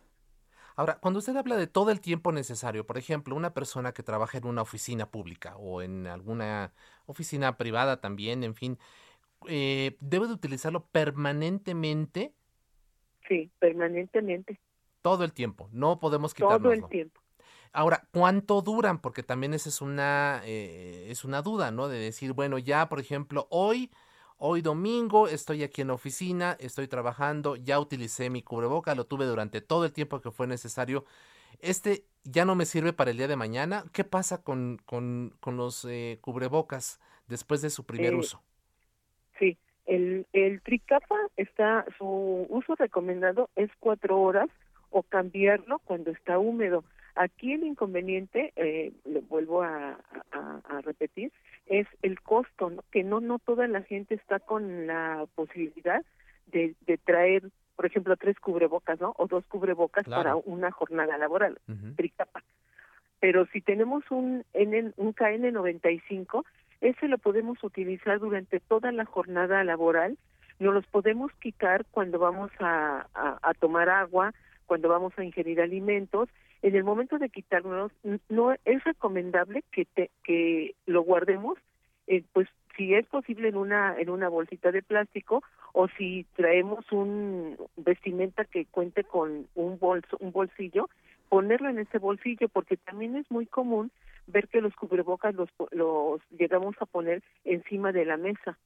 Ahora, cuando usted habla de todo el tiempo necesario, por ejemplo, una persona que trabaja en una oficina pública o en alguna oficina privada también, en fin, eh, ¿debe de utilizarlo permanentemente Sí, permanentemente, todo el tiempo? No podemos todo el tiempo. Ahora, ¿cuánto duran? Porque también esa es una, eh, es una duda, ¿no? De decir, bueno, ya, por ejemplo, hoy, hoy domingo, estoy aquí en la oficina, estoy trabajando, ya utilicé mi cubreboca, lo tuve durante todo el tiempo que fue necesario. Este ya no me sirve para el día de mañana. ¿Qué pasa con, con, con los eh, cubrebocas después de su primer Eh, uso? Sí, el, el tricapa está, su uso recomendado es cuatro horas o cambiarlo cuando está húmedo. Aquí el inconveniente, eh, lo vuelvo a, a- a repetir, es el costo, ¿no? que no no toda la gente está con la posibilidad de, de traer, por ejemplo, tres cubrebocas, ¿no? O dos cubrebocas Claro. para una jornada laboral, tricapa. Pero si tenemos un N, un KN95, ese lo podemos utilizar durante toda la jornada laboral. No los podemos quitar cuando vamos a, a, a tomar agua, cuando vamos a ingerir alimentos. En el momento de quitarnos, n- no es recomendable que te, que lo guardemos, eh, pues si es posible en una en una bolsita de plástico o si traemos un vestimenta que cuente con un bolso un bolsillo ponerlo en ese bolsillo porque también es muy común ver que los cubrebocas los los llegamos a poner encima de la mesa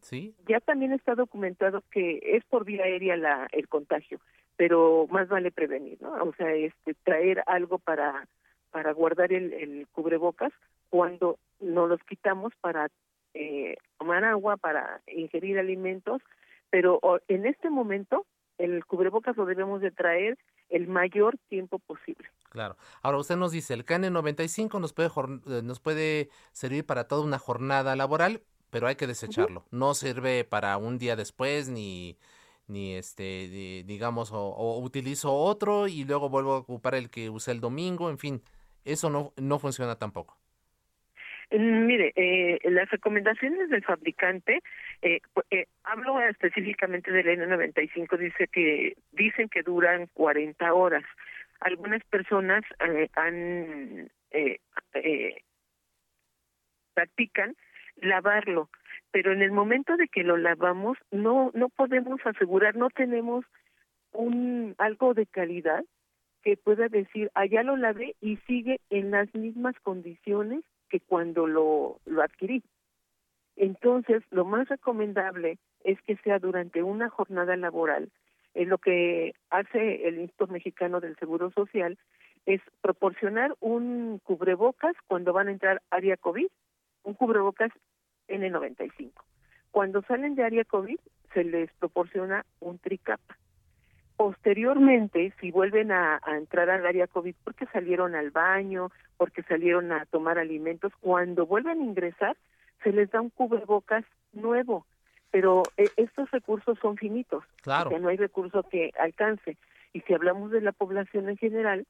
sí. ya también está documentado que es por vía aérea la, el contagio, pero más vale prevenir, ¿no? O sea, este, traer algo para, para guardar el, el cubrebocas cuando no los quitamos para eh, tomar agua, para ingerir alimentos, pero en este momento el cubrebocas lo debemos de traer el mayor tiempo posible. Claro. Ahora usted nos dice, el KN95 nos puede, eh, nos puede servir para toda una jornada laboral, pero hay que desecharlo. No sirve para un día después, ni, ni este, di- digamos, o, o utilizo otro y luego vuelvo a ocupar el que usé el domingo, en fin, eso no, no funciona tampoco. Mm, Mire, eh, las recomendaciones del fabricante, eh, eh, hablo específicamente del N95, dice que dicen que duran 40 horas. Algunas personas eh, han practican lavarlo, pero en el momento de que lo lavamos no no podemos asegurar, no tenemos un algo de calidad que pueda decir, allá lo lavé y sigue en las mismas condiciones que cuando lo, lo adquirí. Entonces, lo más recomendable es que sea durante una jornada laboral. Eh, lo que hace el Instituto Mexicano del Seguro Social es proporcionar un cubrebocas cuando van a entrar área COVID, un cubrebocas N95. Cuando salen de área COVID, se les proporciona un tricapa. Posteriormente, si vuelven a, a entrar al área COVID porque salieron al baño, porque salieron a tomar alimentos, cuando vuelven a ingresar, se les da un cubrebocas nuevo. Pero eh, estos recursos son finitos, Claro. o sea, no hay recurso que alcance. Y si hablamos de la población en general,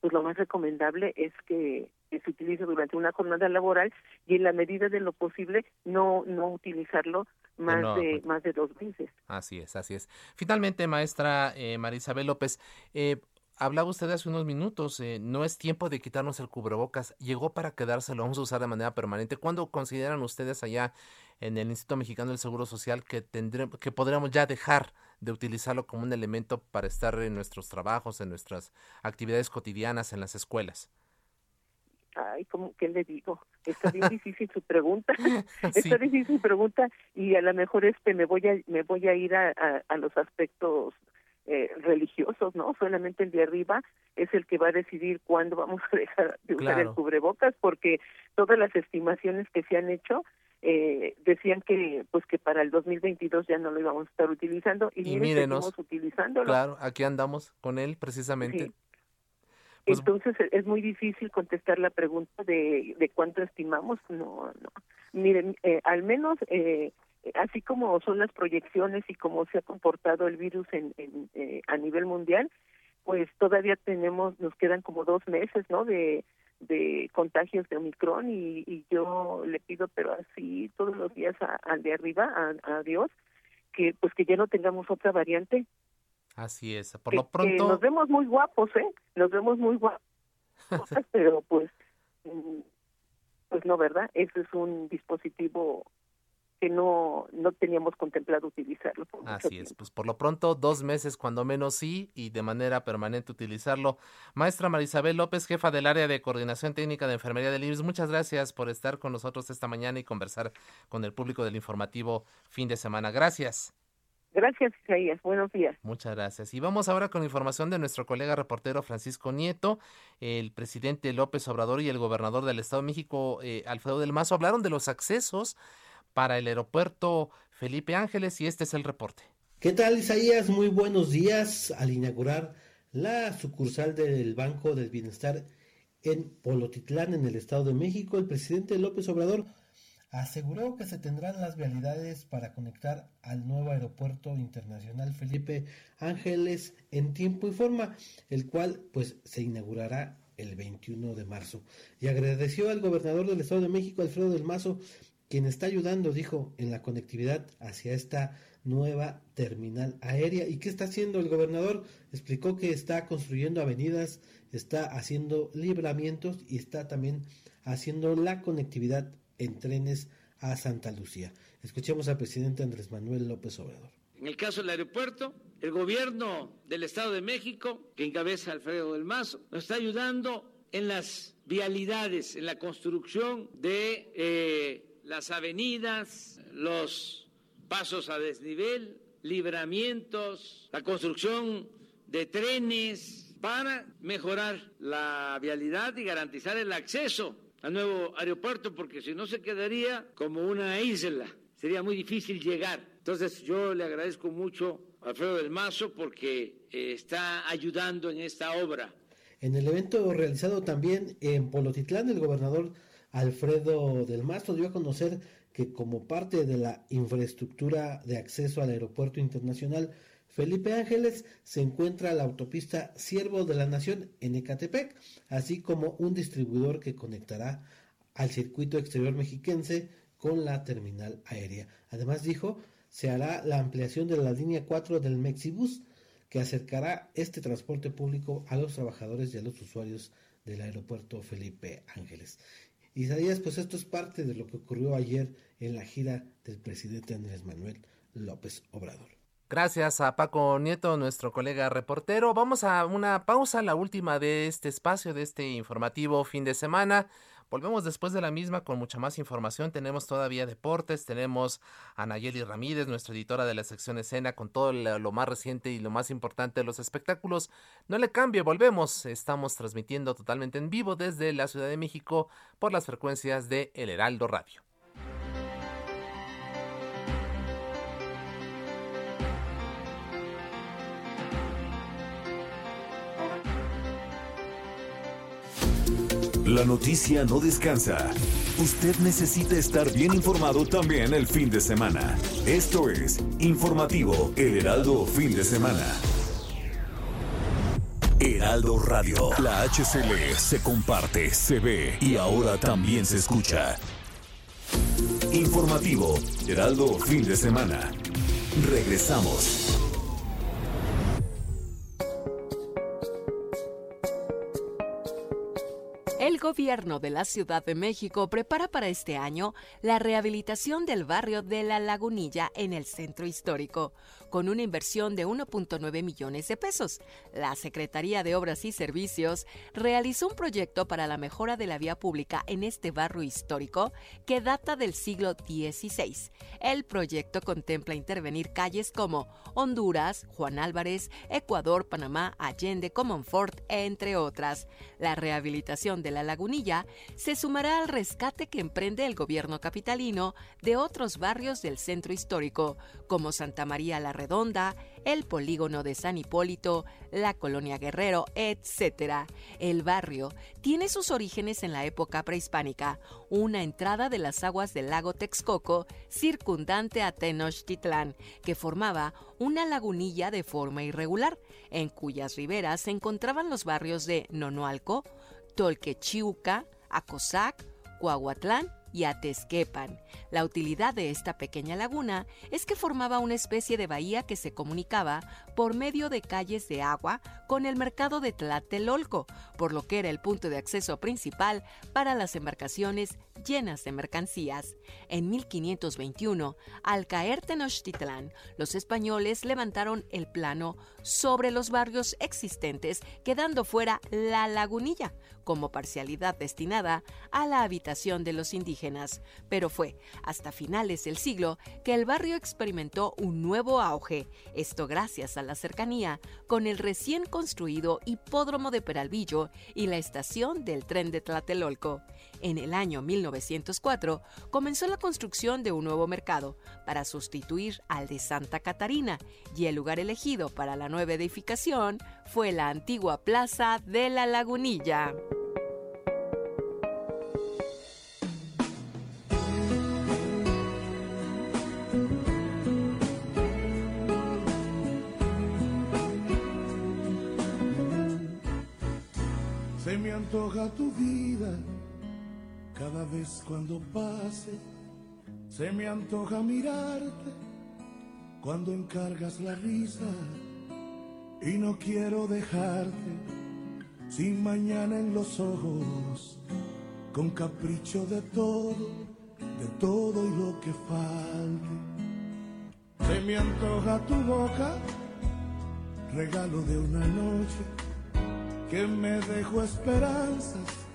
pues lo más recomendable es que, que se utilice durante una jornada laboral y en la medida de lo posible no no utilizarlo más no, de pues. más de dos veces. Así es, así es. Finalmente, maestra eh, Marisabel López, eh, hablaba usted hace unos minutos, eh, no es tiempo de quitarnos el cubrebocas, llegó para quedarse, lo vamos a usar de manera permanente. ¿Cuándo consideran ustedes allá en el Instituto Mexicano del Seguro Social que tendremos, que podríamos ya dejar de utilizarlo como un elemento para estar en nuestros trabajos, en nuestras actividades cotidianas, en las escuelas? Ay, ¿cómo que le digo? Está bien difícil su pregunta. Sí. Está difícil su pregunta y a lo mejor este me voy a me voy a ir a, a, a los aspectos eh, religiosos, ¿no? Solamente el de arriba es el que va a decidir cuándo vamos a dejar de usar el cubrebocas, porque todas las estimaciones que se han hecho eh, decían que pues que para el 2022 ya no lo íbamos a estar utilizando y, y mírenos, utilizándolo. Claro, aquí andamos con él precisamente. Pues Entonces e, es muy difícil contestar la pregunta de, de cuánto estimamos. No, no. Miren, eh, al menos eh, así como son las proyecciones y cómo se ha comportado el virus en, en eh, a nivel mundial, pues todavía tenemos, nos quedan como dos meses, ¿no? De, de contagios de Omicron y, y yo le pido, pero así todos los días al de arriba, a, a Dios, que pues que ya no tengamos otra variante Así es. Por lo pronto. nos vemos muy guapos, ¿eh? Nos vemos muy guapos. pero pues, mm, pues no, ¿verdad? Ese es un dispositivo que no, no teníamos contemplado utilizarlo. Así es, pues por lo pronto dos meses cuando menos sí y de manera permanente utilizarlo. Maestra Marisabel López, jefa del área de coordinación técnica de enfermería del IMSS, muchas gracias por estar con nosotros esta mañana y conversar con el público del informativo fin de semana. Gracias. Gracias, Isaías. Buenos días. Muchas gracias. Y vamos ahora con información de nuestro colega reportero Francisco Nieto. El presidente López Obrador y el gobernador del Estado de México, eh, Alfredo del Mazo, hablaron de los accesos para el aeropuerto Felipe Ángeles y este es el reporte. ¿Qué tal, Isaías? Muy buenos días. Al inaugurar la sucursal del Banco del Bienestar en Polotitlán, en el Estado de México, el presidente López Obrador aseguró que se tendrán las vialidades para conectar al nuevo aeropuerto internacional Felipe Ángeles en tiempo y forma, el cual pues se inaugurará el 21 de marzo. Y agradeció al gobernador del Estado de México, Alfredo del Mazo, quien está ayudando, dijo, en la conectividad hacia esta nueva terminal aérea. ¿Y qué está haciendo el gobernador? Explicó que está construyendo avenidas, está haciendo libramientos y está también haciendo la conectividad en trenes a Santa Lucía. Escuchemos al presidente Andrés Manuel López Obrador. En el caso del aeropuerto, el gobierno del Estado de México, que encabeza Alfredo del Mazo, nos está ayudando en las vialidades, en la construcción de eh, las avenidas, los pasos a desnivel, libramientos, la construcción de trenes para mejorar la vialidad y garantizar el acceso al nuevo aeropuerto porque si no se quedaría como una isla, sería muy difícil llegar. Entonces yo le agradezco mucho a Alfredo del Mazo porque eh, está ayudando en esta obra. En el evento realizado también en Polotitlán, el gobernador Alfredo del Mazo dio a conocer que como parte de la infraestructura de acceso al aeropuerto internacional Felipe Ángeles se encuentra la autopista Siervo de la Nación en Ecatepec, así como un distribuidor que conectará al circuito exterior mexiquense con la terminal aérea. Además dijo, se hará la ampliación de la línea 4 del Mexibus, que acercará este transporte público a los trabajadores y a los usuarios del aeropuerto Felipe Ángeles. Isaías, pues esto es parte de lo que ocurrió ayer en la gira del presidente Andrés Manuel López Obrador. Gracias a Paco Nieto, nuestro colega reportero. Vamos a una pausa, la última de este espacio, de este informativo fin de semana. Volvemos después de la misma con mucha más información. Tenemos todavía deportes, tenemos a Nayeli Ramírez, nuestra editora de la sección escena, con todo lo más reciente y lo más importante de los espectáculos. No le cambie, volvemos. Estamos transmitiendo totalmente en vivo desde la Ciudad de México por las frecuencias de El Heraldo Radio. La noticia no descansa. Usted necesita estar bien informado también el fin de semana. Esto es Informativo El Heraldo Fin de Semana. Heraldo Radio. La HCL se comparte, se ve y ahora también se escucha. Informativo Heraldo Fin de Semana. Regresamos. Gobierno de la Ciudad de México prepara para este año la rehabilitación del barrio de La Lagunilla en el centro histórico, con una inversión de 1.9 millones de pesos. La Secretaría de Obras y Servicios realizó un proyecto para la mejora de la vía pública en este barrio histórico que data del siglo XVI. El proyecto contempla intervenir calles como Honduras, Juan Álvarez, Ecuador, Panamá, Allende, Comonfort, entre otras. La rehabilitación de la Lagunilla se sumará al rescate que emprende el gobierno capitalino de otros barrios del centro histórico, como Santa María la Redonda, el polígono de San Hipólito, la colonia Guerrero, etc. El barrio tiene sus orígenes en la época prehispánica, una entrada de las aguas del lago Texcoco circundante a Tenochtitlán, que formaba una lagunilla de forma irregular, en cuyas riberas se encontraban los barrios de Nonoalco, Tolquechiuca, Acosac, Coahuatlán y Atezquepan. La utilidad de esta pequeña laguna es que formaba una especie de bahía que se comunicaba por medio de calles de agua con el mercado de Tlatelolco, por lo que era el punto de acceso principal para las embarcaciones llenas de mercancías. En 1521, al caer Tenochtitlán, los españoles levantaron el plano sobre los barrios existentes, quedando fuera la lagunilla, como parcialidad destinada a la habitación de los indígenas, pero fue hasta finales del siglo que el barrio experimentó un nuevo auge, esto gracias a la cercanía con el recién construido hipódromo de Peralvillo y la estación del tren de Tlatelolco. En el año 1904 comenzó la construcción de un nuevo mercado para sustituir al de Santa Catarina y el lugar elegido para la nueva edificación fue la antigua Plaza de la Lagunilla. Se me antoja tu vida cada vez cuando pase. Se me antoja mirarte cuando encargas la risa. Y no quiero dejarte sin mañana en los ojos, con capricho de todo, de todo y lo que falte. Se me antoja tu boca, regalo de una noche que me dejó esperanzas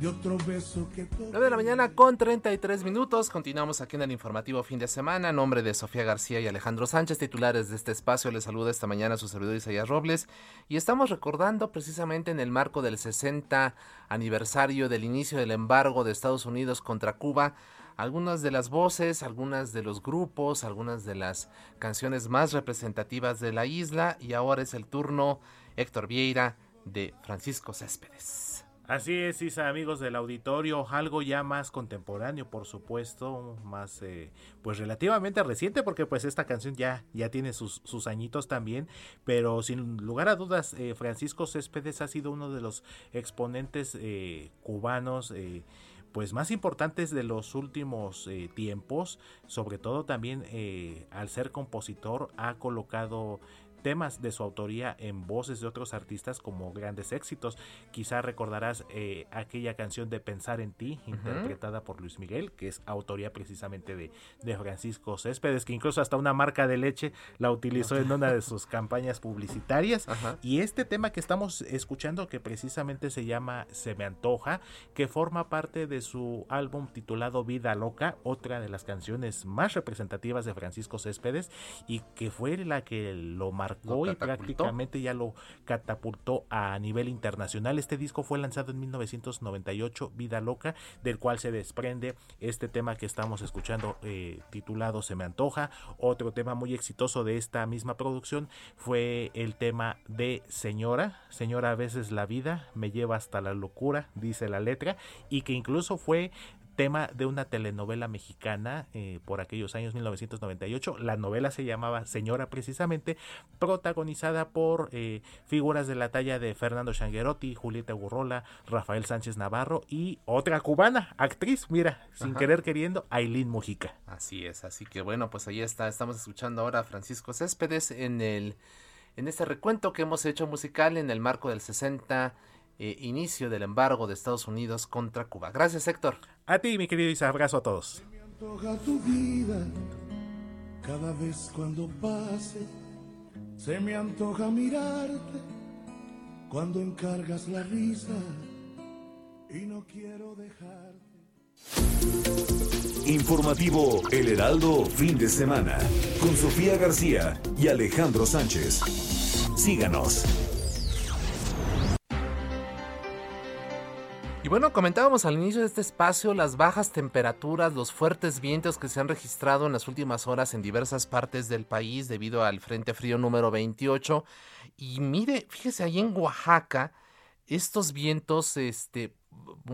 de otro beso que 9 de la mañana con 33 minutos. Continuamos aquí en el informativo fin de semana. En nombre de Sofía García y Alejandro Sánchez, titulares de este espacio, les saluda esta mañana su servidor Isaías Robles. Y estamos recordando precisamente en el marco del 60 aniversario del inicio del embargo de Estados Unidos contra Cuba algunas de las voces, algunas de los grupos, algunas de las canciones más representativas de la isla. Y ahora es el turno Héctor Vieira de Francisco Céspedes. Así es, Isa, amigos del auditorio, algo ya más contemporáneo, por supuesto, más, eh, pues relativamente reciente, porque pues esta canción ya, ya tiene sus, sus añitos también, pero sin lugar a dudas, eh, Francisco Céspedes ha sido uno de los exponentes eh, cubanos, pues más importantes de los últimos tiempos, sobre todo también al ser compositor ha colocado temas de su autoría en voces de otros artistas como grandes éxitos. Quizá recordarás eh, aquella canción de Pensar en ti, interpretada por Luis Miguel, que es autoría precisamente de, de, Francisco Céspedes, que incluso hasta una marca de leche la utilizó en una de sus campañas publicitarias. Y este tema que estamos escuchando, que precisamente se llama Se me antoja, que forma parte de su álbum titulado Vida Loca, otra de las canciones más representativas de Francisco Céspedes, y que fue la que lo marcó y prácticamente ya lo catapultó a nivel internacional. Este disco fue lanzado en 1998, Vida Loca, del cual se desprende este tema que estamos escuchando eh, titulado Se me antoja. Otro tema muy exitoso de esta misma producción fue el tema de Señora. Señora, a veces la vida me lleva hasta la locura, dice la letra, y que incluso fue tema de una telenovela mexicana eh, por aquellos años 1998. La novela se llamaba Señora precisamente, protagonizada por eh, figuras de la talla de Fernando Changuerotti, Julieta Gurrola, Rafael Sánchez Navarro y otra cubana, actriz, mira, sin querer queriendo, Aileen Mujica. Así es, así que bueno, pues ahí está, estamos escuchando ahora a Francisco Céspedes en el en este recuento que hemos hecho musical en el marco del 60 eh, inicio del embargo de Estados Unidos contra Cuba. Gracias, Héctor. A ti, mi querido Isa, abrazo a todos. tu vida cada vez cuando pase. Se me antoja mirarte cuando encargas la risa y no quiero dejarte. Informativo El Heraldo, fin de semana, con Sofía García y Alejandro Sánchez. Síganos. Y bueno, comentábamos al inicio de este espacio las bajas temperaturas, los fuertes vientos que se han registrado en las últimas horas en diversas partes del país debido al Frente Frío número 28. Y mire, fíjese, ahí en Oaxaca, estos vientos este,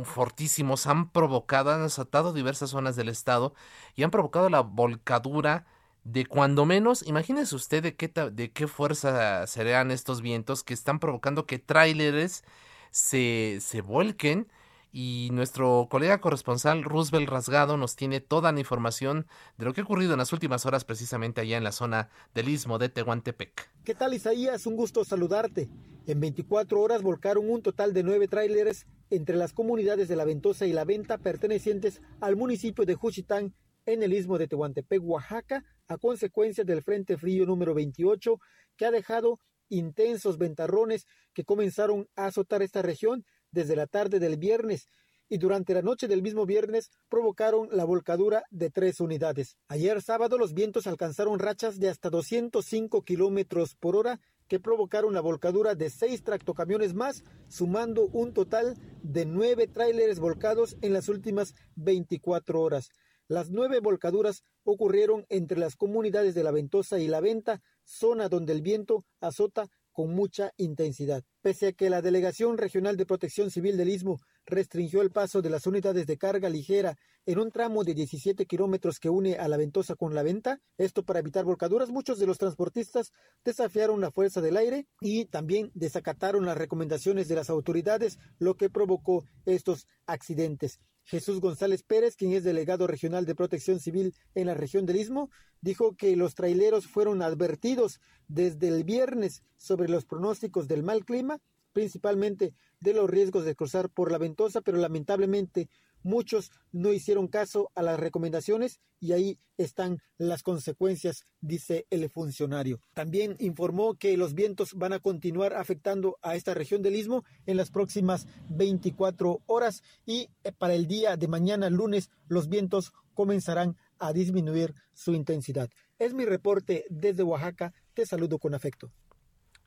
fortísimos han provocado, han azotado diversas zonas del estado y han provocado la volcadura de cuando menos, imagínese usted de qué, de qué fuerza serán estos vientos que están provocando que tráileres se, se vuelquen y nuestro colega corresponsal Roosevelt Rasgado nos tiene toda la información de lo que ha ocurrido en las últimas horas precisamente allá en la zona del istmo de Tehuantepec. ¿Qué tal Isaías? Un gusto saludarte. En 24 horas volcaron un total de nueve tráileres entre las comunidades de La Ventosa y La Venta pertenecientes al municipio de Juchitán en el istmo de Tehuantepec, Oaxaca, a consecuencia del Frente Frío número 28 que ha dejado intensos ventarrones que comenzaron a azotar esta región desde la tarde del viernes y durante la noche del mismo viernes provocaron la volcadura de tres unidades. Ayer sábado los vientos alcanzaron rachas de hasta 205 kilómetros por hora que provocaron la volcadura de seis tractocamiones más, sumando un total de nueve tráileres volcados en las últimas 24 horas. Las nueve volcaduras ocurrieron entre las comunidades de La Ventosa y La Venta, zona donde el viento azota con mucha intensidad. Pese a que la Delegación Regional de Protección Civil del Istmo restringió el paso de las unidades de carga ligera en un tramo de 17 kilómetros que une a la Ventosa con la Venta, esto para evitar volcaduras, muchos de los transportistas desafiaron la fuerza del aire y también desacataron las recomendaciones de las autoridades, lo que provocó estos accidentes. Jesús González Pérez, quien es delegado regional de protección civil en la región del Istmo, dijo que los traileros fueron advertidos desde el viernes sobre los pronósticos del mal clima, principalmente de los riesgos de cruzar por la ventosa, pero lamentablemente Muchos no hicieron caso a las recomendaciones y ahí están las consecuencias, dice el funcionario. También informó que los vientos van a continuar afectando a esta región del istmo en las próximas 24 horas y eh, para el día de mañana, lunes, los vientos comenzarán a disminuir su intensidad. Es mi reporte desde Oaxaca. Te saludo con afecto.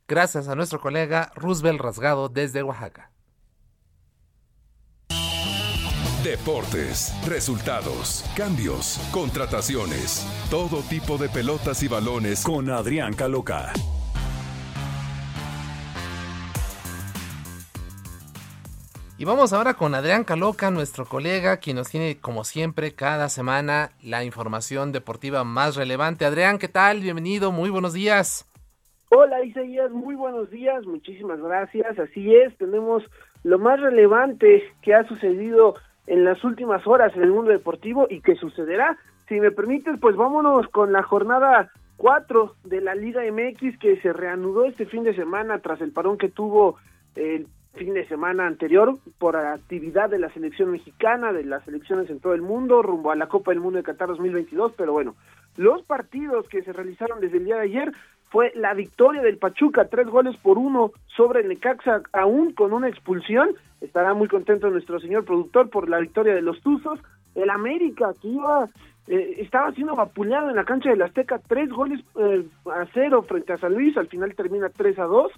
Gracias a nuestro colega Roosevelt Rasgado desde Oaxaca. Deportes, resultados, cambios, contrataciones, todo tipo de pelotas y balones con Adrián Caloca. Y vamos ahora con Adrián Caloca, nuestro colega, quien nos tiene como siempre cada semana la información deportiva más relevante. Adrián, ¿qué tal? Bienvenido, muy buenos días. Hola Isaías, muy buenos días, muchísimas gracias. Así es, tenemos lo más relevante que ha sucedido en las últimas horas en el mundo deportivo y que sucederá. Si me permites, pues vámonos con la jornada 4 de la Liga MX que se reanudó este fin de semana tras el parón que tuvo el fin de semana anterior por actividad de la selección mexicana, de las selecciones en todo el mundo, rumbo a la Copa del Mundo de Qatar 2022, pero bueno, los partidos que se realizaron desde el día de ayer fue la victoria del Pachuca, tres goles por uno sobre el Necaxa, aún con una expulsión. Estará muy contento nuestro señor productor por la victoria de los Tuzos. El América, que iba, eh, estaba siendo vapuleado en la cancha del Azteca, tres goles eh, a cero frente a San Luis, al final termina tres a dos,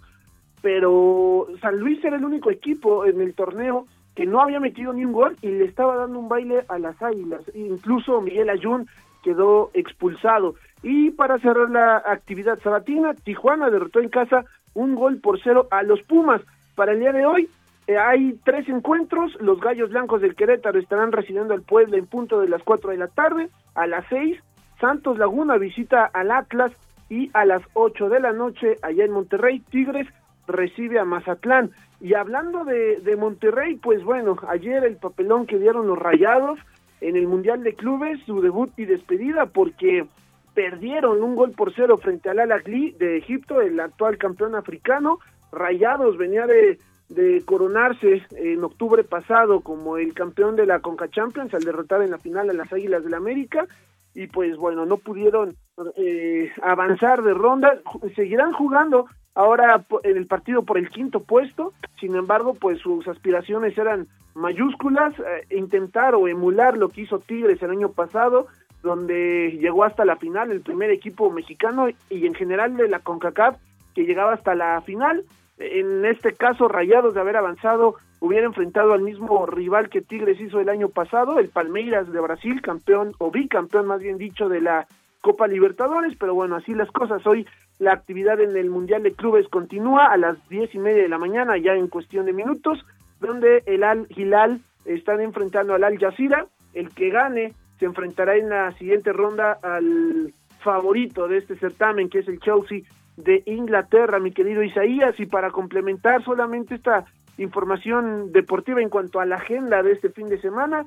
pero San Luis era el único equipo en el torneo que no había metido ni un gol y le estaba dando un baile a las águilas. Incluso Miguel Ayun quedó expulsado. Y para cerrar la actividad sabatina, Tijuana derrotó en casa un gol por cero a los Pumas. Para el día de hoy eh, hay tres encuentros. Los Gallos Blancos del Querétaro estarán recibiendo al Puebla en punto de las cuatro de la tarde. A las seis, Santos Laguna visita al Atlas y a las ocho de la noche allá en Monterrey, Tigres recibe a Mazatlán. Y hablando de Monterrey, pues bueno, ayer el papelón que dieron los Rayados en el Mundial de Clubes, su debut y despedida, porque perdieron un gol por cero frente al Al Ahly de Egipto, el actual campeón africano. Rayados venía de coronarse en octubre pasado como el campeón de la Conca Champions al derrotar en la final a las Águilas del la América. Y pues bueno, no pudieron eh, avanzar de ronda, seguirán jugando ahora en el partido por el quinto puesto, sin embargo, pues sus aspiraciones eran mayúsculas, eh, intentar o emular lo que hizo Tigres el año pasado, donde llegó hasta la final el primer equipo mexicano y en general de la CONCACAF que llegaba hasta la final. En este caso, Rayados de haber avanzado hubiera enfrentado al mismo rival que Tigres hizo el año pasado, el Palmeiras de Brasil, campeón o bicampeón más bien dicho de la Copa Libertadores, pero bueno, así las cosas. Hoy la actividad en el Mundial de Clubes continúa a las diez y media de la mañana, ya en cuestión de minutos, donde el Al Hilal están enfrentando al Al Jazeera. El que gane se enfrentará en la siguiente ronda al favorito de este certamen, que es el Chelsea de Inglaterra, mi querido Isaías. Y para complementar solamente esta información deportiva en cuanto a la agenda de este fin de semana,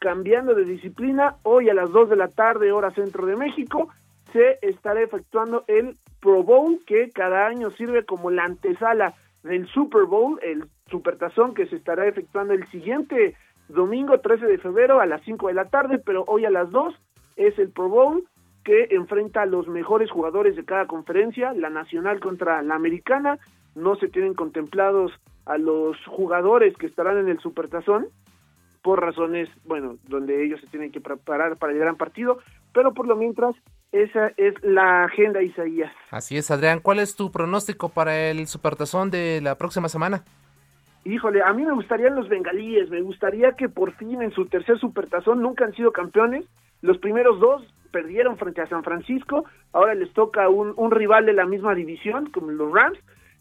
cambiando de disciplina, hoy a las 2 de la tarde, hora centro de México, se estará efectuando el Pro Bowl, que cada año sirve como la antesala del Super Bowl, el Supertazón que se estará efectuando el siguiente domingo 13 de febrero a las 5 de la tarde, pero hoy a las 2 es el Pro Bowl que enfrenta a los mejores jugadores de cada conferencia, la nacional contra la americana, no se tienen contemplados a los jugadores que estarán en el Supertazón por razones, bueno, donde ellos se tienen que preparar para el gran partido, pero por lo mientras esa es la agenda Isaías. Así es, Adrián, ¿cuál es tu pronóstico para el Supertazón de la próxima semana? Híjole, a mí me gustarían los bengalíes, me gustaría que por fin en su tercer supertazón nunca han sido campeones, los primeros dos perdieron frente a San Francisco, ahora les toca un, rival de la misma división, como los Rams,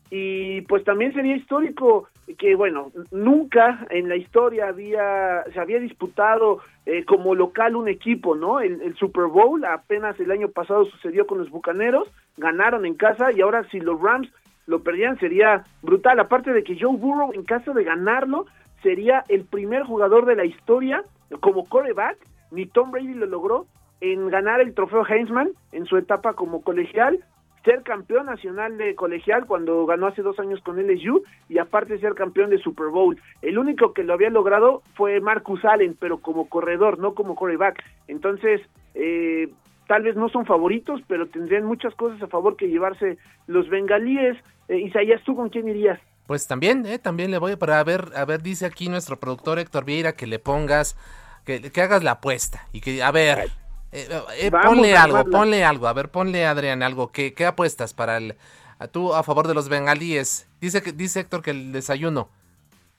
y pues también sería histórico que bueno nunca en la historia había se había disputado eh, como local un equipo no el, Super Bowl apenas el año pasado sucedió con los Bucaneros ganaron en casa y ahora si los Rams lo perdían sería brutal aparte de que Joe Burrow en caso de ganarlo sería el primer jugador de la historia como coreback ni Tom Brady lo logró en ganar el trofeo Heisman en su etapa como colegial ser campeón nacional de colegial cuando ganó hace dos años con LSU y aparte ser campeón de Super Bowl. El único que lo había logrado fue Marcus Allen, pero como corredor, no como coreback. Entonces, eh, tal vez no son favoritos, pero tendrían muchas cosas a favor que llevarse los bengalíes. Eh, Isaías, ¿tú con quién irías? Pues también, eh, también le voy para ver, a ver, dice aquí nuestro productor Héctor Vieira que le pongas, que, que hagas la apuesta y que, a ver, eh, eh, ponle algo, ponle algo. A ver, ponle Adrián algo. ¿Qué, qué apuestas para el a tú a favor de los bengalíes? Dice que dice Héctor que el desayuno.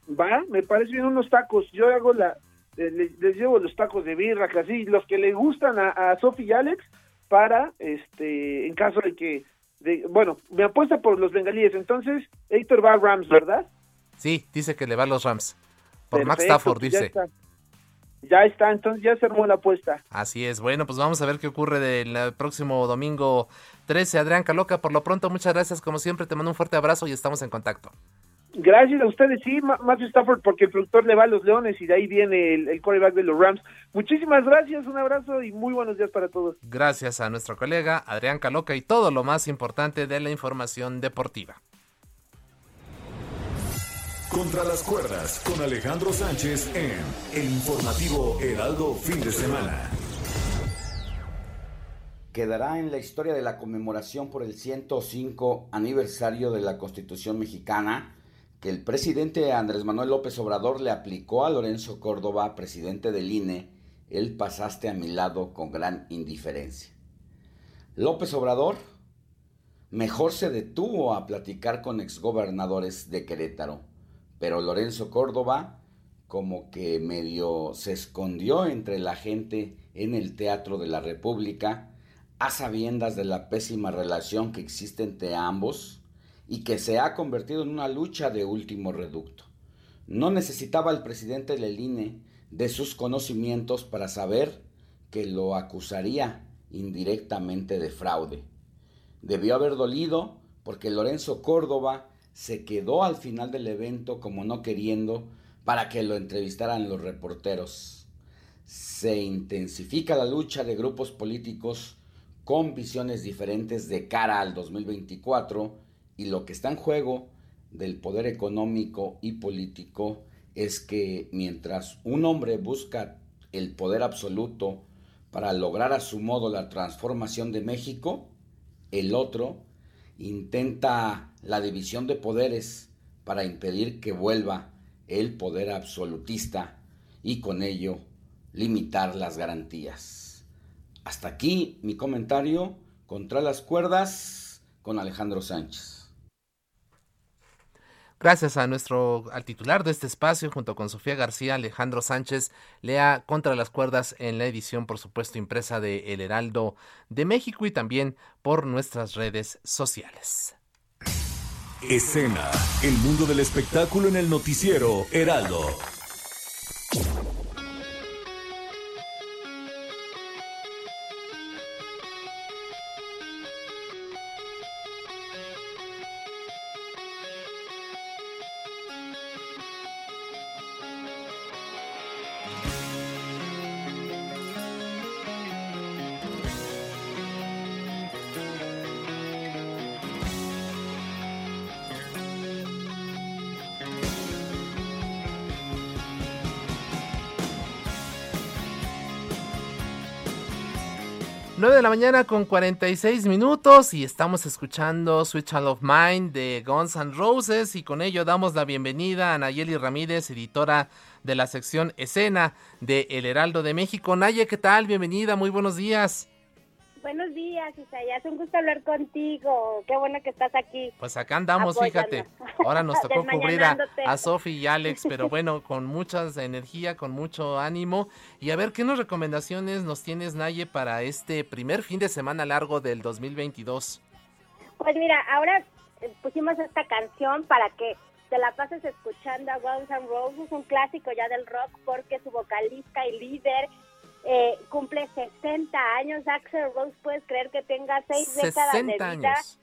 Va, me parece bien unos tacos. Yo hago la eh, les, llevo los tacos de birra, casi los que le gustan a, a Sofi y Alex para este en caso de que de, bueno, me apuesta por los bengalíes. Entonces, Héctor va a Rams, ¿verdad? Sí, dice que le va a los Rams. Por Max Stafford, pues dice. Ya está, entonces ya se armó la apuesta. Así es, bueno, pues vamos a ver qué ocurre del próximo domingo 13. Adrián Caloca, por lo pronto, muchas gracias, como siempre, te mando un fuerte abrazo y estamos en contacto. Gracias a ustedes, sí, Matthew Stafford, porque el productor le va a los Leones y de ahí viene el, el coreback de los Rams. Muchísimas gracias, un abrazo y muy buenos días para todos. Gracias a nuestro colega Adrián Caloca y todo lo más importante de la información deportiva. Contra las cuerdas con Alejandro Sánchez en el informativo Heraldo Fin de Semana. Quedará en la historia de la conmemoración por el 105 aniversario de la Constitución mexicana que el presidente Andrés Manuel López Obrador le aplicó a Lorenzo Córdoba, presidente del INE, él pasaste a mi lado con gran indiferencia. López Obrador mejor se detuvo a platicar con exgobernadores de Querétaro pero Lorenzo Córdoba como que medio se escondió entre la gente en el Teatro de la República, a sabiendas de la pésima relación que existe entre ambos y que se ha convertido en una lucha de último reducto. No necesitaba el presidente Leline de sus conocimientos para saber que lo acusaría indirectamente de fraude. Debió haber dolido porque Lorenzo Córdoba se quedó al final del evento como no queriendo para que lo entrevistaran los reporteros. Se intensifica la lucha de grupos políticos con visiones diferentes de cara al 2024 y lo que está en juego del poder económico y político es que mientras un hombre busca el poder absoluto para lograr a su modo la transformación de México, el otro intenta la división de poderes para impedir que vuelva el poder absolutista y con ello limitar las garantías. Hasta aquí mi comentario contra las cuerdas con Alejandro Sánchez. Gracias a nuestro al titular de este espacio, junto con Sofía García, Alejandro Sánchez, lea Contra las Cuerdas en la edición, por supuesto, impresa de El Heraldo de México y también por nuestras redes sociales. Escena, el mundo del espectáculo en el noticiero Heraldo. 9 de la mañana con 46 minutos y estamos escuchando Sweet Child of Mine de Guns N' Roses y con ello damos la bienvenida a Nayeli Ramírez, editora de la sección Escena de El Heraldo de México. Naye, ¿qué tal? Bienvenida, muy buenos días. Buenos días, Isaías. Un gusto hablar contigo. Qué bueno que estás aquí. Pues acá andamos, fíjate. Ahora nos tocó cubrir a, a Sofi y Alex, pero bueno, con mucha energía, con mucho ánimo. Y a ver, ¿qué nos recomendaciones nos tienes, Naye, para este primer fin de semana largo del 2022? Pues mira, ahora eh, pusimos esta canción para que te la pases escuchando a Guns N' Roses, un clásico ya del rock, porque su vocalista y líder eh, cumple 60 años. Axel Rose, puedes creer que tenga seis décadas de vida. Años.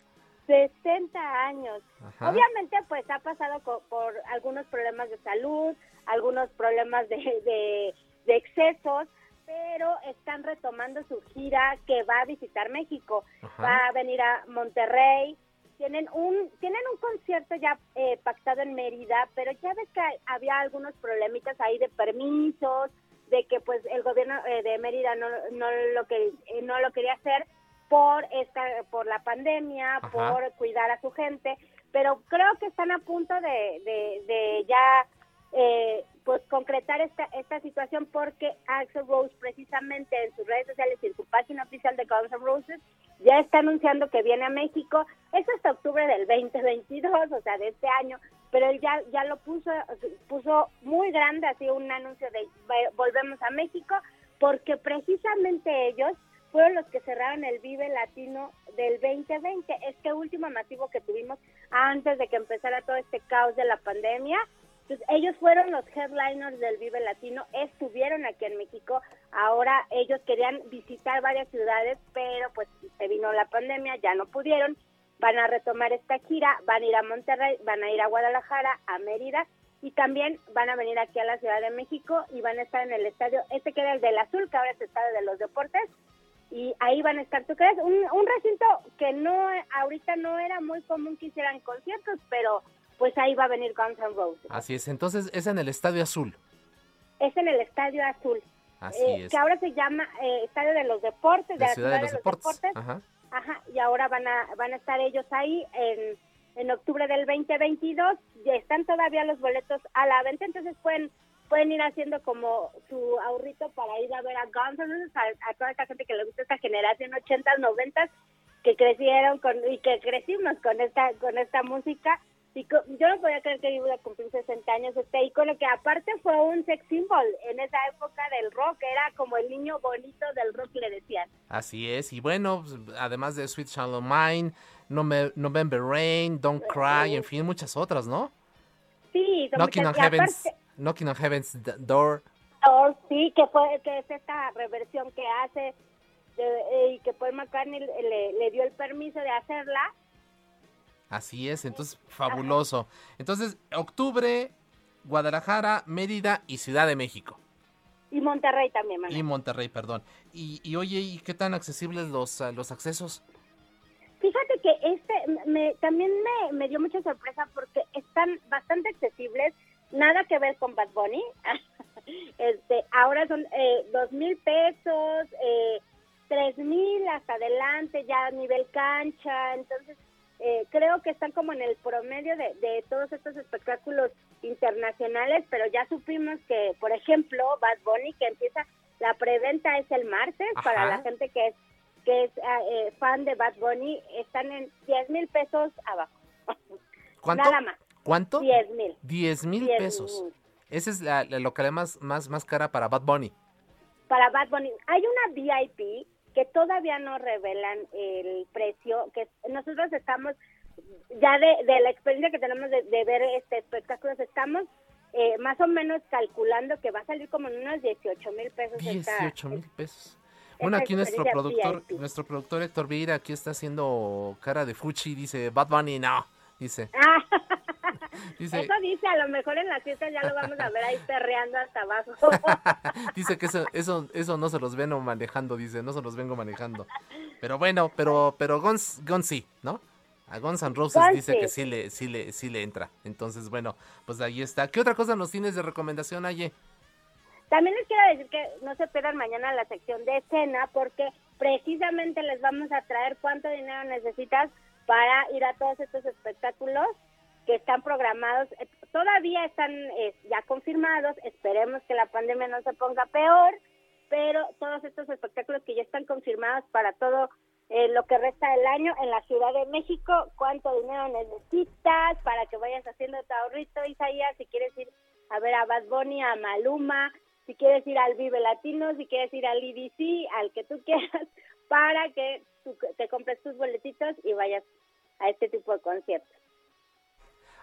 60 años. Obviamente, pues ha pasado por algunos problemas de salud, algunos problemas de, de, excesos, pero están retomando su gira que va a visitar México. Va a venir a Monterrey. Tienen un tienen un concierto ya eh, pactado en Mérida, pero ya ves que había algunos problemitas ahí de permisos, de que pues el gobierno eh, de Mérida no, no lo que eh, no lo quería hacer por esta por la pandemia por cuidar a su gente pero creo que están a punto de, de, ya eh, pues concretar esta esta situación porque Axel Rose precisamente en sus redes sociales y en su página oficial de Guns N' Roses ya está anunciando que viene a México. Es hasta octubre del 2022 o sea de este año pero él ya, ya lo puso, puso muy grande, así un anuncio de volvemos a México, porque precisamente ellos fueron los que cerraron el Vive Latino del 2020, este último masivo que tuvimos antes de que empezara todo este caos de la pandemia. Pues ellos fueron los headliners del Vive Latino, estuvieron aquí en México, ahora ellos querían visitar varias ciudades, pero pues se vino la pandemia, ya no pudieron van a retomar esta gira, van a ir a Monterrey, van a ir a Guadalajara, a Mérida y también van a venir aquí a la Ciudad de México y van a estar en el estadio, este que era el del Azul, que ahora es el estadio de los deportes, y ahí van a estar, ¿tú crees? Un, un recinto que no, ahorita no era muy común que hicieran conciertos, pero pues ahí va a venir Guns N' Roses. Así es, entonces es en el Estadio Azul. Es en el Estadio Azul. Así eh, es. Que ahora se llama eh, Estadio de los Deportes, de la, Ciudad, de los, Deportes. Ajá. Ajá, y ahora van a, van a estar ellos ahí en, en octubre del 2022. Ya están todavía los boletos a la venta, entonces pueden pueden ir haciendo como su ahorrito para ir a ver a Guns N' Roses, a, toda esta gente que le gusta esta generación 80, 90 que crecieron con y que crecimos con esta con esta música y yo no podía creer que iba a cumplir 60 años este icono que aparte fue un sex symbol en esa época del rock, era como el niño bonito del rock le decían. Así es, y bueno, pues, además de Sweet Shallow Mine, November Rain, Don't Cry, en fin, muchas otras, ¿no? Sí, Knocking on Heaven's, Knocking on Heaven's Door. sí, que fue que es esta reversión que hace y que Paul McCartney le, le dio el permiso de hacerla Así es, entonces fabuloso. Entonces, octubre, Guadalajara, Mérida y Ciudad de México. Y Monterrey también, Y Monterrey, perdón. Y, y oye, ¿y qué tan accesibles los, ah, los accesos? fíjate que este me, también me, me dio mucha sorpresa porque están bastante accesibles, nada que ver con Bad Bunny. este, ahora son eh, dos mil pesos, eh, tres mil hasta adelante, ya a nivel cancha, entonces eh, creo que están como en el promedio de, de todos estos espectáculos internacionales, pero ya supimos que, por ejemplo, Bad Bunny, que empieza, la preventa es el martes, para la gente que es que es ah, eh, fan de Bad Bunny, están en 10 mil pesos abajo. ¿Cuánto? Nada más. ¿Cuánto? 10 mil. 10 mil pesos. Esa es la, la localidad más, más, más cara para Bad Bunny. Para Bad Bunny. Hay una VIP que todavía no revelan el precio, que nosotros estamos, ya de, de la experiencia que tenemos de, de ver este espectáculos, estamos eh, más o menos calculando que va a salir como en unos 18 mil pesos. esta- 18 mil pesos. Bueno, aquí nuestro productor, VIP. nuestro productor Héctor Vieira aquí está haciendo cara de fuchi, dice Bad Bunny, no, dice. Dice, Eso dice, a lo mejor en las fiestas ya lo vamos a ver ahí perreando hasta abajo. dice que eso, eso, eso no se los vengo manejando, dice, no se los vengo manejando. Pero bueno, pero, pero Guns, Guns sí, ¿no? A Guns N' Roses dice sí. que sí le, sí le, sí le entra. Entonces, bueno, pues ahí está. ¿Qué otra cosa nos tienes de recomendación, Aye? También les quiero decir que no se pierdan mañana la sección de escena porque precisamente les vamos a traer cuánto dinero necesitas para ir a todos estos espectáculos que están programados. Eh, Todavía están eh, ya confirmados, esperemos que la pandemia no se ponga peor, pero todos estos espectáculos que ya están confirmados para todo eh, lo que resta del año en la Ciudad de México, cuánto dinero necesitas para que vayas haciendo tu ahorrito, Isaías, si quieres ir a ver a Bad Bunny, a Maluma, si quieres ir al Vive Latino, si quieres ir al IDC, al que tú quieras, para que tú te compres tus boletitos y vayas a este tipo de conciertos.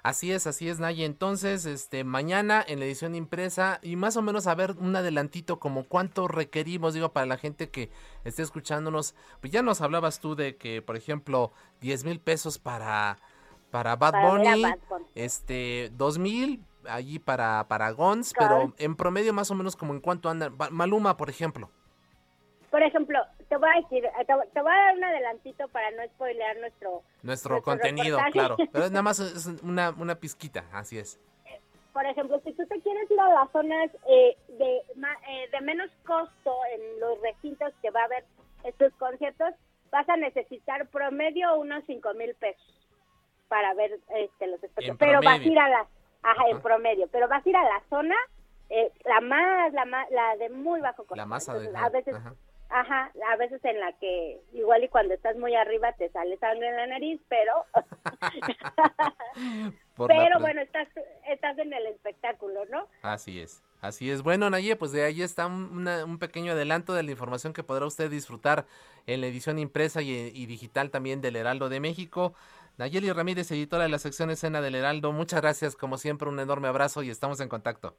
Así es, así es, Naye. Entonces, este, mañana en la edición impresa y más o menos a ver un adelantito como cuánto requerimos, digo, para la gente que esté escuchándonos. Pues ya nos hablabas tú de que, por ejemplo, 10 mil pesos para, para Bad Para Bunny, Bad Bunny. este, 2 mil allí para, para Gons, pero en promedio más o menos como en cuánto andan. Maluma, por ejemplo. Por ejemplo, te voy a decir, eh, te, te voy a dar un adelantito para no spoilear nuestro... Nuestro, Nuestro contenido, reportaje. claro. Pero nada más es una, una pizquita, así es. Por ejemplo, si tú te quieres ir a las zonas eh, de, ma- eh, de menos costo en los recintos que va a haber estos conciertos, vas a necesitar promedio unos 5 mil pesos para ver este, los espectáculos. Pero vas a ir a la, ajá, en promedio, pero vas a ir a la zona, eh, la más, la más, la de muy bajo costo. La masa de... Entonces, a veces, ajá. Ajá, a veces en la que igual y cuando estás muy arriba te sale sangre en la nariz, pero, pero bueno, estás, estás en el espectáculo, ¿no? Así es. Así es. Bueno, Naye, pues de ahí está un, una- un pequeño adelanto de la información que podrá usted disfrutar en la edición impresa y, y digital también del Heraldo de México. Nayeli Ramírez, editora de la sección escena del Heraldo, muchas gracias, como siempre, un enorme abrazo y estamos en contacto.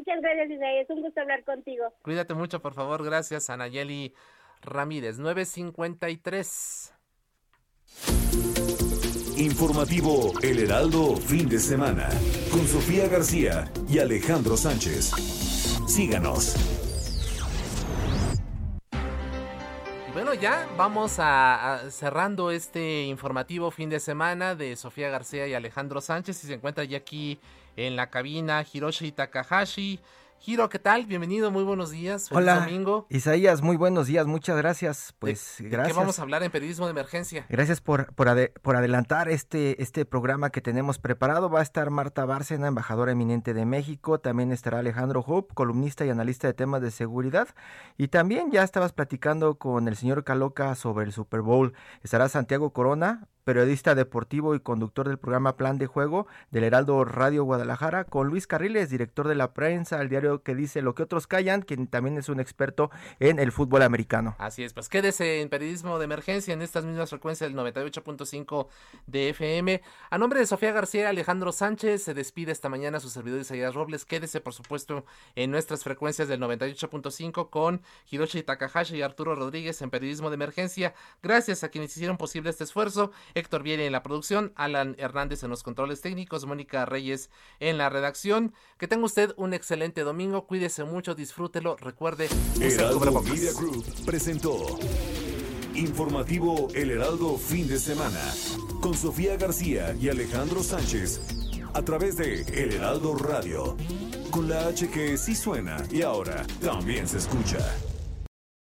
Muchas gracias, Isaías. Es un gusto hablar contigo. Cuídate mucho, por favor, gracias a Nayeli Ramírez, 953. Informativo El Heraldo fin de semana con Sofía García y Alejandro Sánchez. Síganos. Bueno, ya vamos a, a cerrando este informativo fin de semana de Sofía García y Alejandro Sánchez y se encuentra ya aquí en la cabina Hiroshi Takahashi. Hiro, ¿qué tal? Bienvenido, muy buenos días. Feliz Hola, domingo. Isaías, muy buenos días, muchas gracias. Pues ¿De gracias. qué vamos a hablar en periodismo de emergencia? Gracias por, por, ade- por adelantar este, este programa que tenemos preparado. Va a estar Marta Bárcena, embajadora eminente de México. También estará Alejandro Hope, columnista y analista de temas de seguridad. Y también ya estabas platicando con el señor Caloca sobre el Super Bowl. Estará Santiago Corona, periodista deportivo y conductor del programa Plan de Juego del Heraldo Radio Guadalajara, con Luis Carriles, director de la prensa, el diario que dice lo que otros callan, quien también es un experto en el fútbol americano. Así es, pues quédese en periodismo de emergencia en estas mismas frecuencias del 98.5 de FM. A nombre de Sofía García, Alejandro Sánchez se despide esta mañana su servidor Isaías Robles. Quédese, por supuesto, en nuestras frecuencias del 98.5 con Hiroshi Takahashi y Arturo Rodríguez en periodismo de emergencia. Gracias a quienes hicieron posible este esfuerzo. Héctor Viera en la producción, Alan Hernández en los controles técnicos, Mónica Reyes en la redacción. Que tenga usted un excelente domingo. Cuídese mucho, disfrútelo. Recuerde, Heraldo. Media Group presentó Informativo El Heraldo Fin de Semana. Con Sofía García y Alejandro Sánchez. A través de El Heraldo Radio. Con la H que sí suena y ahora también se escucha.